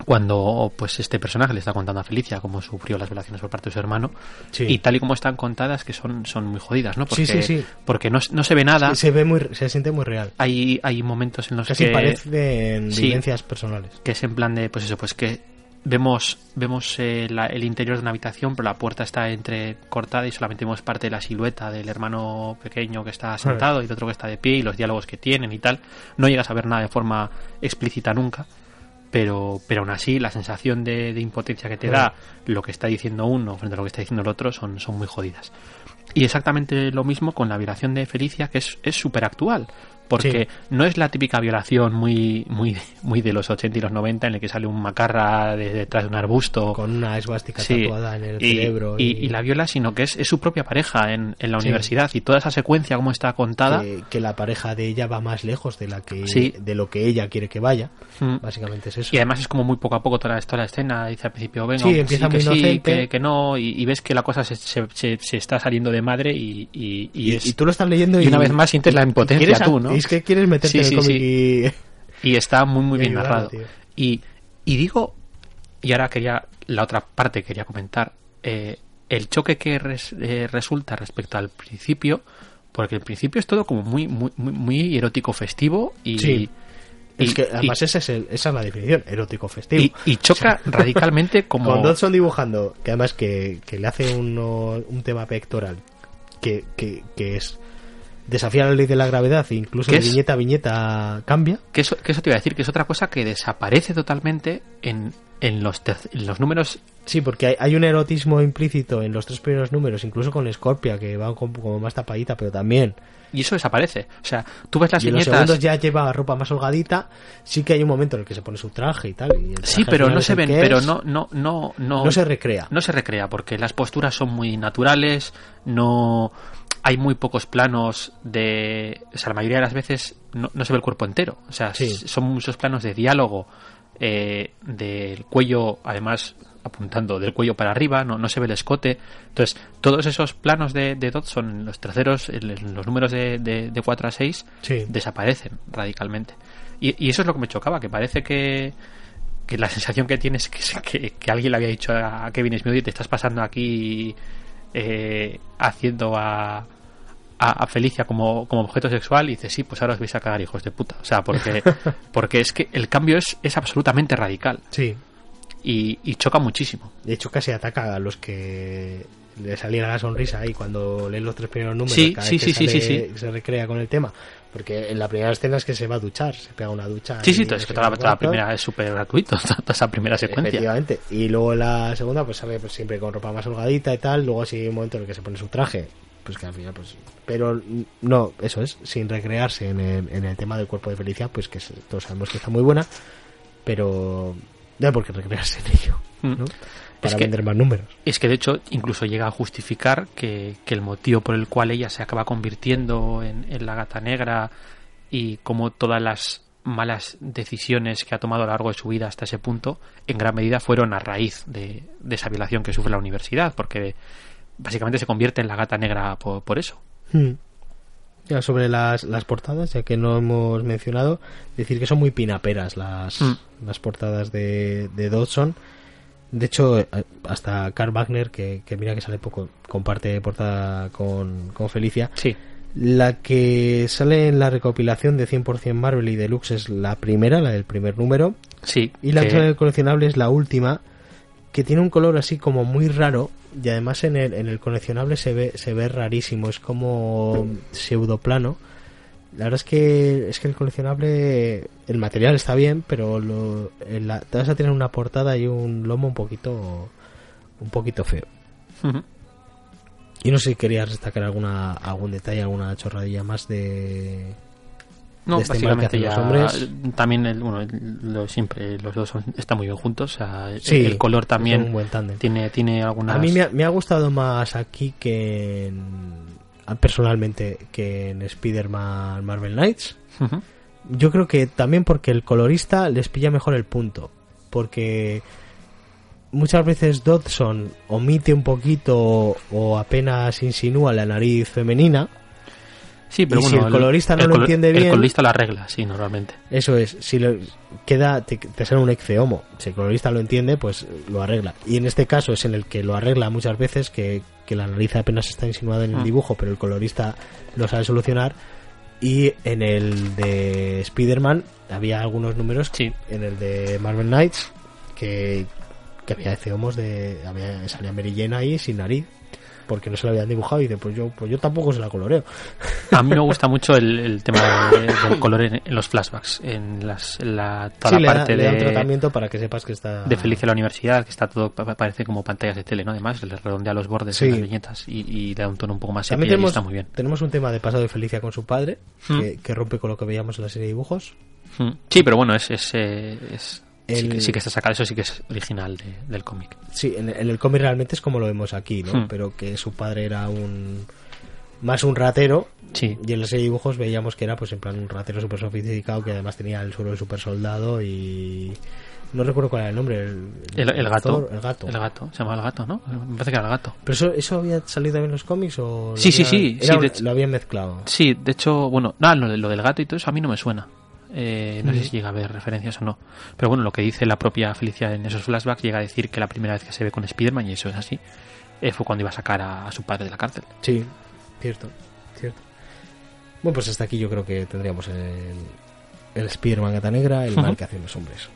S2: cuando pues este personaje le está contando a Felicia cómo sufrió las violaciones por parte de su hermano.
S1: Sí.
S2: Y tal y como están contadas, que son, son muy jodidas, ¿no? Porque,
S1: Sí, sí, sí.
S2: porque no, no se ve nada.
S1: Se ve muy, se siente muy real.
S2: Hay, hay momentos en los
S1: Casi
S2: que...
S1: parecen vivencias personales.
S2: que es en plan de, pues eso, pues que vemos vemos eh, la- el interior de una habitación, pero la puerta está entrecortada y solamente vemos parte de la silueta del hermano pequeño que está sentado y del otro que está de pie y los diálogos que tienen y tal. No llegas a ver nada de forma explícita nunca, pero, pero aún así la sensación de, de impotencia que te da lo que está diciendo uno frente a lo que está diciendo el otro son, son muy jodidas. Y exactamente lo mismo con la violación de Felicia, que es súper actual. Porque no es la típica violación muy, muy, muy de los 80 y los 90 en el que sale un macarra de- detrás de un arbusto.
S1: Con una esvástica
S2: Sí,
S1: tatuada en el
S2: y,
S1: cerebro.
S2: y- y la viola, sino que es, es su propia pareja en, en la
S1: Sí.
S2: universidad. Y toda esa secuencia, como está contada,
S1: que, que la pareja de ella va más lejos de la que de lo que ella quiere que vaya.
S2: mm,
S1: Básicamente es eso.
S2: Y además es como muy poco a poco toda, toda la escena. Dice al principio, venga,
S1: Sí,
S2: que
S1: empieza
S2: que
S1: muy
S2: sí,
S1: inocente.
S2: que, que no. Y, ves que la cosa se, se, se- se está saliendo de madre y, y- es,
S1: tú lo estás leyendo y,
S2: una vez más sientes la impotencia tú, ¿no?
S1: Es que quieres meterte
S2: Sí,
S1: en el
S2: sí,
S1: cómic
S2: sí.
S1: y...
S2: y está muy muy bien narrado.
S1: tío.
S2: Y, y digo, y ahora quería, la otra parte quería comentar, eh, el choque que res- eh, resulta respecto al principio, porque el principio es todo como muy, muy, muy, muy erótico festivo y.
S1: Es que además
S2: y-
S1: ese es el- esa es la definición, erótico festivo.
S2: Y, y choca <laughs> radicalmente <laughs> como...
S1: Con Dodson dibujando, que además que, que le hace uno- un tema pectoral que, que, que es desafiar la ley de la gravedad, e incluso
S2: ¿Qué
S1: de viñeta a viñeta cambia.
S2: Que eso, que eso te iba a decir, que es otra cosa que desaparece totalmente en, en, los, en los números...
S1: Sí, porque hay, hay un erotismo implícito en los tres primeros números, incluso con Scorpia, que va como, como más tapadita, pero también.
S2: Y eso desaparece. O sea, tú ves las
S1: y en los
S2: viñetas...
S1: segundos ya lleva ropa más holgadita. Sí que hay un momento en el que se pone su traje y tal. y traje
S2: Sí, pero no se ven, pero no, no, no, no,
S1: No se recrea.
S2: no se recrea porque las posturas son muy naturales, no hay muy pocos planos de, o sea, la mayoría de las veces no, no se ve el cuerpo entero, o sea,
S1: Sí.
S2: son muchos planos de diálogo eh, del cuello, además apuntando del cuello para arriba, no, no se ve el escote, entonces todos esos planos de, de Dodson, los terceros, los números de, de, de 4 a 6
S1: Sí.
S2: desaparecen radicalmente. Y, y eso es lo que me chocaba, que parece que, que la sensación que tienes es que, <laughs> que, que alguien le había dicho a Kevin Smith, "Oye, te estás pasando aquí eh, haciendo a, a, a Felicia como, como objeto sexual y dice, sí, pues ahora os vais a cagar hijos de puta. O sea, porque, <laughs> porque es que el cambio es, es absolutamente radical
S1: Sí.
S2: y, y choca muchísimo.
S1: De hecho, casi ataca a los que le saliera la sonrisa ahí cuando leen los tres primeros números.
S2: Sí,
S1: cada
S2: sí,
S1: vez que
S2: sí, sí,
S1: sale-
S2: sí, sí.
S1: Se recrea con el tema. Porque en la primera escena es que se va a duchar, se pega una ducha.
S2: Sí, sí,
S1: y
S2: es que toda, la- toda primera es súper gratuito, <laughs> toda esa primera secuencia.
S1: Efectivamente. Y luego la segunda, pues sale pues, siempre con ropa más holgadita y tal. Luego sí hay un momento en el que se pone su traje. Pues que al final, pues. Pero mm, no, eso es, sin recrearse en el, en el tema del cuerpo de Felicia, pues que todos sabemos que está muy buena. Pero no hay por qué recrearse en ello,
S2: Mm.
S1: ¿no? Para
S2: que-
S1: vender más números.
S2: Es que de hecho incluso llega a justificar que, que el motivo por el cual ella se acaba convirtiendo en, en la gata negra y como todas las malas decisiones que ha tomado a lo largo de su vida hasta ese punto, en gran medida fueron a raíz de, de esa violación que sufre la universidad, porque básicamente se convierte en la gata negra por, por eso.
S1: Hmm. Ya sobre las, las portadas, ya que no hemos mencionado, decir que son muy pinaperas las,
S2: Mm.
S1: las portadas de, de Dodson. De hecho, eh, hasta Karl Wagner, que, que mira que sale poco, comparte portada con, con Felicia.
S2: Sí,
S1: La que sale en la recopilación de 100% Marvel y Deluxe es la primera, la del primer número.
S2: sí.
S1: Y la que- sale en el coleccionable es la última, que tiene un color así como muy raro. Y además en el, en el coleccionable se ve, se ve rarísimo, es como pseudoplano. La verdad es que es que el coleccionable, el material está bien, pero lo, en la- te vas a tener una portada y un lomo un poquito, un poquito feo. Y no sé si querías destacar alguna, algún detalle, alguna chorradilla más de,
S2: No,
S1: este
S2: básicamente ya
S1: hombres.
S2: también el, bueno, el- lo, siempre los dos son, están muy bien juntos, o sea, el-
S1: Sí,
S2: el color también
S1: un buen
S2: tiene tiene algunas
S1: A mí me ha, me ha gustado más aquí que en, personalmente que en Spider-Man Marvel Knights. Yo creo que también porque el colorista les pilla mejor el punto. Porque muchas veces Dodson omite un poquito o apenas insinúa la nariz femenina.
S2: Sí, pero
S1: Y si el colorista no lo entiende
S2: El
S1: bien-
S2: colorista lo arregla, sí, normalmente.
S1: Eso es, si lo, queda, te, te sale un exceomo. Si el colorista lo entiende, pues lo arregla. Y en este caso es en el que lo arregla muchas veces, que, que la nariz apenas está insinuada en el
S2: Mm.
S1: dibujo, pero el colorista lo sabe solucionar. Y en el de Spider-Man había algunos números,
S2: Sí.
S1: en el de Marvel Knights, que, que había exceomos de. Había, salía Mary Jane ahí sin nariz. Porque no se lo habían dibujado y dice, pues yo, pues yo tampoco se la coloreo.
S2: A mí me <laughs> gusta mucho el, el tema de- del color en, en los flashbacks, en, las, en la, toda
S1: Sí,
S2: la
S1: le da,
S2: parte
S1: le da un
S2: de,
S1: tratamiento para que sepas que está.
S2: de Felicia en la universidad, que está todo, pa- parece como pantallas de tele, ¿no? Además, le redondea los bordes
S1: Sí.
S2: en las viñetas y, y le da un tono un poco más sepia y
S1: tenemos,
S2: está muy bien.
S1: tenemos un tema de pasado de Felicia con su padre,
S2: Hmm.
S1: que, que rompe con lo que veíamos en la serie de dibujos.
S2: Mm. Sí, pero bueno, es, es, eh, sí, que, sí que está sacado, eso sí que es original de- del cómic.
S1: Sí, en, en el cómic realmente es como lo vemos aquí, ¿no?
S2: Hmm.
S1: Pero que su padre era un... Más un ratero,
S2: Sí,
S1: y en la serie de dibujos veíamos que era pues en plan un ratero súper sofisticado que además tenía el suelo de super soldado y... No recuerdo cuál era el nombre. El,
S2: el, el gato.
S1: Thor, el gato.
S2: El gato, se llama el gato, ¿no? Me parece que era el gato.
S1: ¿Pero eso, eso había salido también en los cómics o...?
S2: Sí, sí, sí, sí,
S1: un-
S2: de hecho-
S1: Lo habían mezclado.
S2: Sí, de hecho, bueno, nada, lo, lo del gato y todo eso a mí no me suena. Eh, no sé si llega a haber referencias o no. Pero bueno, lo que dice la propia Felicia en esos flashbacks llega a decir que la primera vez que se ve con Spider-Man, y eso es así, eh, fue cuando iba a sacar a, a su padre de la cárcel.
S1: Sí, cierto, cierto. Bueno, pues hasta aquí yo creo que tendríamos el, el Spider-Man gata negra, el mal que hacen los hombres.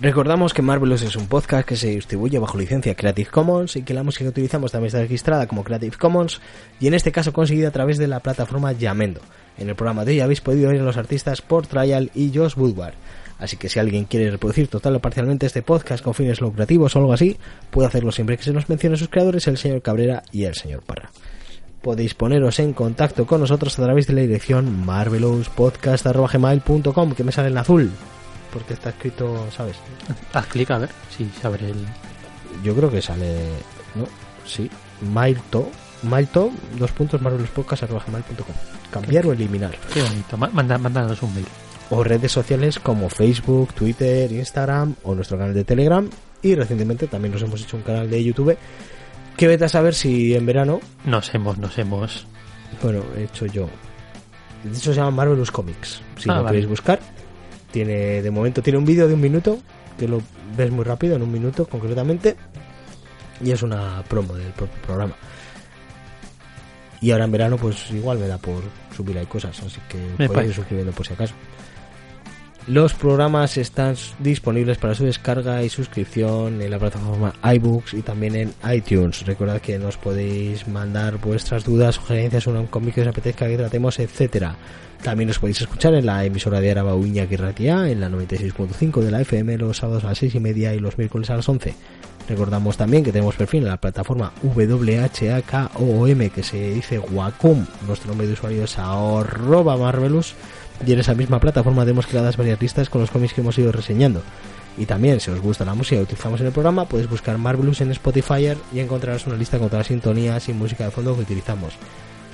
S1: Recordamos que Marvelous es un podcast que se distribuye bajo licencia Creative Commons y que la música que utilizamos también está registrada como Creative Commons y en este caso conseguida a través de la plataforma Yamendo. En el programa de hoy habéis podido oír a los artistas Port Trial y Josh Woodward. Así que si alguien quiere reproducir total o parcialmente este podcast con fines lucrativos o algo así, puede hacerlo siempre que se nos mencione sus creadores, el señor Cabrera y el señor Parra. Podéis poneros en contacto con nosotros a través de la dirección marvelouspodcast.gmail.com que me sale en azul porque está escrito, ¿sabes?
S2: Haz clic a ver si se abre el.
S1: Yo creo que sale, ¿no? Sí, Mailto, Mailto, dos puntos, marvelouspodcast.gmail.com Cambiar o eliminar.
S2: Qué bonito. Manda, mándanos un mail.
S1: o redes sociales como Facebook, Twitter, Instagram o nuestro canal de Telegram. Y recientemente también nos hemos hecho un canal de YouTube que vete a saber si en verano,
S2: Nos hemos, nos hemos.
S1: bueno, he hecho yo. De hecho se llama Marvelous Comics. Si
S2: Ah,
S1: lo
S2: vale.
S1: queréis buscar, tiene de momento tiene un vídeo de un minuto que lo ves muy rápido, en un minuto concretamente, y es una promo del propio programa. Y ahora en verano, pues igual me da por subir ahí cosas, así que
S2: Me
S1: podéis ir suscribiendo por si acaso. Los programas están disponibles para su descarga y suscripción en la plataforma iBooks y también en iTunes. Recordad que nos podéis mandar vuestras dudas, sugerencias, un cómic que os apetezca que tratemos, etcétera. También os podéis escuchar en la emisora de Araba Uña Ratia en la 96.5 de la FM los sábados a las 6 y media y los miércoles a las 11. Recordamos también que tenemos perfil en la plataforma WHAKOM que se dice Wacom. Nuestro nombre de usuario es arroba Marvelous y en esa misma plataforma tenemos creadas varias listas con los cómics que hemos ido reseñando. Y también, si os gusta la música que utilizamos en el programa, podéis buscar Marvelous en Spotify y encontrarás una lista con todas las sintonías y música de fondo que utilizamos.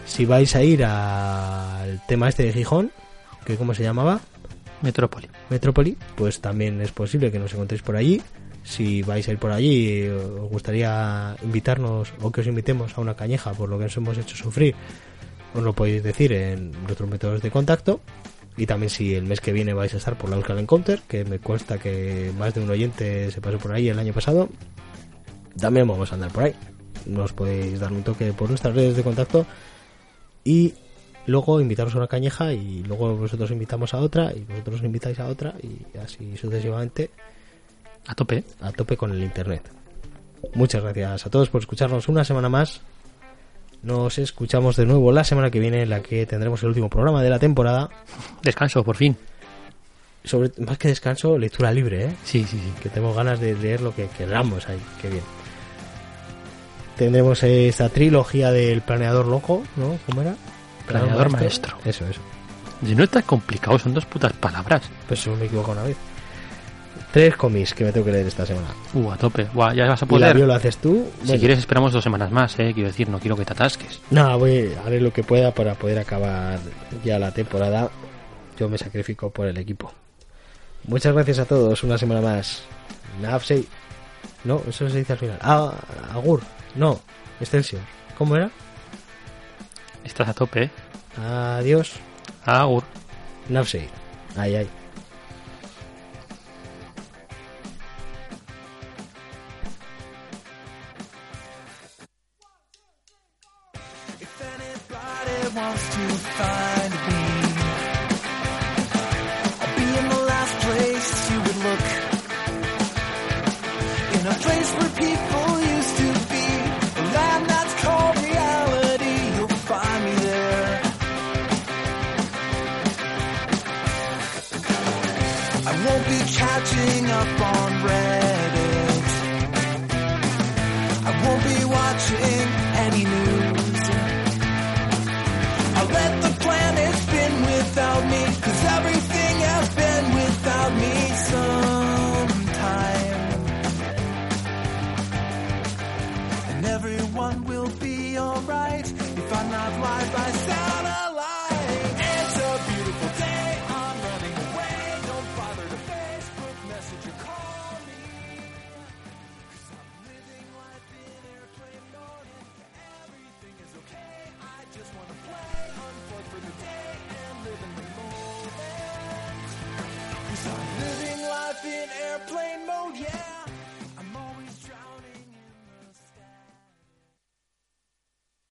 S1: Si vais a ir al tema este de Gijón, que cómo se llamaba,
S2: Metrópoli.
S1: Metrópoli, pues también es posible que nos encontréis por allí. Si vais a ir por allí, os gustaría invitarnos o que os invitemos a una cañeja por lo que os hemos hecho sufrir, os lo podéis decir en nuestros métodos de contacto. Y también si el mes que viene vais a estar por la Euskal Encounter, que me cuesta que más de un oyente se pasó por ahí el año pasado, también vamos a andar por ahí. Nos podéis dar un toque por nuestras redes de contacto y luego invitaros a una cañeja y luego vosotros invitamos a otra y vosotros invitáis a otra y así sucesivamente
S2: A tope.
S1: a tope con el internet. Muchas gracias a todos por escucharnos una semana más. Nos escuchamos de nuevo la semana que viene en la que tendremos el último programa de la temporada.
S2: Descanso, por fin.
S1: Sobre más que descanso, lectura libre, ¿eh?
S2: Sí, sí, sí.
S1: que tenemos ganas de leer lo que queramos ahí, qué bien. Tendremos esta trilogía del planeador loco, ¿no? ¿Cómo era?
S2: Planeador maestro.
S1: Eso, eso.
S2: Y no es tan complicado, son dos putas palabras.
S1: Pues solo me equivoco una vez. Tres cómics que me tengo que leer esta semana.
S2: Uh, a tope. Buah, ya vas a
S1: Y la
S2: poder.
S1: lo haces tú.
S2: Si
S1: Bueno,
S2: quieres esperamos dos semanas más, eh. Quiero decir, no quiero que te atasques.
S1: Nada, voy, haré lo que pueda para poder acabar ya la temporada. Yo me sacrifico por el equipo. Muchas gracias a todos, una semana más. Nafsei. No, eso se dice al final. Ah, Agur. No, Excelsior. ¿Cómo era?
S2: Estás a tope, eh.
S1: Adiós.
S2: Agur.
S1: Nafsei. Ay, ay.